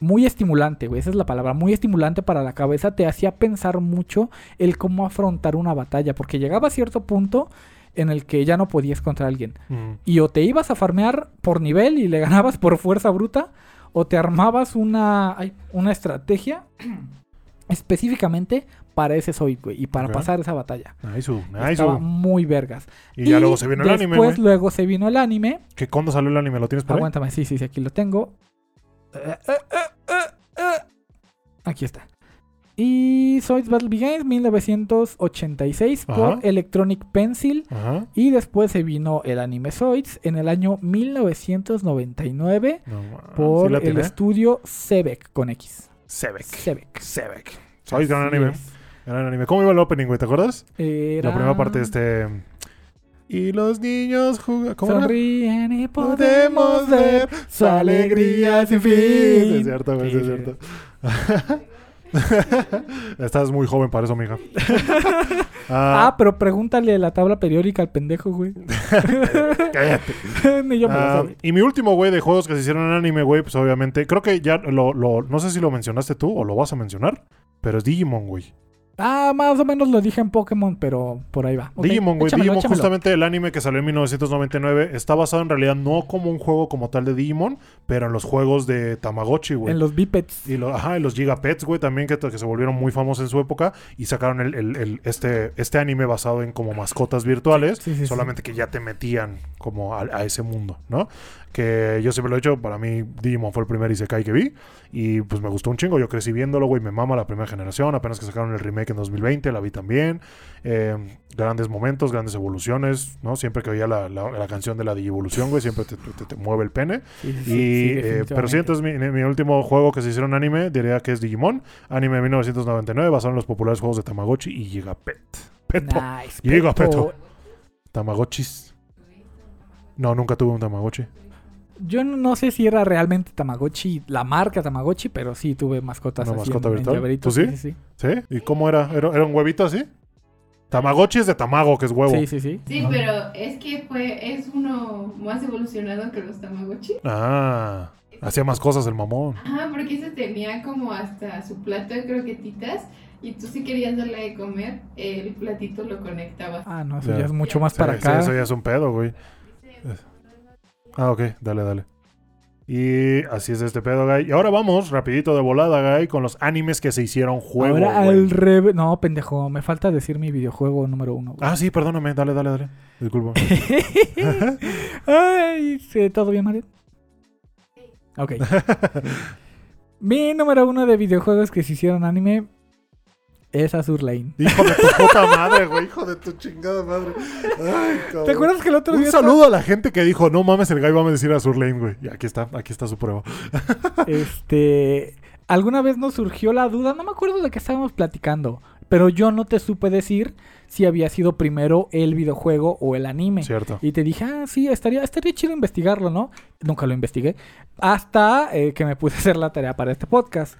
muy estimulante, güey. Esa es la palabra, muy estimulante para la cabeza. Te hacía pensar mucho el cómo afrontar una batalla. Porque llegaba a cierto punto en el que ya no podías contra alguien. Mm. Y o te ibas a farmear por nivel y le ganabas por fuerza bruta, o te armabas una, una estrategia específicamente para ese Zoid, güey, y para pasar esa batalla. Nice, nice. Estaba muy vergas. Y ya luego se vino el anime, Después, luego se vino el anime. ¿Qué cuándo salió el anime? ¿Lo tienes por ahí? Aguántame, sí, sí, sí, aquí lo tengo. Aquí está. Y Zoids Battle Begins 1986 por Ajá. Electronic Pencil. Ajá. Y después se vino el anime Zoids en el año 1999 No, por ¿sí la el estudio Sebek con X. Sebek. Sebek. Sebek. Soy gran anime. Gran anime. ¿Cómo iba el opening, güey? ¿Te acuerdas? Era- La primera parte de este... Y los niños jugan... Sonríen y podemos ver su alegría sin fin. Sí, es cierto, güey, sí, Sí, es cierto. Estás muy joven para eso, mija. Ah, Ah, pero pregúntale la tabla periódica al pendejo, güey. cállate. Ni yo me Ah, y mi último, güey, de juegos que se hicieron en anime, güey, pues obviamente, creo que ya lo, lo, no sé si lo mencionaste tú o lo vas a mencionar, pero es Digimon, güey. Ah, más o menos lo dije en Pokémon, pero por ahí va. Digimon, güey. Digimon, échamelo. justamente el anime que salió en 1999, está basado en realidad no como un juego como tal de Digimon, pero en los juegos de Tamagotchi, güey. En los bipeds. Y lo- ajá, y los Gigapets, güey, también que, que se volvieron muy famosos en su época y sacaron el, el- el- este, este anime basado en como mascotas virtuales, Sí, sí, sí. solamente que ya te metían como a, a ese mundo, ¿no? Que yo siempre lo he hecho, para mí Digimon fue el primer Isekai que vi y pues me gustó un chingo, yo crecí viéndolo, güey, me mama la primera generación, apenas que sacaron el remake en 2020, la vi también, Eh, grandes momentos, grandes evoluciones, ¿no? Siempre que oía la, la- la canción de la Digivolución, güey, siempre te, te- te mueve el pene. Sí, sí, Y, sí, eh, pero sí, entonces mi, mi último juego que se hicieron anime diría que es Digimon, anime de 1999, basado en los populares juegos de Tamagotchi y Gigapet. Peto. Nice. Llega, Peto. Peto. Tamagotchis. No, nunca tuve un Tamagotchi. Yo no- sé si era realmente Tamagotchi, la marca Tamagotchi, pero sí tuve mascotas ¿Una así mascota en- en virtual? llaveritos, ¿Tú sí? Sí, sí, ¿Sí? ¿Y cómo era? ¿Era, era un huevito así? Tamagotchi es de tamago, que es huevo. sí. Sí, sí, sí. Pero es que fue, es uno más evolucionado que los Tamagotchi. Ah, hacía más cosas el mamón. Ajá, porque ese tenía como hasta su plato de croquetitas y tú si querías darle de comer, el platito lo conectabas. Ah, no, eso Ya. ya es mucho más Sí, para sí, acá. eso ya es un pedo, güey. Ah, ok, dale, dale. Y así es este pedo, güey. Y ahora vamos, rapidito de volada, güey, con los animes que se hicieron juego, Ahora güey. al revés. No, pendejo, me falta decir mi videojuego número uno. güey. Ah, sí, perdóname, dale, dale, dale. Disculpa. Ay, ¿sí, ¿todo bien, Mario? Ok. Mi número uno de videojuegos que se hicieron anime es Azur Lane. Hijo de tu puta madre, güey. Hijo de tu chingada madre. Ay, cabrón. ¿Te acuerdas que el otro Un día saludo a la gente que dijo, no mames, el guy va a decir a Sur Lane, güey. Y aquí está, aquí está su prueba. Este, alguna vez nos surgió la duda, no me acuerdo de qué estábamos platicando, pero yo no te supe decir si había sido primero el videojuego o el anime. Cierto. Y te dije, ah, sí, estaría, estaría chido investigarlo, ¿no? Nunca lo investigué. Hasta eh, que me puse a hacer la tarea para este podcast.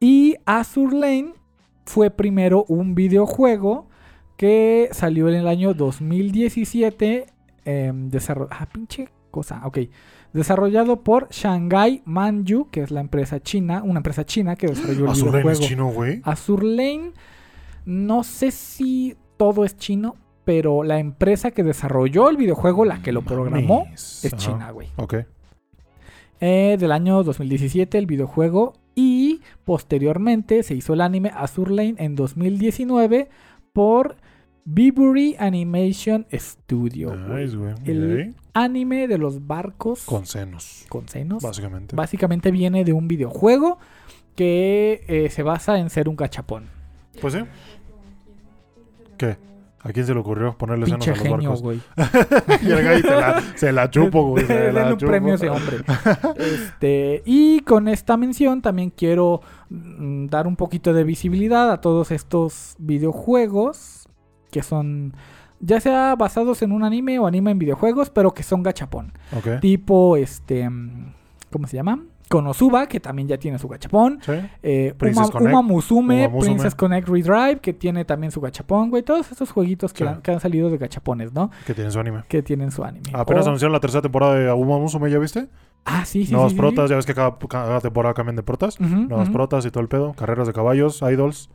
Y Azur Lane fue primero un videojuego que salió en el año 2017. em, desarro- ah, pinche cosa. Ok. Desarrollado por Shanghai Manju, que es la empresa china, una empresa china que desarrolló el Azur Lane videojuego. es chino, güey. Azur Lane, no sé si todo es chino, pero la empresa que desarrolló el videojuego, la que lo programó, Mames. es Ajá. china, güey. Ok. Eh, del año 2017 el videojuego y posteriormente se hizo el anime Azur Lane en 2019 por Bibury Animation Studio. Nice, güey. El-. Anime de los barcos Con senos, con senos. básicamente. Básicamente viene de un videojuego que eh, se basa en ser un gachapón. Pues sí. ¿Qué? ¿A quién se le ocurrió ponerle senos a los genio, barcos? güey. y el güey se la, se la chupo, güey. se la un chupo. premio a ese hombre. Este, y con esta mención también quiero mm, dar un poquito de visibilidad a todos estos videojuegos que son ya sea basados en un anime o anime en videojuegos, pero que son gachapón. Ok. Tipo, este, mm, ¿cómo se llama? Konosuba, que también ya tiene su gachapón. Sí. Eh, Princess Uma, Connect. Uma Musume, Uma Musume. Princess Connect Redrive, que tiene también su gachapón, güey. Todos estos jueguitos que, Sí. han, que han salido de gachapones, ¿no? Que tiene su anime. Que tienen su anime. Apenas O- anunciaron la tercera temporada de Uma Musume, ¿ya viste? Ah, sí, sí. Nuevas sí, protas, ya ves que cada, cada temporada cambian de protas. Ujú, Nuevas protas y todo el pedo. Carreras de caballos, idols.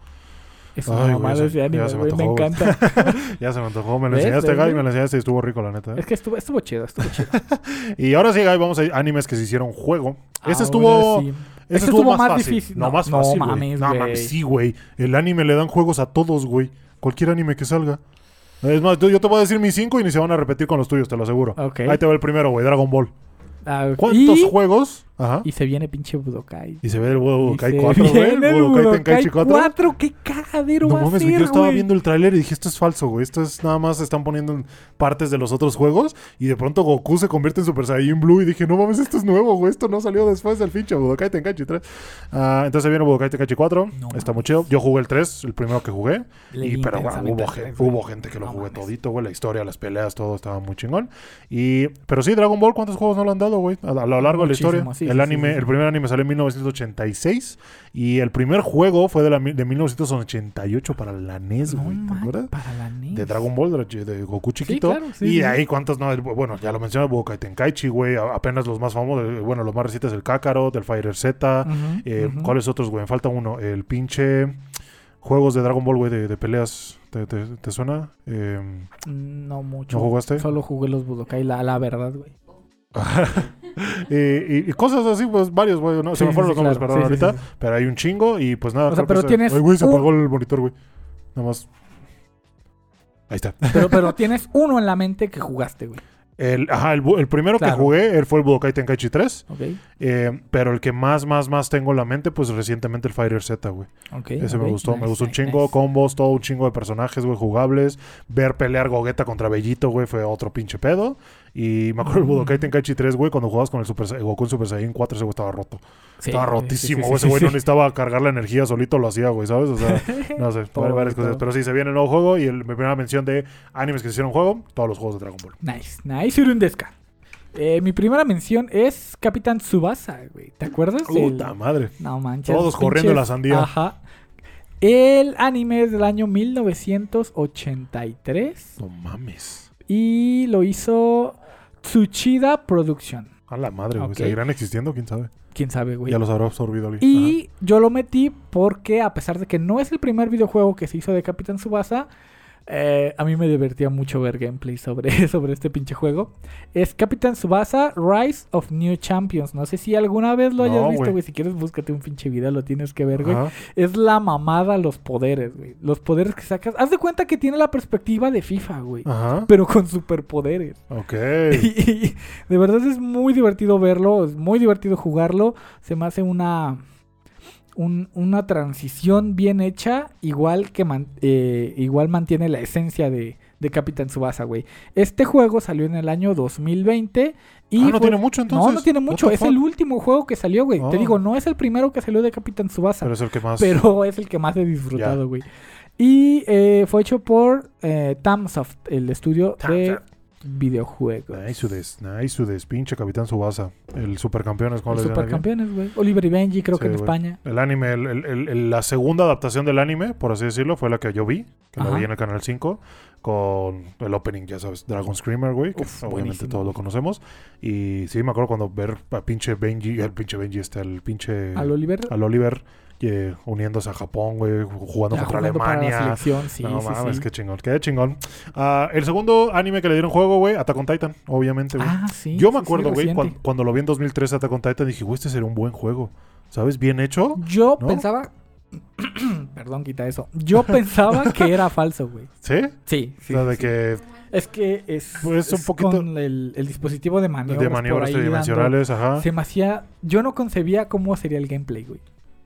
Es Ay, una güey, ya- ya anime, se me encanta. Ya se me antojó. Me lo enseñaste, ¿Ves, Guy. Me lo enseñaste y estuvo rico, la neta. ¿eh? es que estuvo, estuvo chido, estuvo chido. Y ahora sí, Guy, vamos a animes que se hicieron juego. Este Ahora estuvo... sí. Este Este estuvo, más, difícil. No, No, más no fácil, güey. mames, No mames, sí, güey. El anime le dan juegos a todos, güey. Cualquier anime que salga. Es más, yo te voy a decir mis cinco y ni se van a repetir con los tuyos, te lo aseguro. Ahí te va el primero, güey. Dragon Ball. Ah, ¿Cuántos y, juegos? Ajá. y se viene pinche Budokai. Y se ve el Budokai Y se 4, güey. viene el Budokai Tenkaichi 4. 4. ¡Qué cagadero No va a mames, ser, yo estaba viendo el tráiler y dije, esto es falso, güey. Esto es nada más están poniendo en partes de los otros juegos y de pronto Goku se convierte en Super Saiyan Blue y dije, no mames, esto es nuevo, güey. Esto no salió después del pinche Budokai Tenkaichi 3. Ah, entonces viene Budokai Tenkaichi 4. No Está muy chido. Yo jugué el 3, el primero que jugué. Le Y, pero bueno, hubo, al gen- tres, güey. hubo gente que lo No jugué mames. todito, güey. La historia, las peleas, todo estaba muy chingón. Y, pero sí, Dragon Ball, ¿cuántos juegos no le han dado, güey? A, a lo largo de la historia. Muchísimo, sí, el sí, anime, sí, el primer anime salió en 1986 y el primer juego fue de, la, de 1988 para la NES, No güey. ¿Te man, acuerdas? Para la NES. De Dragon Ball, de, de Goku chiquito. claro, sí, y ahí, ¿cuántos no? Bueno, ya lo mencioné, Budokai Tenkaichi, güey. Apenas los más famosos, eh, bueno, los más recientes, el Kakarot, el Fighter Z. Eh. ¿Cuáles otros, güey? Falta uno. El pinche juegos de Dragon Ball, güey, de, de peleas. ¿Te, te, te suena? Eh, No mucho. ¿No jugaste? Solo jugué los Budokai, la, la verdad, güey. y, cosas así, pues varios, güey. ¿no? Se Sí, me fueron sí, los nombres, claro. perdón, Sí, sí, ahorita. Pero hay un chingo y pues nada. O sea, creo que pero tienes Ay, güey, se un- apagó el monitor, güey. Nada más. Ahí está. Pero, pero tienes uno en la mente que jugaste, güey. El, ajá, el, primero Claro. que jugué él fue el Budokai Tenkaichi 3. ¿Ok? eh, pero el que más, más, más tengo en la mente, pues recientemente el Fighter Z, güey. Ok. Ese me gustó, me Nice, gustó un chingo, nice. combos, todo un chingo de personajes, güey, jugables. Ver pelear Gogeta contra Bellito, güey, fue otro pinche pedo. Y me acuerdo el Mm. Budokai Tenkaichi 3, güey, cuando jugabas con el Super Goku en Super Saiyan 4, ese güey estaba roto. Sí, estaba rotísimo, sí, sí, ese güey no necesitaba cargar la energía, solito lo hacía, güey, ¿sabes? O sea, no sé, Todo, varias, varias todo. cosas. Pero sí, se viene el nuevo juego y el, mi primera mención de animes que se hicieron juego, todos los juegos de Dragon Ball. Nice, nice Urundeska. Eh, mi primera mención es Capitán Tsubasa, güey. ¿Te acuerdas? Puta madre. No manches. Todos corriendo la sandía. Ajá. El anime es del año 1983 No mames. Y lo hizo Tsuchida Production. A la madre, güey. Ok. ¿Seguirán existiendo? ¿Quién sabe? Quién sabe, güey. Ya los habrá absorbido alguien. Y yo lo metí porque, a pesar de que no es el primer videojuego que se hizo de Capitán Subasa, eh, a mí me divertía mucho ver gameplay sobre, sobre este pinche juego. Es Capitán Subasa Rise of New Champions. No sé si alguna vez lo No, hayas visto, güey. Si quieres, búscate un pinche video, lo tienes que ver, güey. Es la mamada los poderes, güey. Los poderes que sacas. Haz de cuenta que tiene la perspectiva de FIFA, güey. Pero con superpoderes. Ok. Y de verdad es muy divertido verlo, es muy divertido jugarlo. Se me hace una un- una transición bien hecha, igual que man- eh, igual mantiene la esencia de, de Capitán Subasa, güey. Este juego salió en el año 2020 y ah, no fue- tiene mucho entonces. no, no tiene mucho, es fuck? el último juego que salió, güey. Te Oh. digo, no es el primero que salió de Capitán Subasa, Pero es el que más. pero es el que más he disfrutado, güey. Y eh, fue hecho por eh, Tamsoft, el estudio de Tamsoft. Nice des, nice des, pinche Capitán Subasa. El supercampeones, ¿cómo Los le supercampeones, güey. Oliver y Benji, creo Sí, que en. España. El anime, el- el- el- el- la segunda adaptación del anime, por así decirlo, fue la que yo vi, que la vi en el canal 5, con el opening, ya sabes, Dragon Screamer, güey, que Uf, obviamente buenísimo. todos lo conocemos. Y sí, me acuerdo cuando ver a pinche Benji, el pinche Benji, este, el pinche. Al Oliver. al Oliver eh, uniéndose a Japón, güey, jugando ya contra jugando Alemania. sí, no sí, mames, sí. qué chingón, qué chingón. Ah, el segundo anime que le dieron juego, güey, Attack on Titan, obviamente, güey. Ah, sí. Yo me acuerdo, güey, cuando, lo vi en 2013 Attack on Titan, dije, güey, este sería un buen juego. ¿Sabes? Bien hecho. Yo ¿no? pensaba. Perdón, quita eso. Yo pensaba que era falso, güey. ¿Sí? Sí, sí. o sea, de sí. que Es que es, Pues, un es poquito- con el, el dispositivo de maniobras. de maniobras tridimensionales, ajá. Se me hacía. Yo no concebía cómo sería el gameplay, güey.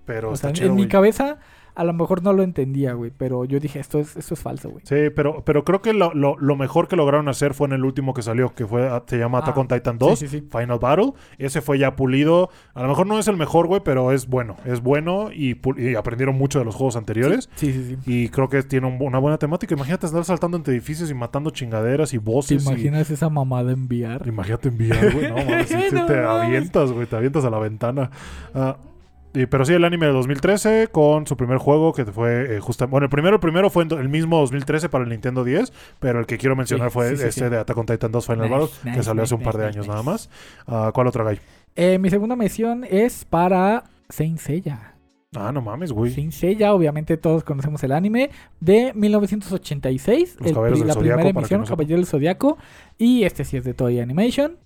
Pero O está sea, chido, en mi cabeza, a lo mejor no lo entendía, güey. Pero yo dije, esto es, esto es falso, güey. Sí, pero, pero creo que lo, lo- lo mejor que lograron hacer fue en el último que salió, que fue, se llama Attack Ah, on Titan 2, sí, sí, sí. Final Battle. Ese fue ya pulido. A lo mejor no es el mejor, güey, pero es bueno. Es bueno y, aprendieron mucho de los juegos anteriores. Sí, sí, sí. Y creo que tiene un- una buena temática. Imagínate estar saltando entre edificios y matando chingaderas y ¿Te voces. y- imaginas esa mamada enviar? Imagínate enviar, güey. No, mames, te mames. avientas, güey. Te avientas a la ventana. Ah, y- pero sí, el anime de 2013 con su primer juego que fue justo... Bueno, el primero, el primero fue el mismo 2013 para el Nintendo 10, pero el que quiero mencionar Sí, fue sí, sí, este sí. de Attack on Titan 2 Final Nice, Battle, que nice, salió hace un nice, par de nice, años nice. nada más. Ah, ¿Cuál otro gay? Eh, mi segunda mención es para Saint Seiya. Ah, no mames, güey. Saint Seiya, obviamente todos conocemos el anime, de 1986. Los el Caballeros del la Zodiaco, primera emisión, no del Zodiaco. Y este sí es de Toy Animation.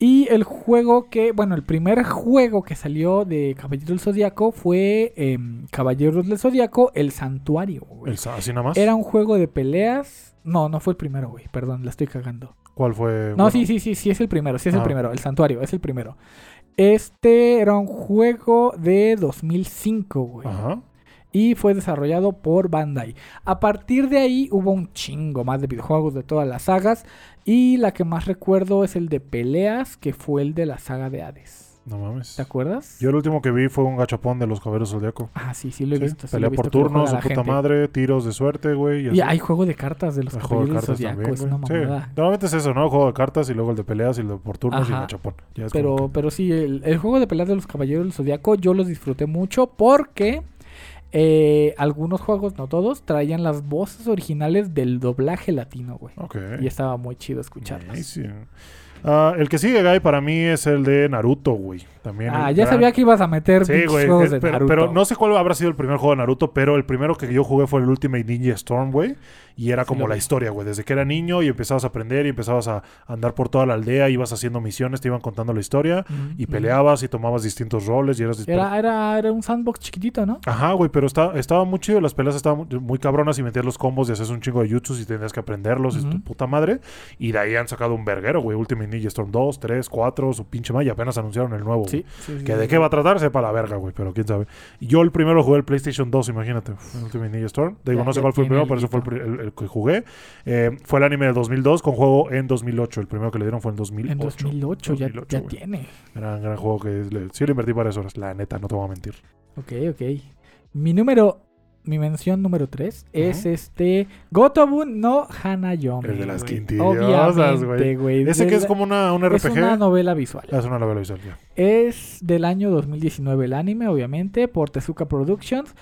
Y el juego que, bueno, el primer juego que salió de Caballero del Zodiaco fue em, Caballeros del Zodiaco, El Santuario. güey. El así nada más. Era un juego de peleas. No, no fue el primero, güey. Perdón, la estoy cagando. ¿Cuál fue? No, Bueno, sí, sí, sí, sí es el primero, sí es el Ah. primero, el santuario, es el primero. Este era un juego de 2005, güey. Ajá. Y fue desarrollado por Bandai. A partir de ahí hubo un chingo más de videojuegos de todas las sagas. Y la que más recuerdo es el de peleas, que fue el de la saga de Hades. No mames. ¿Te acuerdas? Yo el último que vi fue un gachapón de los Caballeros Zodiaco. Ah, sí, sí lo he Sí, visto. sí pelea por turnos, la puta gente. madre, tiros de suerte, güey. Y así. hay juego de cartas de los El caballeros Zodiaco, también, es una. Sí. Normalmente es eso, ¿no? El juego de cartas y luego el de peleas y el de por turnos y Ajá. gachapón. Ya es como Pero, que- pero sí, el, el juego de peleas de los Caballeros del Zodiaco yo los disfruté mucho porque eh, algunos juegos, no todos, traían las voces originales del doblaje latino, güey. Y estaba muy chido escucharlas. Ah, el que sigue, Guy, para mí es el de Naruto, güey. También Ah, ya gran- sabía que ibas a meter Sí, güey. juegos eh, de pero, Naruto. pero no sé cuál habrá sido el primer juego de Naruto, pero el primero que yo jugué fue el Ultimate Ninja Storm, güey. Y era como la vi. historia, güey. Desde que era niño y empezabas a aprender y empezabas a andar por toda la aldea, ibas haciendo misiones, te iban contando la historia y peleabas y tomabas distintos roles y eras... Era, era, era un sandbox chiquitito, ¿no? Ajá, güey, pero está, estaba muy chido. Las peleas estaban muy, cabronas y metías los combos y hacías un chingo de jutsus y tenías que aprenderlos. Es tu puta madre. Y de ahí han sacado un verguero, güey. Ultimate Ninja Storm 2, 3, 4, su pinche madre. Y apenas anunciaron el nuevo. Sí. Que de qué va a tratar, sepa la verga, güey. Pero quién sabe. Yo el primero jugué el PlayStation 2, imagínate. Ultimate Ninja Storm. Digo, Ya- no sé cuál fue el primero, pero ese fue el, el- el que jugué. Eh, fue el anime del 2002 con juego en 2008. El primero que le dieron fue en 2008. En 2008, ya, 2008, ya tiene. Gran, gran juego que le- sí le invertí varias horas. La neta, no te voy a mentir. Ok, ok. Mi número, mi mención número 3 es Ujú. este Gotobun no Hanayomi. El de las Obviamente, güey. Ese que es como una, un Es RPG. una novela visual. Es una novela visual, ya. Es del año 2019 el anime, obviamente, por Tezuka Productions.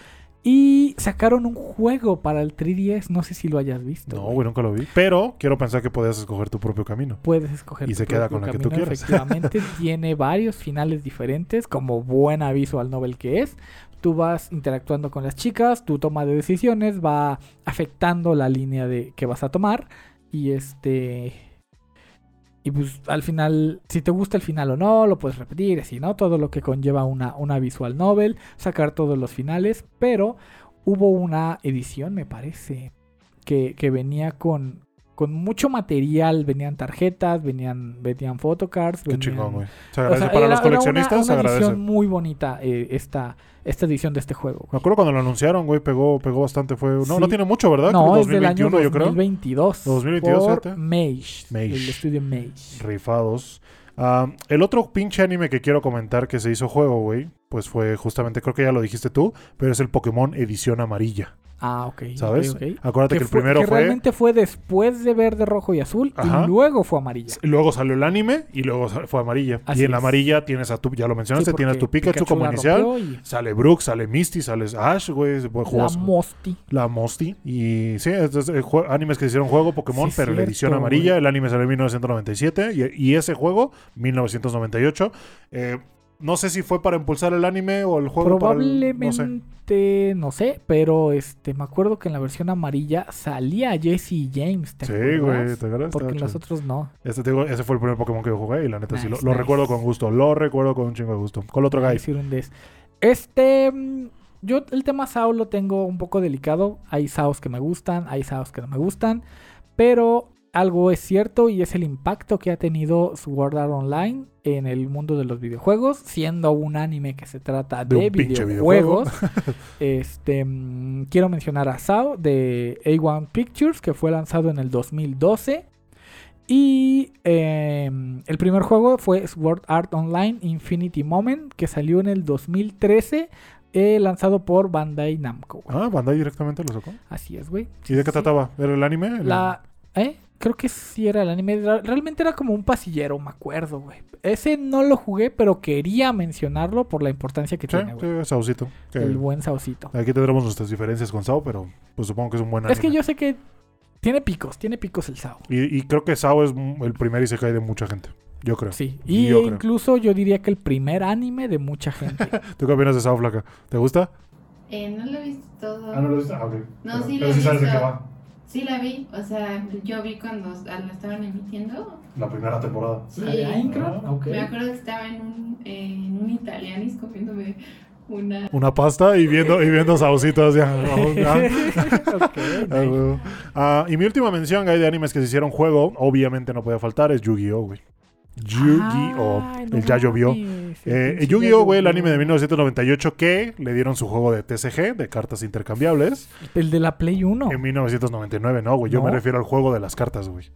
Y sacaron un juego para el 3DS, no sé si lo hayas visto. No, güey, nunca lo vi. Pero quiero pensar que podías escoger tu propio camino. Puedes escoger Y tu se queda con la que tú quieras. Efectivamente, tiene varios finales diferentes, como buena visual novel que es. Tú vas interactuando con las chicas, tu toma de decisiones va afectando la línea de que vas a tomar. Y este. Y pues al final, si te gusta el final o no, lo puedes repetir, así, ¿no? Todo lo que conlleva una, una visual novel, sacar todos los finales. Pero hubo una edición, me parece, que, que venía con, con mucho material. Venían tarjetas, venían, venían photocards. Qué venían- chingón, güey. Se o sea, para era- los era una- coleccionistas, se una, agradece. edición muy bonita eh, esta, esta edición de este juego. Me acuerdo cuando lo anunciaron, güey, pegó, pegó bastante. Fue... No, Sí. no tiene mucho, ¿verdad? No, Creo es del año 2021, yo creo. 2022. 2022, por. Mage, Mage. El estudio Mage. Rifados. Ah, el otro pinche anime que quiero comentar que se hizo juego, güey, pues fue justamente, creo que ya lo dijiste tú, pero es el Pokémon Edición Amarilla, Ah, ok. ¿sabes? ok, ok. Acuérdate que, el fue- primero que fue... realmente fue después de verde, rojo y azul Ajá. y luego fue amarilla. Luego salió el anime y luego fue amarilla. Así y en la es. amarilla tienes a tu, ya lo mencionaste, Sí, tienes tu Pikachu, como la inicial. y Sale Brook, sale Misty, sale Ash, güey. La Mosti. la Mosti. Y sí, es, animes que hicieron juego Pokémon, Sí, pero la cierto, edición amarilla. güey. El anime salió en 1997 y, y ese juego, 1998. Eh, no sé si fue para impulsar el anime o el juego para el- no sé. Probablemente, no sé, pero este me acuerdo que en la versión amarilla salía Jesse James. ¿te Sí, güey, ¿te acuerdas? Porque en los otros no. Este, te digo, ese fue el primer Pokémon que yo jugué y la neta sí lo, Nice, lo nice. recuerdo con gusto. Lo recuerdo con un chingo de gusto. ¿Cuál otro Voy a guy? decir un des. Este, mm, yo el tema SAO lo tengo un poco delicado. Hay SAOs que me gustan, hay SAOs que no me gustan. Pero algo es cierto y es el impacto que ha tenido Sword Art Online en el mundo de los videojuegos, siendo un anime que se trata De videojuegos. este, mm, quiero mencionar a SAO de A1 Pictures, que fue lanzado en el 2012. Y eh, el primer juego fue Sword Art Online Infinity Moment, que salió en el 2013, eh, lanzado por Bandai Namco. Ah, Bandai directamente lo sacó. Así es, güey. ¿Y de qué sí. trataba? ¿Era el anime? El- La, ¿eh? Creo que sí era el anime. Realmente era como un pasillero, me acuerdo, güey. Ese no lo jugué, pero quería mencionarlo por la importancia que Sí, tiene, güey. sí, Saucito. que El buen Saucito. Aquí tendremos nuestras diferencias con Sao, pero pues supongo que es un buen anime. Es que yo sé que tiene picos, tiene picos el Sao. Y, y creo que Sao es el primer Isekai de mucha gente. Yo creo. Sí, y Yo creo. incluso yo diría que el primer anime de mucha gente. ¿Tú qué opinas de Sao, Flaca? ¿Te gusta? Eh, no lo he visto todo. Ah, lo viste. Ah, ok. No, Pero- sí pero lo he sabes de qué visto. va. Sí la vi, o sea, yo vi cuando la estaban emitiendo. La primera temporada. Sí. Ah, ok. Me acuerdo que estaba en un, eh, en un italianis comiéndome una... Una pasta y viendo, y viendo Saucitos ya. Ah, Ok, ah. Ah, y mi última mención güey, de animes que se hicieron juego, obviamente no podía faltar, es Yu-Gi-Oh, güey. Yu-Gi-Oh! No el ya llovió. Eh, Yu-Gi-Oh, güey, el anime de llovió. 1998 que le dieron su juego de TCG, de cartas intercambiables, El de la Play 1. en 1999, no, güey. Yo me refiero al juego de las cartas, güey.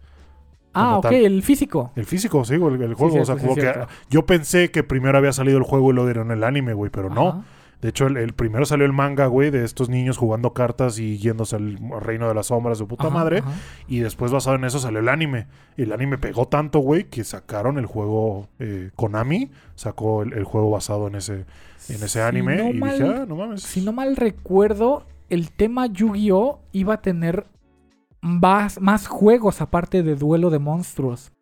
ah, ok, tal. el físico. El físico, sí, güey, el, el juego. Sí, o sea, como sí, que yo pensé que primero había salido el juego y lo dieron el anime, güey, pero no. De hecho, el, el primero salió el manga, güey, de estos niños jugando cartas y yéndose al reino de las sombras, su puta Ajá, madre. ajá. Y después, basado en eso, salió el anime. El anime pegó tanto, güey, que sacaron el juego eh, Konami, sacó el, el juego basado en ese, en ese Si anime. no y mal- dije, ah, no mames. Si no mal recuerdo, el tema Yu-Gi-Oh iba a tener más, más juegos aparte de Duelo de Monstruos.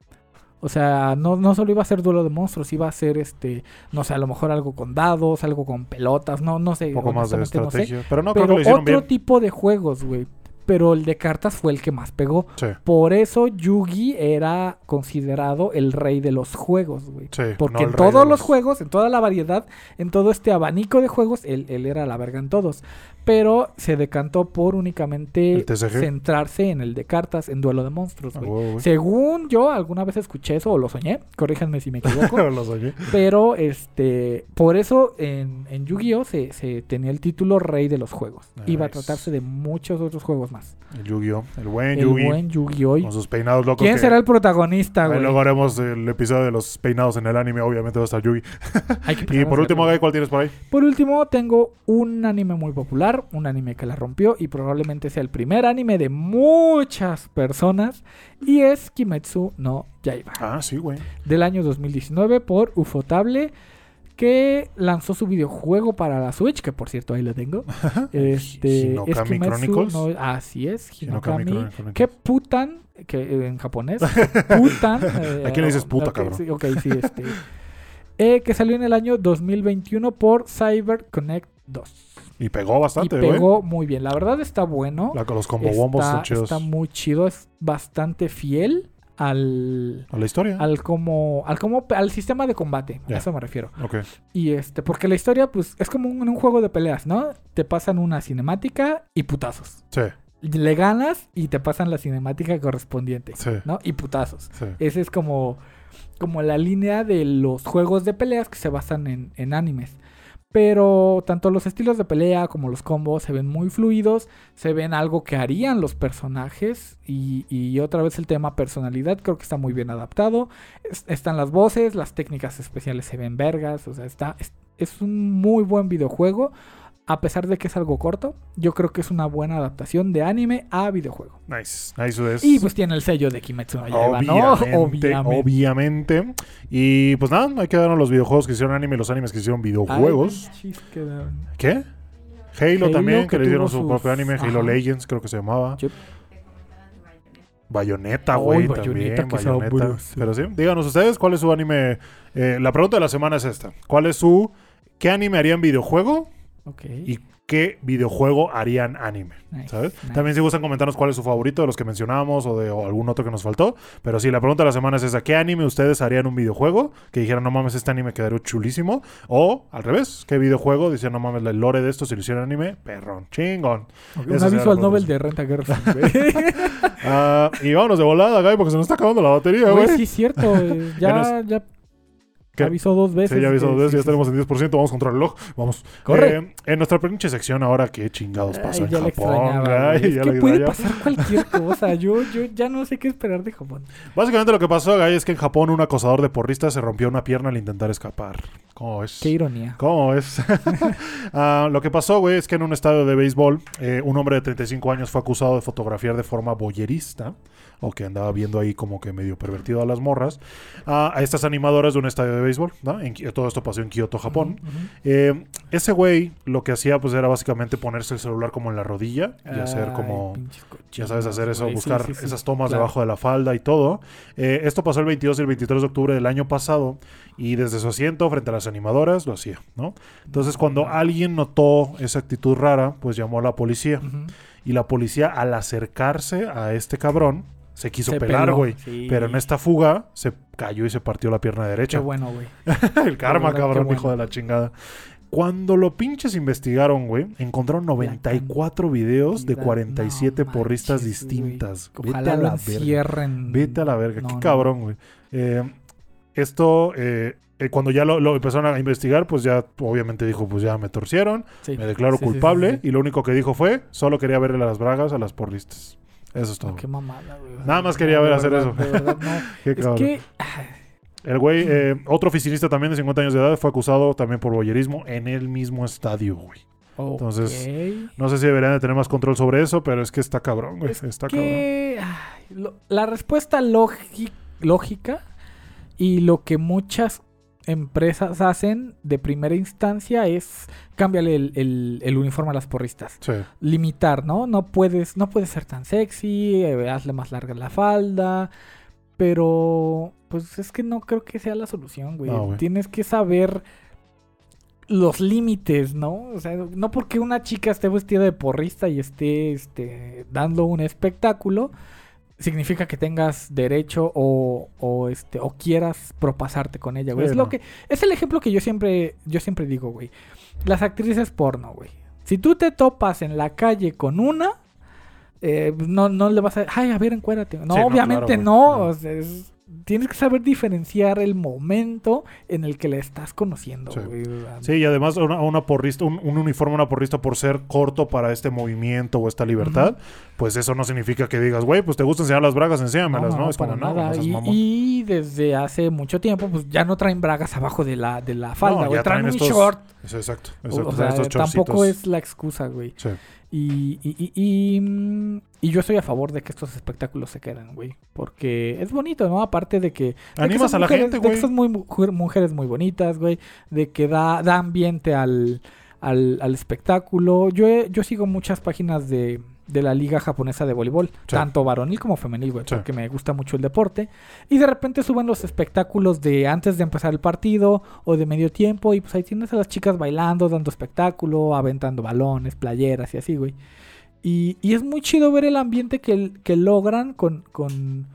O sea, no, no solo iba a ser Duelo de Monstruos, iba a ser este, no sé, a lo mejor algo con dados, algo con pelotas, no, no sé. un poco más de honestamente no sé. estrategia. Pero no, creo que Pero lo hicieron otro bien. tipo de juegos, güey. Pero el de cartas fue el que más pegó. Sí, Por eso Yugi era considerado el rey de los juegos, güey. sí. Porque no en todos los juegos, en toda la variedad, en todo este abanico de juegos, él, él era la verga en todos. Pero se decantó por únicamente El centrarse en el de cartas, en duelo de monstruos, Ah, güey. Según yo, alguna vez escuché eso o lo soñé, corríjanme si me equivoco. Lo soñé. pero este, por eso en, en Yu-Gi-Oh! Se, se tenía el título Rey de los Juegos. Iba a Nice. tratarse de muchos otros juegos más. El Yu-Gi-Oh! El buen El Yugi. buen Yu-Gi-Oh! Con sus peinados locos. ¿Quién que- será el protagonista, güey? luego haremos el episodio de los peinados en el anime. Obviamente va a estar Yugi. Y por último. Guy, ¿cuál tienes por ahí? Por último, tengo un anime muy popular, un anime que la rompió y probablemente sea el primer anime de muchas personas y es Kimetsu no Yaiba, Ah, sí, güey. del año 2019 por Ufotable, que lanzó su videojuego para la Switch, que por cierto ahí lo tengo. Este, Hinokami es Kimetsu Chronicles. no- así es, Hinokami Hinokami. Chronicles. Que putan, que eh, en japonés, putan. eh, ¿A quién le dices puta, ok, cabrón? sí, ok, sí, este. eh, que salió en el año 2021 por Cyber Connect 2. Y pegó Y bastante, güey. pegó muy bien. La verdad está bueno. La- Los combo bombos está, están chidos. está muy chido. Es bastante fiel al. A la historia. Al como, al como, al sistema de combate, a eso me refiero. Ok. Y este, porque la historia, pues, es como un, un juego de peleas, ¿no? Te pasan una cinemática y putazos. Sí, Le ganas y te pasan la cinemática correspondiente, sí, ¿no? Y putazos. sí. Esa es como, como la línea de los juegos de peleas que se basan en, en animes. Pero tanto los estilos de pelea como los combos se ven muy fluidos, se ven algo que harían los personajes y, otra vez el tema personalidad creo que está muy bien adaptado. Es- están las voces, las técnicas especiales se ven vergas, o sea, está, es, es un muy buen videojuego. A pesar de que es algo corto, yo creo que es una buena adaptación de anime a videojuego. Nice. Nice es. Y pues tiene el sello de Kimetsu no Yaiba, ¿no? Obviamente, obviamente. Y pues nada, ahí quedaron los videojuegos que hicieron anime y los animes que hicieron videojuegos. Ay. ¿Qué? Halo, Halo, también, que, que le hicieron su propio anime, Halo. Legends, creo que se llamaba. Sí. Bayonetta, Ay, güey, Bayonetta, también. Bayonetta. Pero sí, díganos ustedes cuál es su anime. Eh, la pregunta de la semana es esta: ¿Cuál es su. ¿Qué anime harían videojuego Y qué videojuego harían anime? Nice, ¿Sabes? nice. También si gustan comentarnos cuál es su favorito de los que mencionábamos o de o algún otro que nos faltó. Pero sí, la pregunta de la semana es esa. ¿Qué anime ustedes harían un videojuego? Que dijeran, no mames, este anime quedaría chulísimo. O, al revés, ¿qué videojuego? Dicen, no mames, el lore de esto, si lo hicieran anime, perrón, chingón. Ok, esa Un aviso al Nobel de Renta Girlfriend, güey. Ah, y vámonos de volada, güey, porque se nos está acabando la batería, Güey, sí es cierto. Ya, ya ¿Qué? avisó dos veces. Sí, ya aviso que- dos veces, sí, ya sí, estaremos en 10%, vamos contra el reloj, vamos. Corre. Eh, en nuestra pinche sección ahora, ¿qué chingados Ay, pasa en Japón? Es Ya que le puede pasar cualquier cosa. Yo, yo ya no sé qué esperar de Japón. Básicamente lo que pasó, güey, es que en Japón un acosador de porristas se rompió una pierna al intentar escapar. ¿Cómo es? Qué ironía. ¿Cómo es? Ah, lo que pasó, güey, es que en un estadio de béisbol, eh, un hombre de 35 años fue acusado de fotografiar de forma boyerista, o que andaba viendo ahí como que medio pervertido a las morras, a- a estas animadoras de un estadio de béisbol, ¿no? En Ki- todo esto pasó en Kioto, Japón. Eh, ese güey lo que hacía pues era básicamente ponerse el celular como en la rodilla y hacer como... Ya sabes hacer eso, buscar sí, sí, esas tomas claro. debajo de la falda y todo. Eh, esto pasó el 22 y el 23 de octubre del año pasado y desde su asiento frente a las animadoras lo hacía, ¿no? Entonces cuando alguien notó esa actitud rara, pues llamó a la policía y la policía al acercarse a este cabrón se quiso Se pelar, güey. sí. Pero en esta fuga se cayó y se partió la pierna Qué derecha. bueno, güey. el karma, verdad, qué cabrón, bueno. hijo de la chingada. Cuando lo pinches investigaron, güey, encontraron 94 videos de cantidad. 47 No porristas manches, distintas. Vete a la verga. Vete a la verga. No, Qué no. cabrón, güey. Eh, esto, eh, eh, cuando ya lo, lo empezaron a investigar, pues ya obviamente dijo, pues ya me torcieron, Sí. me declaro Sí, culpable. sí. Y lo único que dijo fue, solo quería verle las bragas a las porristas. Eso es todo. Qué mamada, güey. Nada más quería No, ver hacer verdad, eso. de verdad, no. Qué Es que. El güey, eh, otro oficinista también de 50 años de edad, fue acusado también por boyerismo en el mismo estadio, güey. Entonces, ok. No sé si deberían de tener más control sobre eso, pero es que está cabrón, güey. Es Está cabrón. que ay, lo- la respuesta lógi- lógica y lo que muchas empresas hacen de primera instancia es cámbiale el, el- el uniforme a las porristas. Sí. Limitar, ¿no? No puedes, no puedes ser tan sexy, eh, hazle más larga la falda. Pero, pues es que no creo que sea la solución, güey. No, güey. Tienes que saber los límites, ¿no? O sea, no porque una chica esté vestida de porrista y esté este, dando un espectáculo, significa que tengas derecho o, o, este, o quieras propasarte con ella, güey. Sí, es no. lo que, es el ejemplo que yo siempre, yo siempre digo, güey. Las actrices porno, güey. Si tú te topas en la calle con una, eh, no, no le vas a ay, a ver, encuérdate. No, Sí, no, obviamente claro, no. No. o sea, es- tienes que saber diferenciar el momento en el que la estás conociendo, Sí. güey. Sí, y además una, una porrista, un, un uniforme, una porrista por ser corto para este movimiento o esta libertad, pues eso no significa que digas, güey, pues te gusta enseñar las bragas, enséñamelas, ¿no? es para como, nada. no y, y desde hace mucho tiempo, pues ya no traen bragas abajo de la, de la falda, güey. traen, traen un estos- short. Exacto. O- exacto, o traen sea, tampoco es la excusa, güey. Sí. Y, y, y, y, mm, y yo estoy a favor de que estos espectáculos se queden, güey. Porque es bonito, ¿no? Aparte de que... de Animas a la gente, de que güey. son muy, mujer- mujeres muy bonitas, güey. De que da, da ambiente al, al, al espectáculo. Yo, yo sigo muchas páginas de, de la liga japonesa de voleibol. Tanto varonil como femenil, güey. Sí. Porque me gusta mucho el deporte. Y de repente suben los espectáculos de antes de empezar el partido o de medio tiempo. Y pues ahí tienes a las chicas bailando, dando espectáculo, aventando balones, playeras y así, güey. Y, y es muy chido ver el ambiente que, que logran con, con,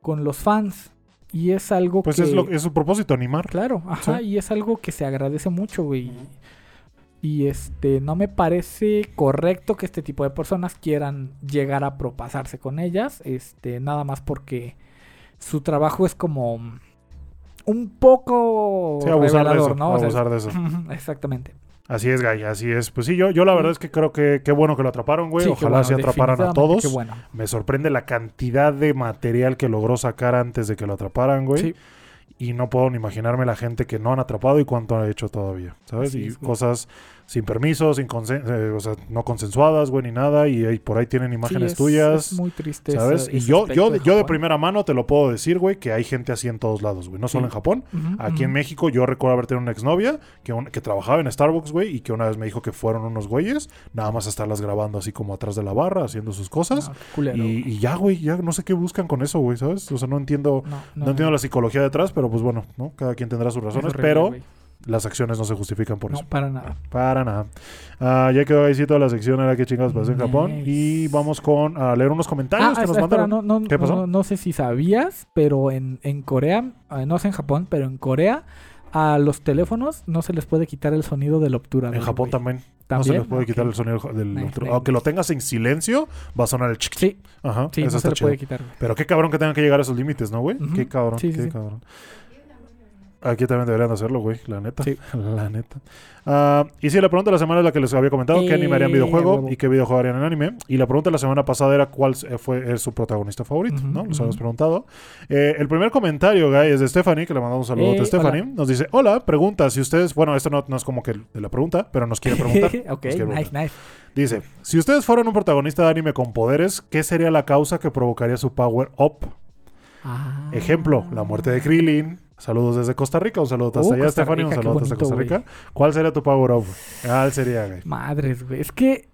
con los fans. Y es algo Pues que... es, lo, es su propósito, animar. Claro, ajá, Sí. y es algo que se agradece mucho, güey. Y este, no me parece correcto que este tipo de personas quieran llegar a propasarse con ellas, este, nada más porque su trabajo es como un poco Sí, abusar de eso. ¿no? O sea, abusar de eso. Exactamente. Así es, Gay, así es. Pues sí, yo, yo la verdad es que creo que qué bueno que lo atraparon, güey. Sí, Ojalá bueno, se atraparan a todos. Qué bueno. Me sorprende la cantidad de material que logró sacar antes de que lo atraparan, güey. Sí, Y no puedo ni imaginarme la gente que no han atrapado y cuánto ha hecho todavía, ¿sabes? Así y es, cosas sin permiso, sin consen- eh, o sea, no consensuadas, güey, ni nada. Y, por ahí tienen sí, imágenes es- tuyas. Es muy triste. ¿Sabes? y yo, yo, de- yo de primera mano te lo puedo decir, güey, que hay gente así en todos lados, güey. No solo Sí. en Japón. Aquí en. México yo recuerdo haber tenido una exnovia que, un- que trabajaba en Starbucks, güey, y que una vez me dijo que fueron unos güeyes, nada más a estarlas grabando así como atrás de la barra, haciendo sus cosas. No, culero, y, y ya, güey, ya no sé qué buscan con eso, güey, ¿sabes? O sea, no entiendo, No, no, entiendo la psicología detrás, pero pues bueno, ¿no? Cada quien tendrá sus es razones, horrible, pero. Las acciones no se justifican por No, eso. para nada. Para nada. Ah, ya quedó ahí sí toda la sección, era que chingados pasó en Japón. Y vamos con a leer unos comentarios Ah, que nos espera, mandaron. no, no, ¿Qué pasó? No, no sé si sabías, pero en, en Corea, eh, no sé en Japón, pero en Corea, a los teléfonos no se les puede quitar el sonido del obturador. En Japón güey. también. No se ¿También? les puede quitar el sonido del Nice, nice, Aunque lo tengas en silencio, va a sonar el chic. Sí, Ajá. sí, eso no se le puede quitar. güey. Pero qué cabrón que tengan que llegar a esos límites, ¿no, güey? Qué cabrón, Sí, sí, qué sí. cabrón. Aquí también deberían de hacerlo, güey, la neta. Sí. La neta. Ah, y sí, la pregunta de la semana es la que les había comentado. ¿Qué anime harían Eh, videojuego huevo. y qué videojuego harían en anime? Y la pregunta de la semana pasada era cuál eh, fue su protagonista favorito, Ujú, ¿no? Los habíamos preguntado. Eh, el primer comentario, güey, es de Stephanie, que le mandamos un saludo Eh, a Stephanie. hola. Nos dice, hola, pregunta, si ustedes... Bueno, esto no, no es como que de la pregunta, pero nos quiere preguntar. ok, nice, nice. Dice, si ustedes fueran un protagonista de anime con poderes, ¿qué sería la causa que provocaría su power up? Ah. Ejemplo, la muerte de Krillin. Saludos desde Costa Rica. Un saludo hasta Uh, allá. Un saludo hasta Costa. Rica. ¿Cuál sería tu power up? ¿Cuál sería, güey? Madres, güey. Es que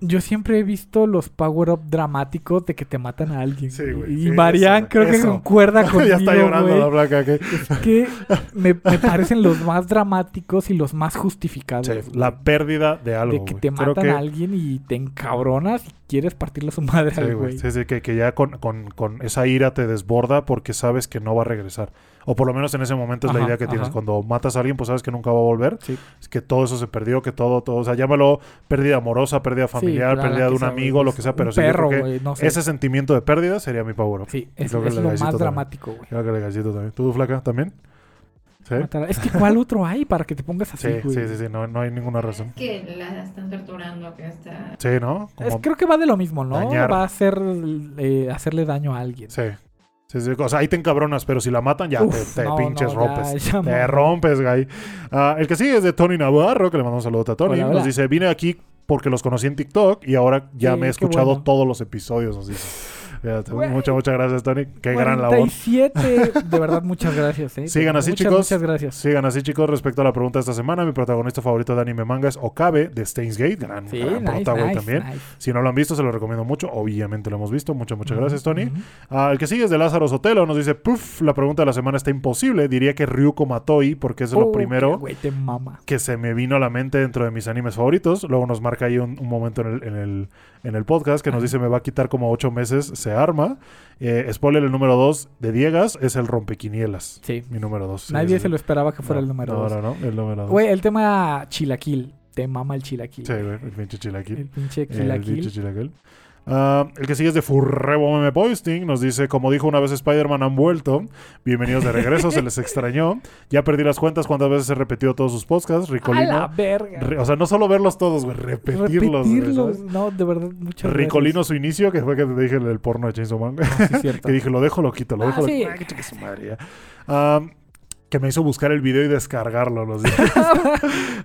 yo siempre he visto los power-up dramáticos de que te matan a alguien. Sí, güey, Y sí, Marian eso, creo que concuerda conmigo, ya está llorando la placa. que- Es que me, me parecen los más dramáticos y los más justificados. Sí, la pérdida de algo, de que te Creo matan a alguien y te encabronas y quieres partirle a su madre güey. Sí, sí, que, que ya con, con- con esa ira te desborda porque sabes que no va a regresar. O por lo menos en ese momento es la idea que tienes. ajá. Cuando matas a alguien, pues sabes que nunca va a volver. Sí. Es que todo eso se perdió, que todo, todo. O sea, llámalo pérdida amorosa, pérdida familiar, Sí, pérdida de un sea, amigo, lo que sea. Pero un sí, yo perro, creo que güey, no sé. ese sentimiento de pérdida sería mi power up. Sí, es, creo que es el lo más también. dramático, güey. Creo que el gallito también. ¿Tú, Flaca, también? ¿Sí? Es que ¿cuál otro hay para que te pongas así, Sí, güey? sí, sí, sí, no, no hay ninguna razón. Que la están torturando, que está... Sí, ¿no? Es- creo que va de lo mismo, ¿no? dañar. Va a ser eh, hacerle daño a alguien. Sí. Sí, sí, O sea, ahí te encabronas, pero si la matan, ya Uf, te, te no, pinches no, rompes. ya, ya, Te rompes, güey. Ah, el que sigue es de Tony Navarro, que le mandamos un saludo a Tony. Hola, hola. Nos dice, vine aquí porque los conocí en TikTok y ahora ya Sí, me he escuchado bueno. todos los episodios, nos dice. Muchas, muchas gracias, Tony. Qué gran labor. 47, de verdad, muchas gracias. ¿eh? Sigan así, Muchas, chicos. Muchas gracias. Sigan así, chicos. Respecto a la pregunta de esta semana, mi protagonista favorito de anime manga es Okabe de Steins Gate. Gran, Sí, gran nice, prota, güey, nice, también. nice. Si no lo han visto, se lo recomiendo mucho. Obviamente lo hemos visto. Muchas, muchas gracias, Tony. Ah, el que sigue es de Lázaro Sotelo. Nos dice, puff, la pregunta de la semana está imposible. Diría que Ryuko Matoi, porque es lo primero que se me vino a la mente dentro de mis animes favoritos. Luego nos marca ahí un, un momento en el, en, el, en el podcast que nos dice, me va a quitar como ocho meses, se arma. Eh, spoiler, el número dos de Diegas es el rompequinielas. Sí. Mi número dos. Sí, Nadie sí, se lo esperaba que fuera No, el número no, 2. No, no, el número dos. Güey, el tema chilaquil. Te mama el chilaquil. Sí, güey, el pinche chilaquil. El pinche El pinche chilaquil. Ah, el que sigue es de Furrebo Meme Posting. Nos dice, como dijo una vez Spider-Man, han vuelto. Bienvenidos de regreso, se les extrañó. Ya perdí las cuentas cuántas veces he repetido todos sus podcasts. A la Ricolino. verga. Re- o sea, no solo verlos todos, güey, repetirlos. Repetirlos. No, de verdad, muchas Ricolino su inicio, que fue que te dije el, porno de Chainsaw Man. sí, cierto. que dije, lo dejo, lo quito, lo Ah, dejo, lo sí. quito. Ah, que su madre, ya. Que me hizo buscar el video y descargarlo. Nos dice.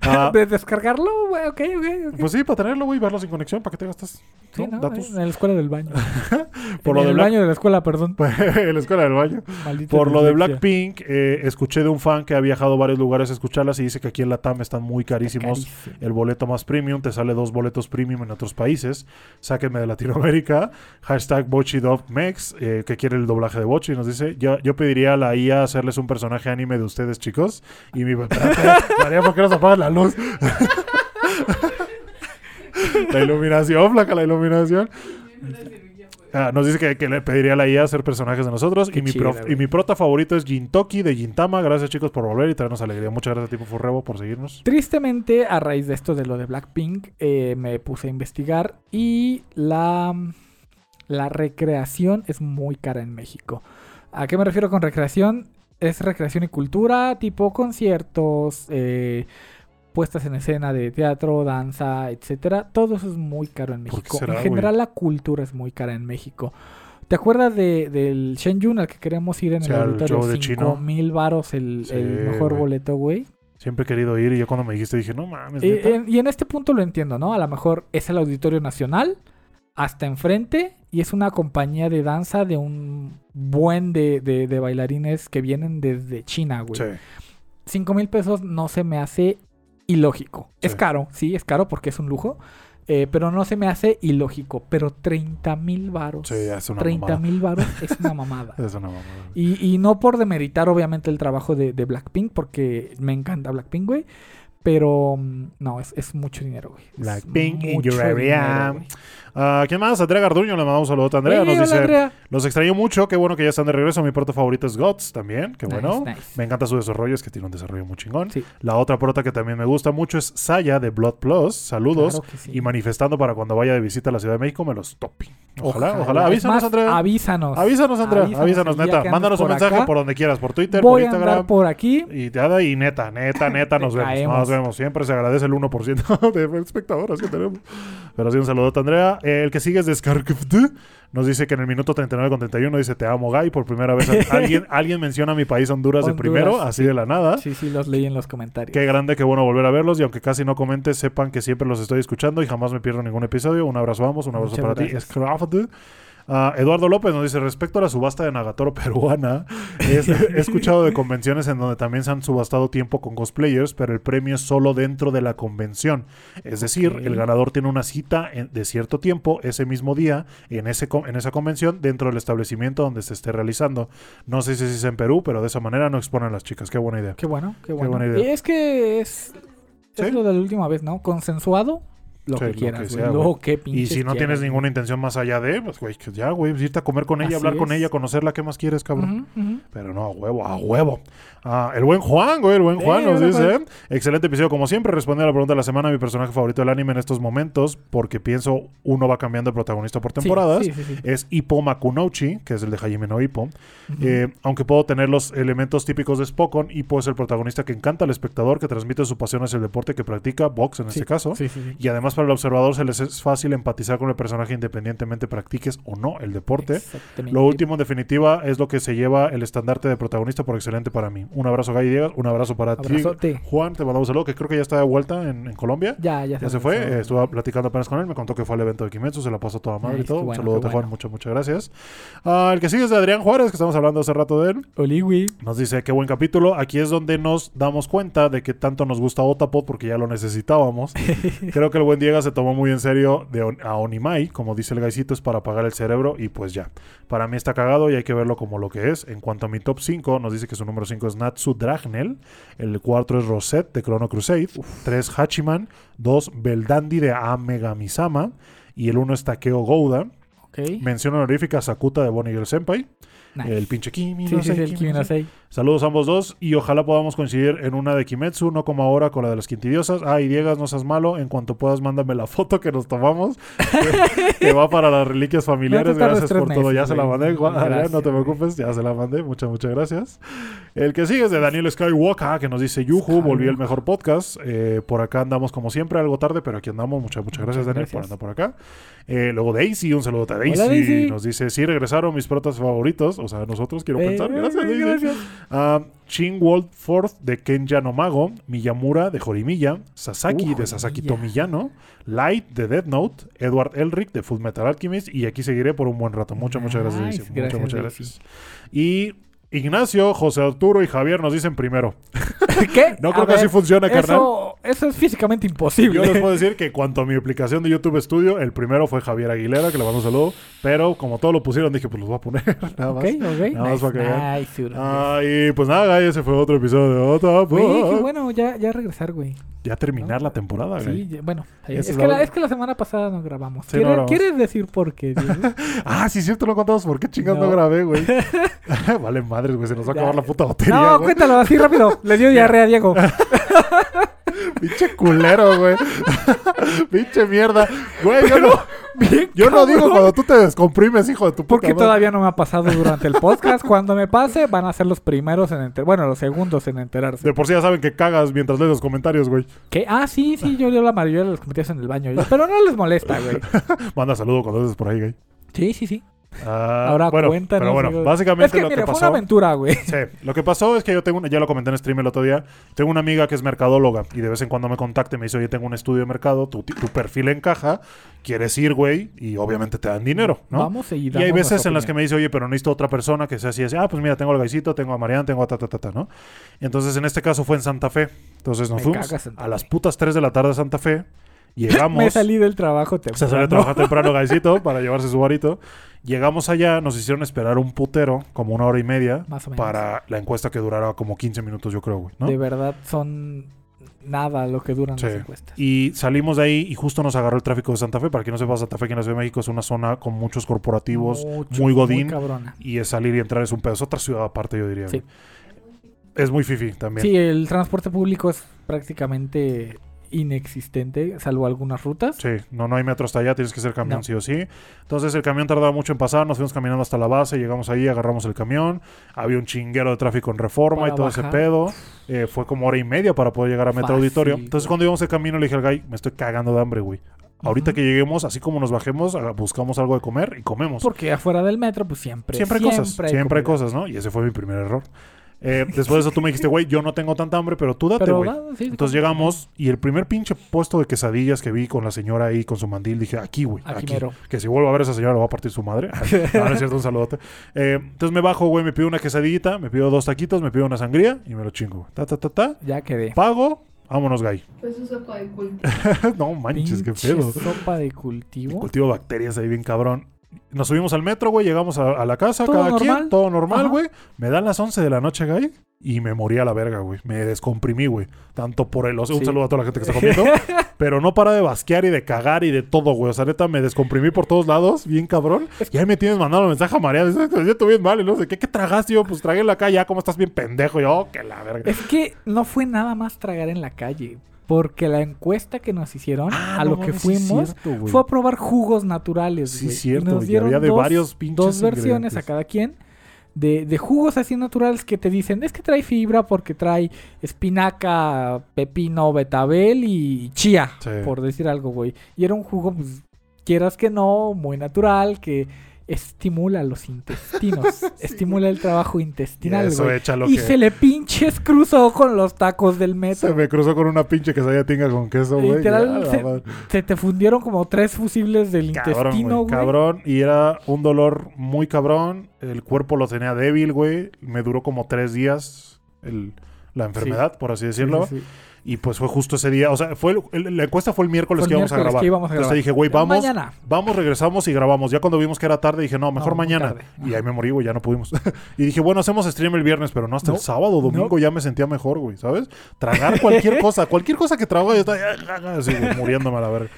Ah, ¿De descargarlo? Güey, ok, ok. ok. pues sí, para tenerlo, güey, verlo sin conexión, ¿para qué te gastas Sí, ¿no? ¿no? datos? En la escuela del baño. Por en lo de el Black- baño de la escuela, perdón. en la escuela del baño. Maldita Por lo de. Blackpink, eh, escuché de un fan que ha viajado a varios lugares a escucharlas y dice que aquí en la TAM están muy carísimos. Carísimo. El boleto más premium te sale dos boletos premium en otros países. Sáquenme de Latinoamérica. Hashtag BochiDogMex, eh, que quiere el doblaje de Bochi. Nos dice: Yo, yo pediría a la IA hacerles un personaje anime de ustedes, chicos. Y mi María, ¿por qué nos apagas la luz? la iluminación, flaca, la iluminación. Ah, nos dice que, que le pediría a la IA hacer personajes de nosotros. Qué Y mi, chida, prof- güey. y mi prota favorito es Jintoki de Gintama. Gracias, chicos, por volver y traernos alegría. Muchas gracias, Tipo Furrebo, por seguirnos. Tristemente, a raíz de esto de lo de Blackpink, eh, me puse a investigar y la, la recreación es muy cara en México. ¿A qué me refiero con recreación? Es recreación y cultura, tipo conciertos, eh, puestas en escena de teatro, danza, etcétera. Todo eso es muy caro en ¿Por qué México. será, en general, la cultura es muy cara en México. ¿Te acuerdas de, del Shenyun al que queremos ir en el auditorio? de 5 Chino. mil varos el, Sí, el mejor boleto, güey. Siempre he querido ir y yo cuando me dijiste dije, no mames, Y ¿neta? en, y en este punto lo entiendo, ¿no? A lo mejor es el Auditorio Nacional, hasta enfrente, y es una compañía de danza de un buen de, de- de bailarines que vienen desde China, güey. Sí. Cinco mil pesos no se me hace ilógico. Es caro, sí, es caro porque es un lujo, eh, pero no se me hace ilógico. Pero 30 mil varos. Sí, es una 30 mamada. mil varos es una mamada. Es una mamada. Y, y no por demeritar, obviamente, el trabajo de, de Blackpink, porque me encanta Blackpink, güey. Pero mm, no, es, es mucho dinero, güey. Blackpink in your area. dinero, Ah, ¿Quién más? Andrea Garduño, le mandamos un saludo a Andrea. Nos hola, dice, Andrea. los extraño mucho, qué bueno que ya están de regreso. Mi proto favorito es Guts también, qué Nice, bueno. nice. Me encanta su desarrollo, es que tiene un desarrollo muy chingón. Sí. La otra prota que también me gusta mucho es Saya de Blood Plus. Saludos. Claro que sí. Y manifestando para cuando vaya de visita a la Ciudad de México me los topi. Ojalá, ojalá. Avísanos, más, Andrea. Avísanos. Avísanos, Andrea. Avísanos, neta. Mándanos un mensaje acá. por donde quieras, por Twitter, Voy por a Instagram. andar por aquí. Y neta, neta, neta, nos vemos. Nos vemos. Siempre se agradece el 1% de espectadores que tenemos. Pero sí, un saludote, Andrea. Eh, el que sigue es de. Nos dice que en el minuto 39 con 31 dice Te amo, Guy. Por primera vez alguien, alguien menciona a mi país Honduras, de primero, así de la nada. Sí, sí, los leí en los comentarios. Qué grande, qué bueno volver a verlos. Y aunque casi no comentes, sepan que siempre los estoy escuchando y jamás me pierdo ningún episodio. Un abrazo a ambos, un abrazo Muchas para gracias. ti. Scarkft. Ah, Eduardo López nos dice, respecto a la subasta de Nagatoro peruana, es- he escuchado de convenciones en donde también se han subastado tiempo con cosplayers, pero el premio es solo dentro de la convención. Es decir, el ganador tiene una cita en- de cierto tiempo ese mismo día en, ese, en esa convención dentro del establecimiento donde se esté realizando. No sé si es en Perú, pero de esa manera no exponen a las chicas. Qué buena idea. Qué bueno, qué bueno. buena idea. Y es que es, es lo de la última vez, ¿no? Consensuado, lo Sí, que lo quieras, que sea, Lo que Y si no quieras, tienes ninguna intención más allá de, pues, güey, que ya, güey, pues, irte a comer con ella, Así hablar con ella, conocerla, ¿qué más quieres, cabrón? Pero no, a huevo, a huevo. Ah, el buen Juan, güey, el buen Juan nos dice, excelente episodio como siempre, responde a la pregunta de la semana, mi personaje favorito del anime en estos momentos, porque pienso uno va cambiando de protagonista por temporadas, Sí, es Hippo Makunouchi, que es el de Hajime no Hippo. Eh, aunque puedo tener los elementos típicos de Spokon, Hippo es el protagonista que encanta al espectador, que transmite su pasión hacia el deporte que practica, box en este caso. Sí, sí. Y además para el observador se les es fácil empatizar con el personaje independientemente practiques o no el deporte. Lo último, en definitiva, es lo que se lleva el estandarte de protagonista por excelente para mí. Un abrazo, Gay Diegas. Un abrazo para Abrazote. ti. Juan, te mandamos saludo, que creo que ya está de vuelta en, en Colombia. Ya, ya, Ya se fue, eh, estuve platicando apenas con él, me contó que fue al evento de Kimetsu, se la pasó toda madre y todo. qué Un bueno, saludo, qué Juan, bueno. muchas, muchas gracias. Ah, el que sigue es de Adrián Juárez, que estamos hablando hace rato de él. Oliwi. Nos dice, qué buen capítulo. Aquí es donde nos damos cuenta de que tanto nos gusta Otapod porque ya lo necesitábamos. Creo que el buen Se tomó muy en serio de On- a Onimai, como dice el gaisito, es para apagar el cerebro y pues ya. Para mí está cagado y hay que verlo como lo que es. En cuanto a mi top 5, nos dice que su número 5 es Natsu Dragnel, el 4 es Rosette de Chrono Crusade, 3 Hachiman, 2 Beldandi de Amegamisama y el 1 es Takeo Gouda. Mención honorífica a Sakuta de Bonnie Girl Senpai, Nice. el pinche Kimi, Sí, no sí, sé, sí, el Kimi, Kimi no sé. Saludos a ambos dos y ojalá podamos coincidir en una de Kimetsu, no como ahora con la de las quintidiosas. Ah, y Diegas, no seas malo. En cuanto puedas, mándame la foto que nos tomamos, que, que va para las reliquias familiares. Gracias por todo. Ya se la mandé. Gracias, no te preocupes, ya se la mandé. Muchas, muchas gracias. El que sigue es de Daniel Skywalker, que nos dice Yuhu, volví el mejor podcast. Eh, por acá andamos como siempre, algo tarde, pero aquí andamos. Muchas, muchas gracias, Muchas Daniel, por andar por acá. Eh, luego Daisy, un saludo a Daisy. Hola, Daisy. Nos dice, sí regresaron mis protas favoritos. O sea, nosotros quiero Eh, pensar. Gracias. dice. gracias. Ah, Shin Waldforth de Kenya Nomago, Miyamura de Jorimilla, Sasaki Uh, de Sasaki. Tomiyano, Light de Death Note, Edward Elric de Full Metal Alchemist y aquí seguiré por un buen rato. Muchas, muchas gracias. Gracias, muchas, muchas gracias. Y Ignacio, José Arturo y Javier nos dicen primero. ¿Qué? No A creo que ver, así funcione, carnal. Eso, eso es físicamente imposible. Yo les puedo decir que cuanto a mi aplicación de YouTube Studio, el primero fue Javier Aguilera, que le mando un saludo. Pero como todo lo pusieron, dije, pues los voy a poner. Nada más. Ok, ok. Nada más Nice, para que nice. Ah, y pues nada, ese fue otro episodio de Otra. Güey, qué bueno, ya, ya regresar, güey. Ya terminar la temporada, güey. Sí, bueno. Es, es que la- es que la semana pasada no grabamos. Sí, no ¿Quieres, grabamos. ¿Quieres decir por qué, Diego? Ah, sí, cierto, no contamos por qué chingados no, grabé, güey. vale, madres, güey, se nos va a acabar la puta batería, no, güey. cuéntalo así rápido. Le dio diarrea a Diego. Pinche culero, güey. Pinche mierda. Güey, yo no, Bien, yo no digo cuando tú te descomprimes, hijo de tu puta Porque madre. todavía no me ha pasado durante el podcast. Cuando me pase, van a ser los primeros en enterarse. Bueno, los segundos en enterarse. De por sí ya saben que cagas mientras lees los comentarios, güey. ¿Qué? Ah, sí, sí, yo leo la mayoría de los comentarios en el baño. Pero no les molesta, güey. Manda saludo cuando estés por ahí, güey. Sí, sí, sí. Ah, Ahora bueno, cuéntanos. Pero bueno, básicamente es que, lo que fue pasó. una aventura, güey. Sí, lo que pasó es que yo tengo, una- ya lo comenté en stream el otro día, tengo una amiga que es mercadóloga y de vez en cuando me contacta y me dice, oye, tengo un estudio de mercado, tu, tu perfil encaja, quieres ir, güey, y obviamente te dan dinero, ¿no? Vamos y y damos hay veces en las que me dice, oye, pero necesito otra persona que sea así, así. Ah, pues mira, tengo al Gaisito, tengo a Mariana, tengo a ta, ta, ta, ta, ¿no? Y entonces en este caso fue en Santa Fe. Entonces nos Me fuimos caga a las putas 3 de la tarde a Santa Fe. Llegamos. Me salí del trabajo temprano. Se salió a trabajar temprano Gaisito para llevarse su varito. Llegamos allá, nos hicieron esperar un putero, como una hora y media, Más o menos. para la encuesta que durara como 15 minutos, yo creo, güey. ¿no? De verdad, son nada lo que duran Sí. las encuestas. Y salimos de ahí y justo nos agarró el tráfico de Santa Fe. Para quien no sepa, Santa Fe, aquí en la Ciudad de México, es una zona con muchos corporativos Mucho, muy godín. cabrona. y es salir y entrar es un pedo. Es otra ciudad aparte, yo diría. Sí. Es muy fifi también. Sí, el transporte público es prácticamente inexistente, salvo algunas rutas. Sí, no, no hay metro hasta allá, tienes que hacer camión No. sí o sí. Entonces el camión tardaba mucho en pasar, nos fuimos caminando hasta la base, llegamos ahí, agarramos el camión, había un chinguero de tráfico en reforma Para y todo ese pedo. Eh, fue como hora y media para poder llegar a Metro Fácil, Auditorio. Entonces güey. cuando íbamos el camino le dije al guy, me estoy cagando de hambre, güey. Ahorita que lleguemos, así como nos bajemos, ah, buscamos algo de comer y comemos. Porque afuera del metro, pues siempre. Siempre hay cosas, siempre hay cosas, ¿no? Y ese fue mi primer error. Eh, después de eso tú me dijiste, güey, yo no tengo tanta hambre, pero tú date, güey. sí, Entonces llegamos y el primer pinche puesto de quesadillas que vi con la señora ahí con su mandil, dije, aquí, güey, Aquí aquí. mero. Que si vuelvo a ver a esa señora, le va a partir su madre. no, no es cierto, un saludote. Eh, entonces me bajo, güey, me pido una quesadillita, me pido dos taquitos, me pido una sangría y me lo chingo. güey. Ta, ta, ta, ta. Ya quedé. Pago, vámonos, gay. Fue su sopa de culto. no manches, qué pedo. sopa de cultivo. Cultivo bacterias ahí bien cabrón. Nos subimos al metro, güey, llegamos a, a la casa, Todo cada quien, normal. todo normal, güey. Me dan las 11 de la noche, güey, y me morí a la verga, güey. Me descomprimí, güey. Tanto por el... O sea, un Sí. saludo a toda la gente que está comiendo. pero no para de basquear y de cagar y de todo, güey. O sea, neta, me descomprimí por todos lados, bien cabrón. Y ahí me tienes mandando un mensaje a María. Dice, yo estoy bien mal, y no sé qué. ¿Qué tragaste? Yo, pues tragué en la calle, ya, ¿cómo estás bien pendejo? Yo, oh, que la verga. Es que no fue nada más tragar en la calle. Porque la encuesta que nos hicieron, Ah, a no lo que sí fuimos, cierto, fue a probar jugos naturales. Sí, cierto, Y nos y dieron había de dos, varios pinches dos versiones a cada quien. De, de jugos así naturales que te dicen, es que trae fibra porque trae espinaca, pepino, betabel y chía, Sí. por decir algo, güey. Y era un jugo, pues, quieras que no, muy natural, que estimula los intestinos, estimula el trabajo intestinal, eso güey. echa lo Y que... se le pinches cruzó con los tacos del metro. Se me cruzó con una pinche quesadilla tinga con queso, güey. Literal, Ya, se- te fundieron como tres fusibles del Cabrón, intestino, güey. Cabrón. Y era un dolor muy cabrón. El cuerpo lo tenía débil, güey. Me duró como tres días el- la enfermedad, por así Sí, decirlo. sí, sí. Y pues fue justo ese día. O sea, fue el- la encuesta fue el miércoles Fue el que íbamos a miércoles grabar. que íbamos a Entonces dije, güey, vamos. Mañana. Vamos, regresamos y grabamos. Ya cuando vimos que era tarde, dije, no, mejor No, mañana. Y ahí me morí, güey, ya no pudimos. y dije, bueno, hacemos stream el viernes, pero no hasta el sábado, domingo No. ya me sentía mejor, güey, ¿sabes? Tragar cualquier cosa, cualquier cosa que trago, yo estaba así, güey, muriéndome a la verga.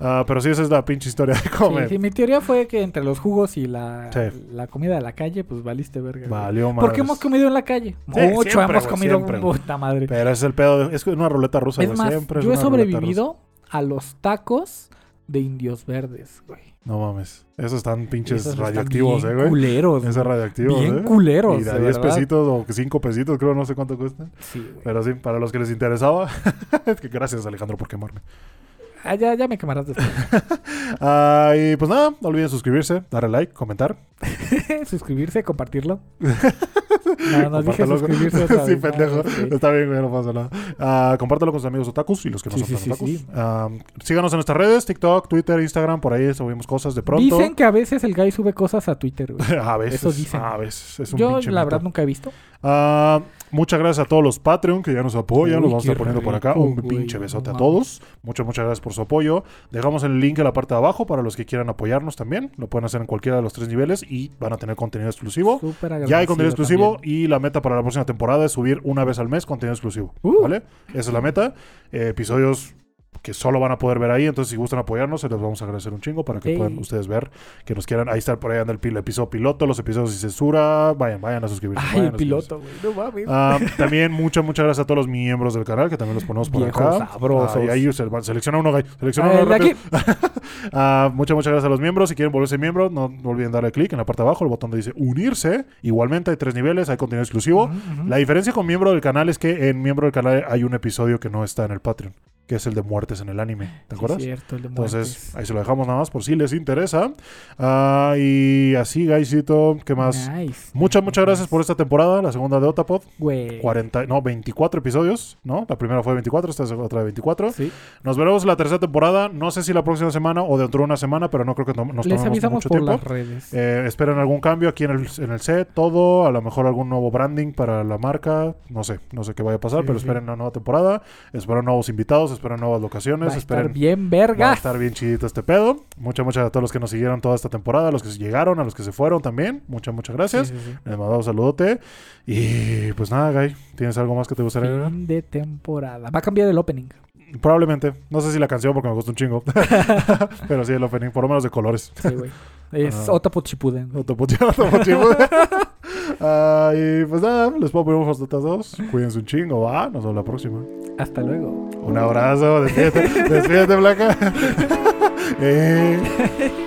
Ah, pero sí, esa es la pinche historia de comer. Sí, sí, mi teoría fue que entre los jugos y la, Sí. la comida de la calle, pues valiste verga. Valió más. Porque hemos comido en la calle. Sí, Mucho siempre, hemos comido siempre, puta madre. Pero es el pedo, de- es una ruleta rusa, es güey. más, Siempre es yo he sobrevivido a los tacos de indios verdes, güey. No mames. Esos están pinches Esos están radioactivos, bien eh, güey. Culeros. Esos radioactivos, Bien eh. culeros, Y de de 10 verdad. pesitos o 5 pesitos, creo, no sé cuánto cuestan. Sí, güey. Pero sí, para los que les interesaba, es que gracias, Alejandro, por quemarme. Ah, ya, ya me quemarás después. Ah, y pues nada, no olviden suscribirse, darle like, comentar. suscribirse, compartirlo. No, no dije suscribirse sí, vez. Pendejo. Está bien, güey, no pasa nada. Ah, compártelo con sus amigos otakus y los que no Sí, son sí, otakus. sí. Ah, síganos en nuestras redes, TikTok, Twitter, Instagram, por ahí subimos cosas de pronto. Dicen que a veces el guy sube cosas a Twitter, güey. a veces, Eso dicen. a veces. Es un Yo, la mito. verdad, nunca he visto. Muchas gracias a todos los Patreon que ya nos apoyan. Uy, los vamos a estar poniendo por acá. Un güey, pinche no besote a todos. Muchas, muchas gracias por su apoyo. Dejamos el link en la parte de abajo para los que quieran apoyarnos también. Lo pueden hacer en cualquiera de los tres niveles y van a tener contenido exclusivo. Súper Ya hay contenido exclusivo también. y la meta para la próxima temporada es subir una vez al mes contenido exclusivo. Uh. ¿Vale? Esa es la meta. Eh, episodios que solo van a poder ver ahí. Entonces, si gustan apoyarnos, se les vamos a agradecer un chingo para que puedan ustedes ver que nos quieran. Ahí está por ahí anda el, episodio piloto, los episodios sin censura. Vayan, vayan a suscribirse. Ay, vayan el piloto, güey. No mames. Ah, también muchas, muchas gracias a todos los miembros del canal que también los ponemos por Viejos acá. sabrosos. Ah, y ahí se- selecciona uno, Guy. Selecciona Ah, uno aquí. Ah, muchas, muchas gracias a los miembros. Si quieren volverse miembros, no, olviden darle clic en la parte de abajo, el botón donde dice unirse. Igualmente hay tres niveles, hay contenido exclusivo. La diferencia con miembro del canal es que en miembro del canal hay un episodio que no está en el Patreon, que es el de muertes en el anime. ¿Te Sí, acuerdas? cierto, el de Entonces, muertes. ahí se lo dejamos nada más por si les interesa. Ah, y así, Gaisito, ¿qué más? Nice. Muchas, muchas gracias por esta temporada, la segunda de Otapod. Güey. 40, no, 24 episodios, ¿no? La primera fue de 24, esta es otra de 24. Sí. Nos veremos la tercera temporada, no sé si la próxima semana o dentro de una semana, pero no creo que no- nos Les avisamos mucho por tiempo. las redes. Eh, esperen algún cambio aquí en el, en el set, todo, a lo mejor algún nuevo branding para la marca, no sé, no sé qué vaya a pasar, Sí, pero sí. esperen una nueva temporada, esperen nuevos invitados, esperen nuevas locaciones, Va a esperen... estar bien Va a verga. estar bien chidito este pedo. Muchas, muchas a todos los que nos siguieron toda esta temporada, a los que llegaron, a los que se fueron también. Muchas, muchas gracias. Sí, sí, sí. Les mando un saludote. Y pues nada, Guy, ¿tienes algo más que te gustaría agregar? De temporada. Va a cambiar el opening. Probablemente. No sé si la canción porque me gustó un chingo. Pero sí, el opening, por lo menos de colores. Sí, güey. Es Ah. Otapot Shippuden. Otopochi- Otopochi. Ah, y pues nada, les puedo poner unos dos. Cuídense un chingo, va. Nos vemos la próxima. Hasta luego. Un abrazo. Despídete, despídete, Blanca. Eh.